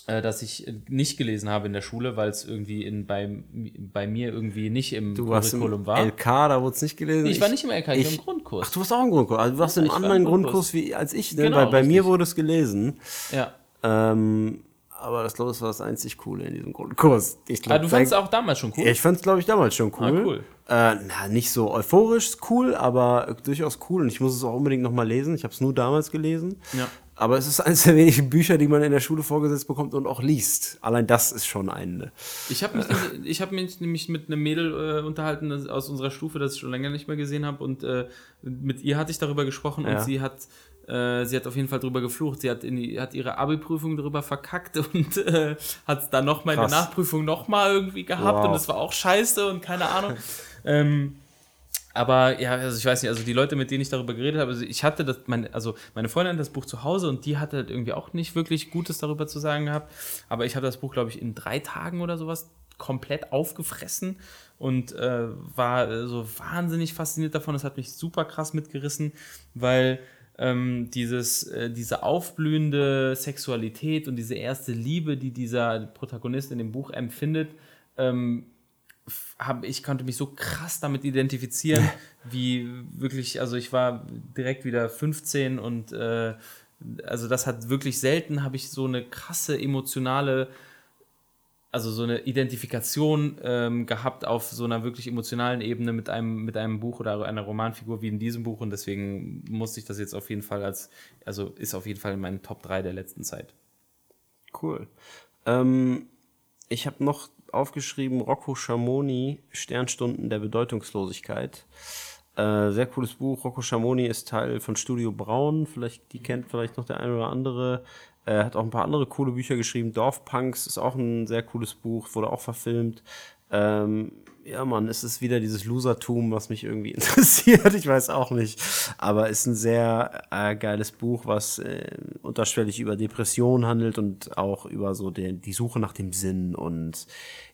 äh, das ich nicht gelesen habe in der Schule, weil es irgendwie in, bei, bei mir irgendwie nicht im Du warst Curriculum im war. LK, da wurde es nicht gelesen. ich war nicht im LK, ich, war ich- im Grundkurs. Ach, du warst auch im Grundkurs. Also du warst ich war im anderen Grundkurs. Grundkurs wie als ich, ne? Genau, Weil bei mir richtig. wurde es gelesen. ja. Ähm, aber das glaube ich war das einzig Coole in diesem Grundkurs. Ich Ah, glaub, du fandest da- auch damals schon cool? Ja, ich fand es, glaube ich, damals schon cool. Ah, cool. Äh, na, nicht so euphorisch cool, aber durchaus cool. Und ich muss es auch unbedingt noch mal lesen. Ich habe es nur damals gelesen. Ja. Aber es ist eines der wenigen Bücher, die man in der Schule vorgesetzt bekommt und auch liest. Allein das ist schon ein. Ich habe mich, ich hab mich nämlich mit einem Mädel äh, unterhalten aus unserer Stufe, das ich schon länger nicht mehr gesehen habe. Und äh, mit ihr hatte ich darüber gesprochen Ja. und sie hat, äh, sie hat auf jeden Fall drüber geflucht. Sie hat, in die, hat ihre Abi-Prüfung drüber verkackt und äh, hat dann nochmal in der. Nachprüfung nochmal irgendwie gehabt Wow. und es war auch scheiße und keine Ahnung. ähm, aber ja, also ich weiß nicht, also die Leute, mit denen ich darüber geredet habe, also ich hatte das, meine, also meine Freundin hat das Buch zu Hause und die hatte halt irgendwie auch nicht wirklich Gutes darüber zu sagen gehabt. Aber ich habe das Buch, glaube ich, in drei Tagen oder sowas komplett aufgefressen und äh, war so wahnsinnig fasziniert davon. Das hat mich super krass mitgerissen, weil ähm, dieses, äh, diese aufblühende Sexualität und diese erste Liebe, die dieser Protagonist in dem Buch empfindet, ähm, hab, ich konnte mich so krass damit identifizieren, wie wirklich, also ich war direkt wieder 15 und äh, also das hat wirklich selten, habe ich so eine krasse emotionale, also so eine Identifikation ähm, gehabt auf so einer wirklich emotionalen Ebene mit einem, mit einem Buch oder einer Romanfigur wie in diesem Buch und deswegen musste ich das jetzt auf jeden Fall als, also ist auf jeden Fall in meinen Top 3 der letzten Zeit. Cool. Ähm, ich habe noch aufgeschrieben Rocco Schamoni, Sternstunden der Bedeutungslosigkeit. Äh, sehr cooles Buch. Rocco Schamoni ist Teil von Studio Braun. Vielleicht, die kennt vielleicht noch der eine oder andere. Er hat auch ein paar andere coole Bücher geschrieben. Dorfpunks ist auch ein sehr cooles Buch, wurde auch verfilmt. Ähm, ja, Mann, es ist wieder dieses Losertum, was mich irgendwie interessiert. Ich weiß auch nicht. Aber ist ein sehr äh, geiles Buch, was äh, unterschwellig über Depressionen handelt und auch über so den, die Suche nach dem Sinn und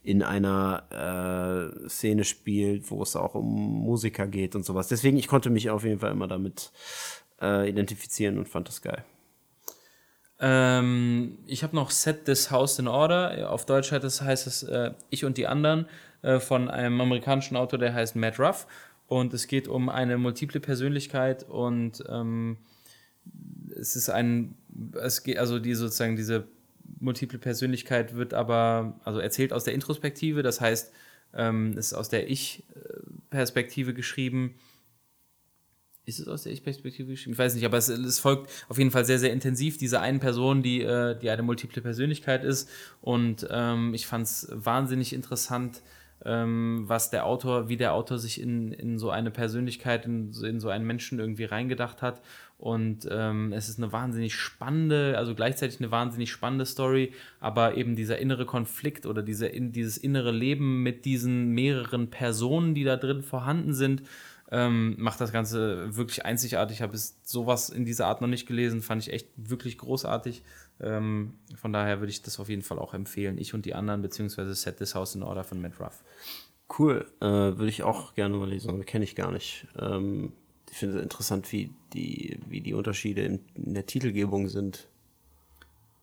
in einer äh, Szene spielt, wo es auch um Musiker geht und sowas. Deswegen, ich konnte mich auf jeden Fall immer damit äh, identifizieren und fand das geil. Ähm, ich habe noch Set This House in Order. Auf Deutsch heißt es, heißt es äh, Ich und die anderen äh, von einem amerikanischen Autor, der heißt Matt Ruff. Und es geht um eine multiple Persönlichkeit und ähm, es ist ein, es geht, also die sozusagen diese multiple Persönlichkeit wird aber, also erzählt aus der Introspektive, das heißt, ähm, ist aus der Ich-Perspektive geschrieben. Ist es aus der Ich-Perspektive geschrieben? Ich weiß nicht, aber es, es folgt auf jeden Fall sehr, sehr intensiv dieser einen Person, die, äh, die eine multiple Persönlichkeit ist. Und ähm, ich fand es wahnsinnig interessant, ähm, was der Autor, wie der Autor sich in, in so eine Persönlichkeit, in, so- in so einen Menschen irgendwie reingedacht hat. Und ähm, es ist eine wahnsinnig spannende, also gleichzeitig eine wahnsinnig spannende Story, aber eben dieser innere Konflikt oder diese, in, dieses innere Leben mit diesen mehreren Personen, die da drin vorhanden sind, ähm, macht das Ganze wirklich einzigartig. Ich habe es sowas in dieser Art noch nicht gelesen, fand ich echt wirklich großartig. Ähm, von daher würde ich das auf jeden Fall auch empfehlen. Ich und die anderen, beziehungsweise Set This House in Order von Matt Ruff. Cool, äh, würde ich auch gerne mal lesen, aber kenne ich gar nicht. Ähm, ich finde es interessant, wie die, wie die Unterschiede in, in der Titelgebung sind.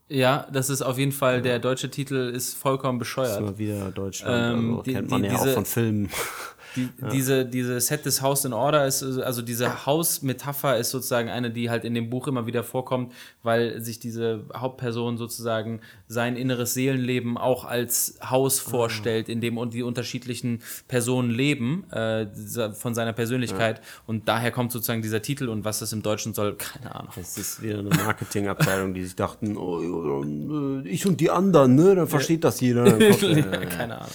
Ja, das ist auf jeden Fall, der deutsche Titel ist vollkommen Das ist bescheuert. immer wieder Deutschland, Ähm, also die- kennt man die- ja auch diese- von Filmen. Die, Diese, diese Set des House in Order ist, also diese Hausmetapher ist sozusagen eine, die halt in dem Buch immer wieder vorkommt, weil sich diese Hauptperson sozusagen sein inneres Seelenleben auch als Haus vorstellt, in dem die unterschiedlichen Personen leben äh, von seiner Persönlichkeit. Und daher kommt sozusagen dieser Titel und was das im Deutschen soll, keine Ahnung. Das ist wieder eine Marketingabteilung, die sich dachten, oh, ja, äh, ich und die anderen, ne, dann versteht das jeder. Kommt, äh, ja, keine Ahnung.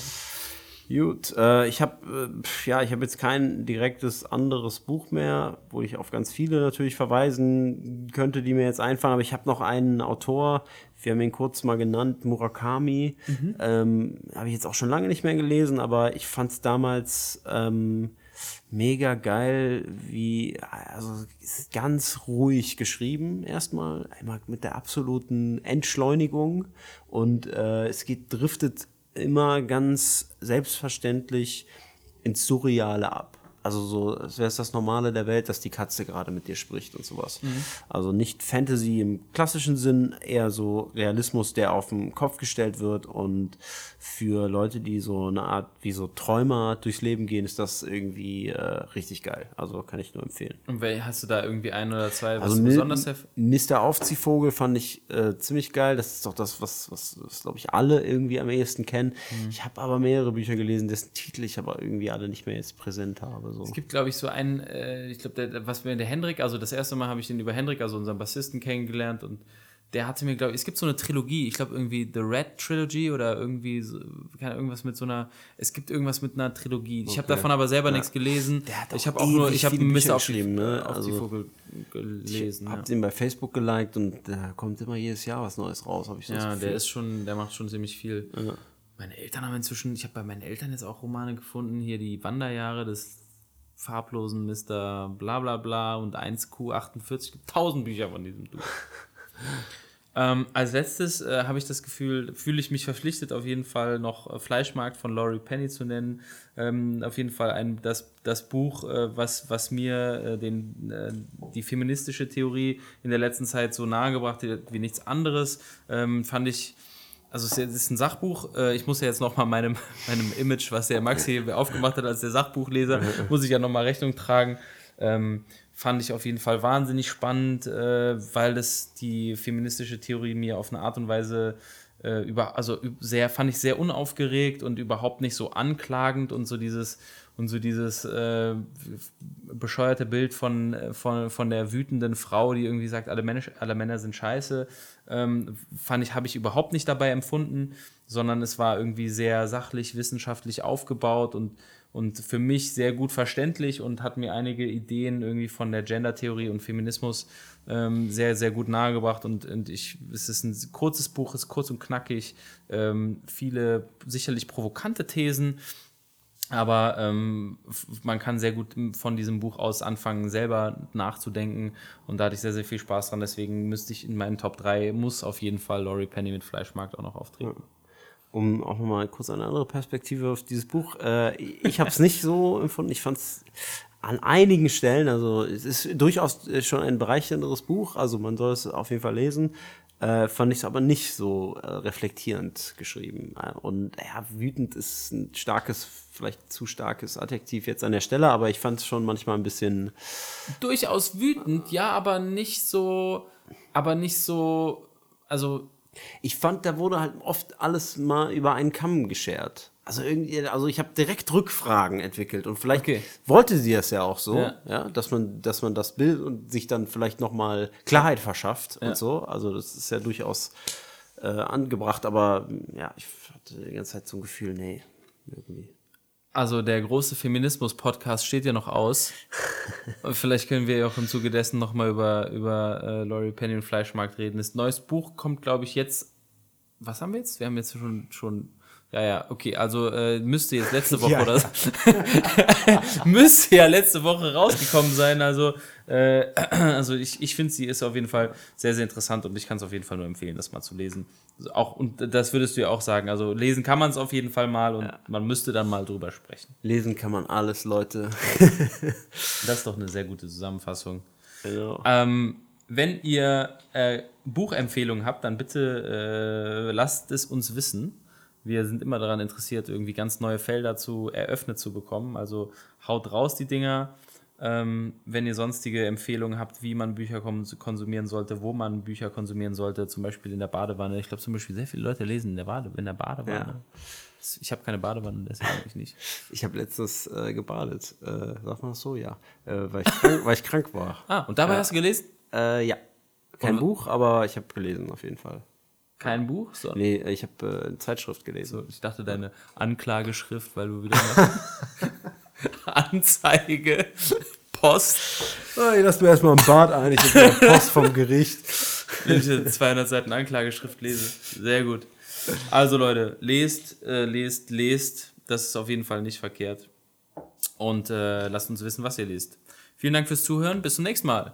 Gut, äh, ich habe äh, ja, ich habe jetzt kein direktes anderes Buch mehr, wo ich auf ganz viele natürlich verweisen könnte, die mir jetzt einfallen. Aber ich habe noch einen Autor, wir haben ihn kurz mal genannt, Murakami. Ähm, habe ich jetzt auch schon lange nicht mehr gelesen, aber ich fand es damals ähm, mega geil, wie also ganz ruhig geschrieben erstmal, einmal mit der absoluten Entschleunigung und äh, es geht driftet immer ganz selbstverständlich ins Surreale ab. Also so, als wäre es das Normale der Welt, dass die Katze gerade mit dir spricht und sowas. Also nicht Fantasy im klassischen Sinn, eher so Realismus, der auf den Kopf gestellt wird. Und für Leute, die so eine Art wie so Träumer durchs Leben gehen, ist das irgendwie äh, richtig geil. Also kann ich nur empfehlen. Und wer- hast du da irgendwie ein oder zwei, was Also besonders Mr. Aufziehvogel fand ich äh, ziemlich geil. Das ist doch das, was, was, was glaube ich, alle irgendwie am ehesten kennen. Mhm. Ich habe aber mehrere Bücher gelesen, dessen Titel ich aber irgendwie alle nicht mehr jetzt präsent habe. Oder so. Es gibt, glaube ich, so einen, äh, ich glaube, der, was mir der Hendrik, also das erste Mal habe ich den über Hendrik, also unseren Bassisten, kennengelernt und der hatte mir, glaube ich, es gibt so eine Trilogie, ich glaube irgendwie The Red Trilogy oder irgendwie so, keine, irgendwas mit so einer, es gibt irgendwas mit einer Trilogie. Ich habe Okay. davon aber selber Ja. nichts gelesen. Der hat ich habe auch nur, ich habe Mr. Bücher auf, die, ne? auf die Also, Vogel gelesen. Ich hab ja. den bei Facebook geliked und da kommt immer jedes Jahr was Neues raus, habe ich so das Ja, der ist schon, der macht schon ziemlich viel. Ja. Meine Eltern haben inzwischen, ich habe bei meinen Eltern jetzt auch Romane gefunden, hier die Wanderjahre des farblosen Mr. bla bla und 1Q48, Es gibt tausend Bücher von diesem Dude. ähm, als letztes äh, habe ich das Gefühl, fühle ich mich verpflichtet, auf jeden Fall noch äh, Fleischmarkt von Laurie Penny zu nennen. Ähm, auf jeden Fall ein, das, das Buch, äh, was, was mir äh, den, äh, die feministische Theorie in der letzten Zeit so nahegebracht hat wie nichts anderes, ähm, fand ich also es ist- ein Sachbuch. Äh, Ich muss ja jetzt nochmal meinem, meinem Image, was der Max hier aufgemacht hat als der Sachbuchleser, muss ich ja nochmal Rechnung tragen. Ähm, fand ich auf jeden Fall wahnsinnig spannend, äh, weil das die feministische Theorie mir auf eine Art und Weise äh, über, also sehr, fand ich sehr unaufgeregt und überhaupt nicht so anklagend und so dieses und so dieses äh, bescheuerte Bild von, äh, von, von der wütenden Frau, die irgendwie sagt, alle Männer, alle Männer sind scheiße, ähm, fand ich, habe ich überhaupt nicht dabei empfunden, sondern es war irgendwie sehr sachlich, wissenschaftlich aufgebaut und, und für mich sehr gut verständlich und hat mir einige Ideen irgendwie von der Gender-Theorie und Feminismus ähm, sehr, sehr gut nahegebracht und, und ich, es ist ein kurzes Buch, ist kurz und knackig, ähm, viele sicherlich provokante Thesen, aber ähm, man kann sehr gut von diesem Buch aus anfangen, selber nachzudenken. Und da hatte ich sehr, sehr viel Spaß dran. Deswegen müsste ich in meinen Top 3, muss auf jeden Fall Laurie Penny mit Fleischmarkt auch noch auftreten. um auch nochmal kurz eine andere Perspektive auf dieses Buch. Äh, ich habe es nicht so empfunden. Ich fand es an einigen Stellen, also es ist durchaus äh, schon ein bereichernderes Buch, also man soll es auf jeden Fall lesen. Äh, fand ich es aber nicht so äh, reflektierend geschrieben. Äh, Und ja, wütend ist ein starkes, vielleicht zu starkes Adjektiv jetzt an der Stelle, aber ich fand es schon manchmal ein bisschen. Durchaus wütend, ja, aber nicht so, aber nicht so, also Ich fand, da wurde halt oft alles mal über einen Kamm geschert. Also irgendwie, also ich habe direkt Rückfragen entwickelt und vielleicht Okay. wollte sie es ja auch so, Ja. ja. dass man, dass man das Bild und sich dann vielleicht noch mal Klarheit verschafft Ja. und so. Also das ist ja durchaus äh, angebracht, aber ja, ich hatte die ganze Zeit so ein Gefühl, nee, irgendwie. Also der große Feminismus-Podcast steht ja noch aus. Vielleicht können wir ja auch im Zuge dessen nochmal über, über äh, Laurie Penny und Fleischmarkt reden. Das neues Buch kommt, glaube ich, jetzt. Was haben wir jetzt? Wir haben jetzt schon. schon ja, ja, okay, also äh, müsste jetzt letzte Woche Ja. oder so. müsste ja letzte Woche rausgekommen sein. Also, äh, also ich, ich finde, sie ist auf jeden Fall sehr, sehr interessant und ich kann es auf jeden Fall nur empfehlen, das mal zu lesen. Also Auch, und das würdest du ja auch sagen. Also lesen kann man es auf jeden Fall mal und man müsste dann mal drüber sprechen. Lesen kann man alles, Leute. Das ist doch eine sehr gute Zusammenfassung. genau. Ähm, wenn ihr äh, Buchempfehlungen habt, dann bitte äh, lasst es uns wissen. Wir sind immer daran interessiert, irgendwie ganz neue Felder zu eröffnet zu bekommen. Also haut raus die Dinger. Ähm, wenn ihr sonstige Empfehlungen habt, wie man Bücher konsumieren sollte, wo man Bücher konsumieren sollte, zum Beispiel in der Badewanne. Ich glaube zum Beispiel, sehr viele Leute lesen in der, Bade in der Badewanne. Ja. Ich habe keine Badewanne, deswegen ich nicht. Ich habe letztens äh, gebadet. Äh, sagt man das so? Ja. Äh, weil, ich krank, weil ich krank war. Ah, und dabei Ja. hast du gelesen? Äh, ja. Kein Und- Buch, aber ich habe gelesen auf jeden Fall. Kein Buch, sondern Nee, ich habe äh, eine Zeitschrift gelesen. Ich dachte, deine Anklageschrift, weil du wieder Anzeige, Post, Hey, lass mir erstmal ein Bad ein, ich habe Post vom Gericht. wenn ich eine 200 Seiten Anklageschrift lese. Sehr gut. Also Leute, lest, äh, lest, lest. Das ist auf jeden Fall nicht verkehrt. Und äh, lasst uns wissen, was ihr lest. Vielen Dank fürs Zuhören. Bis zum nächsten Mal.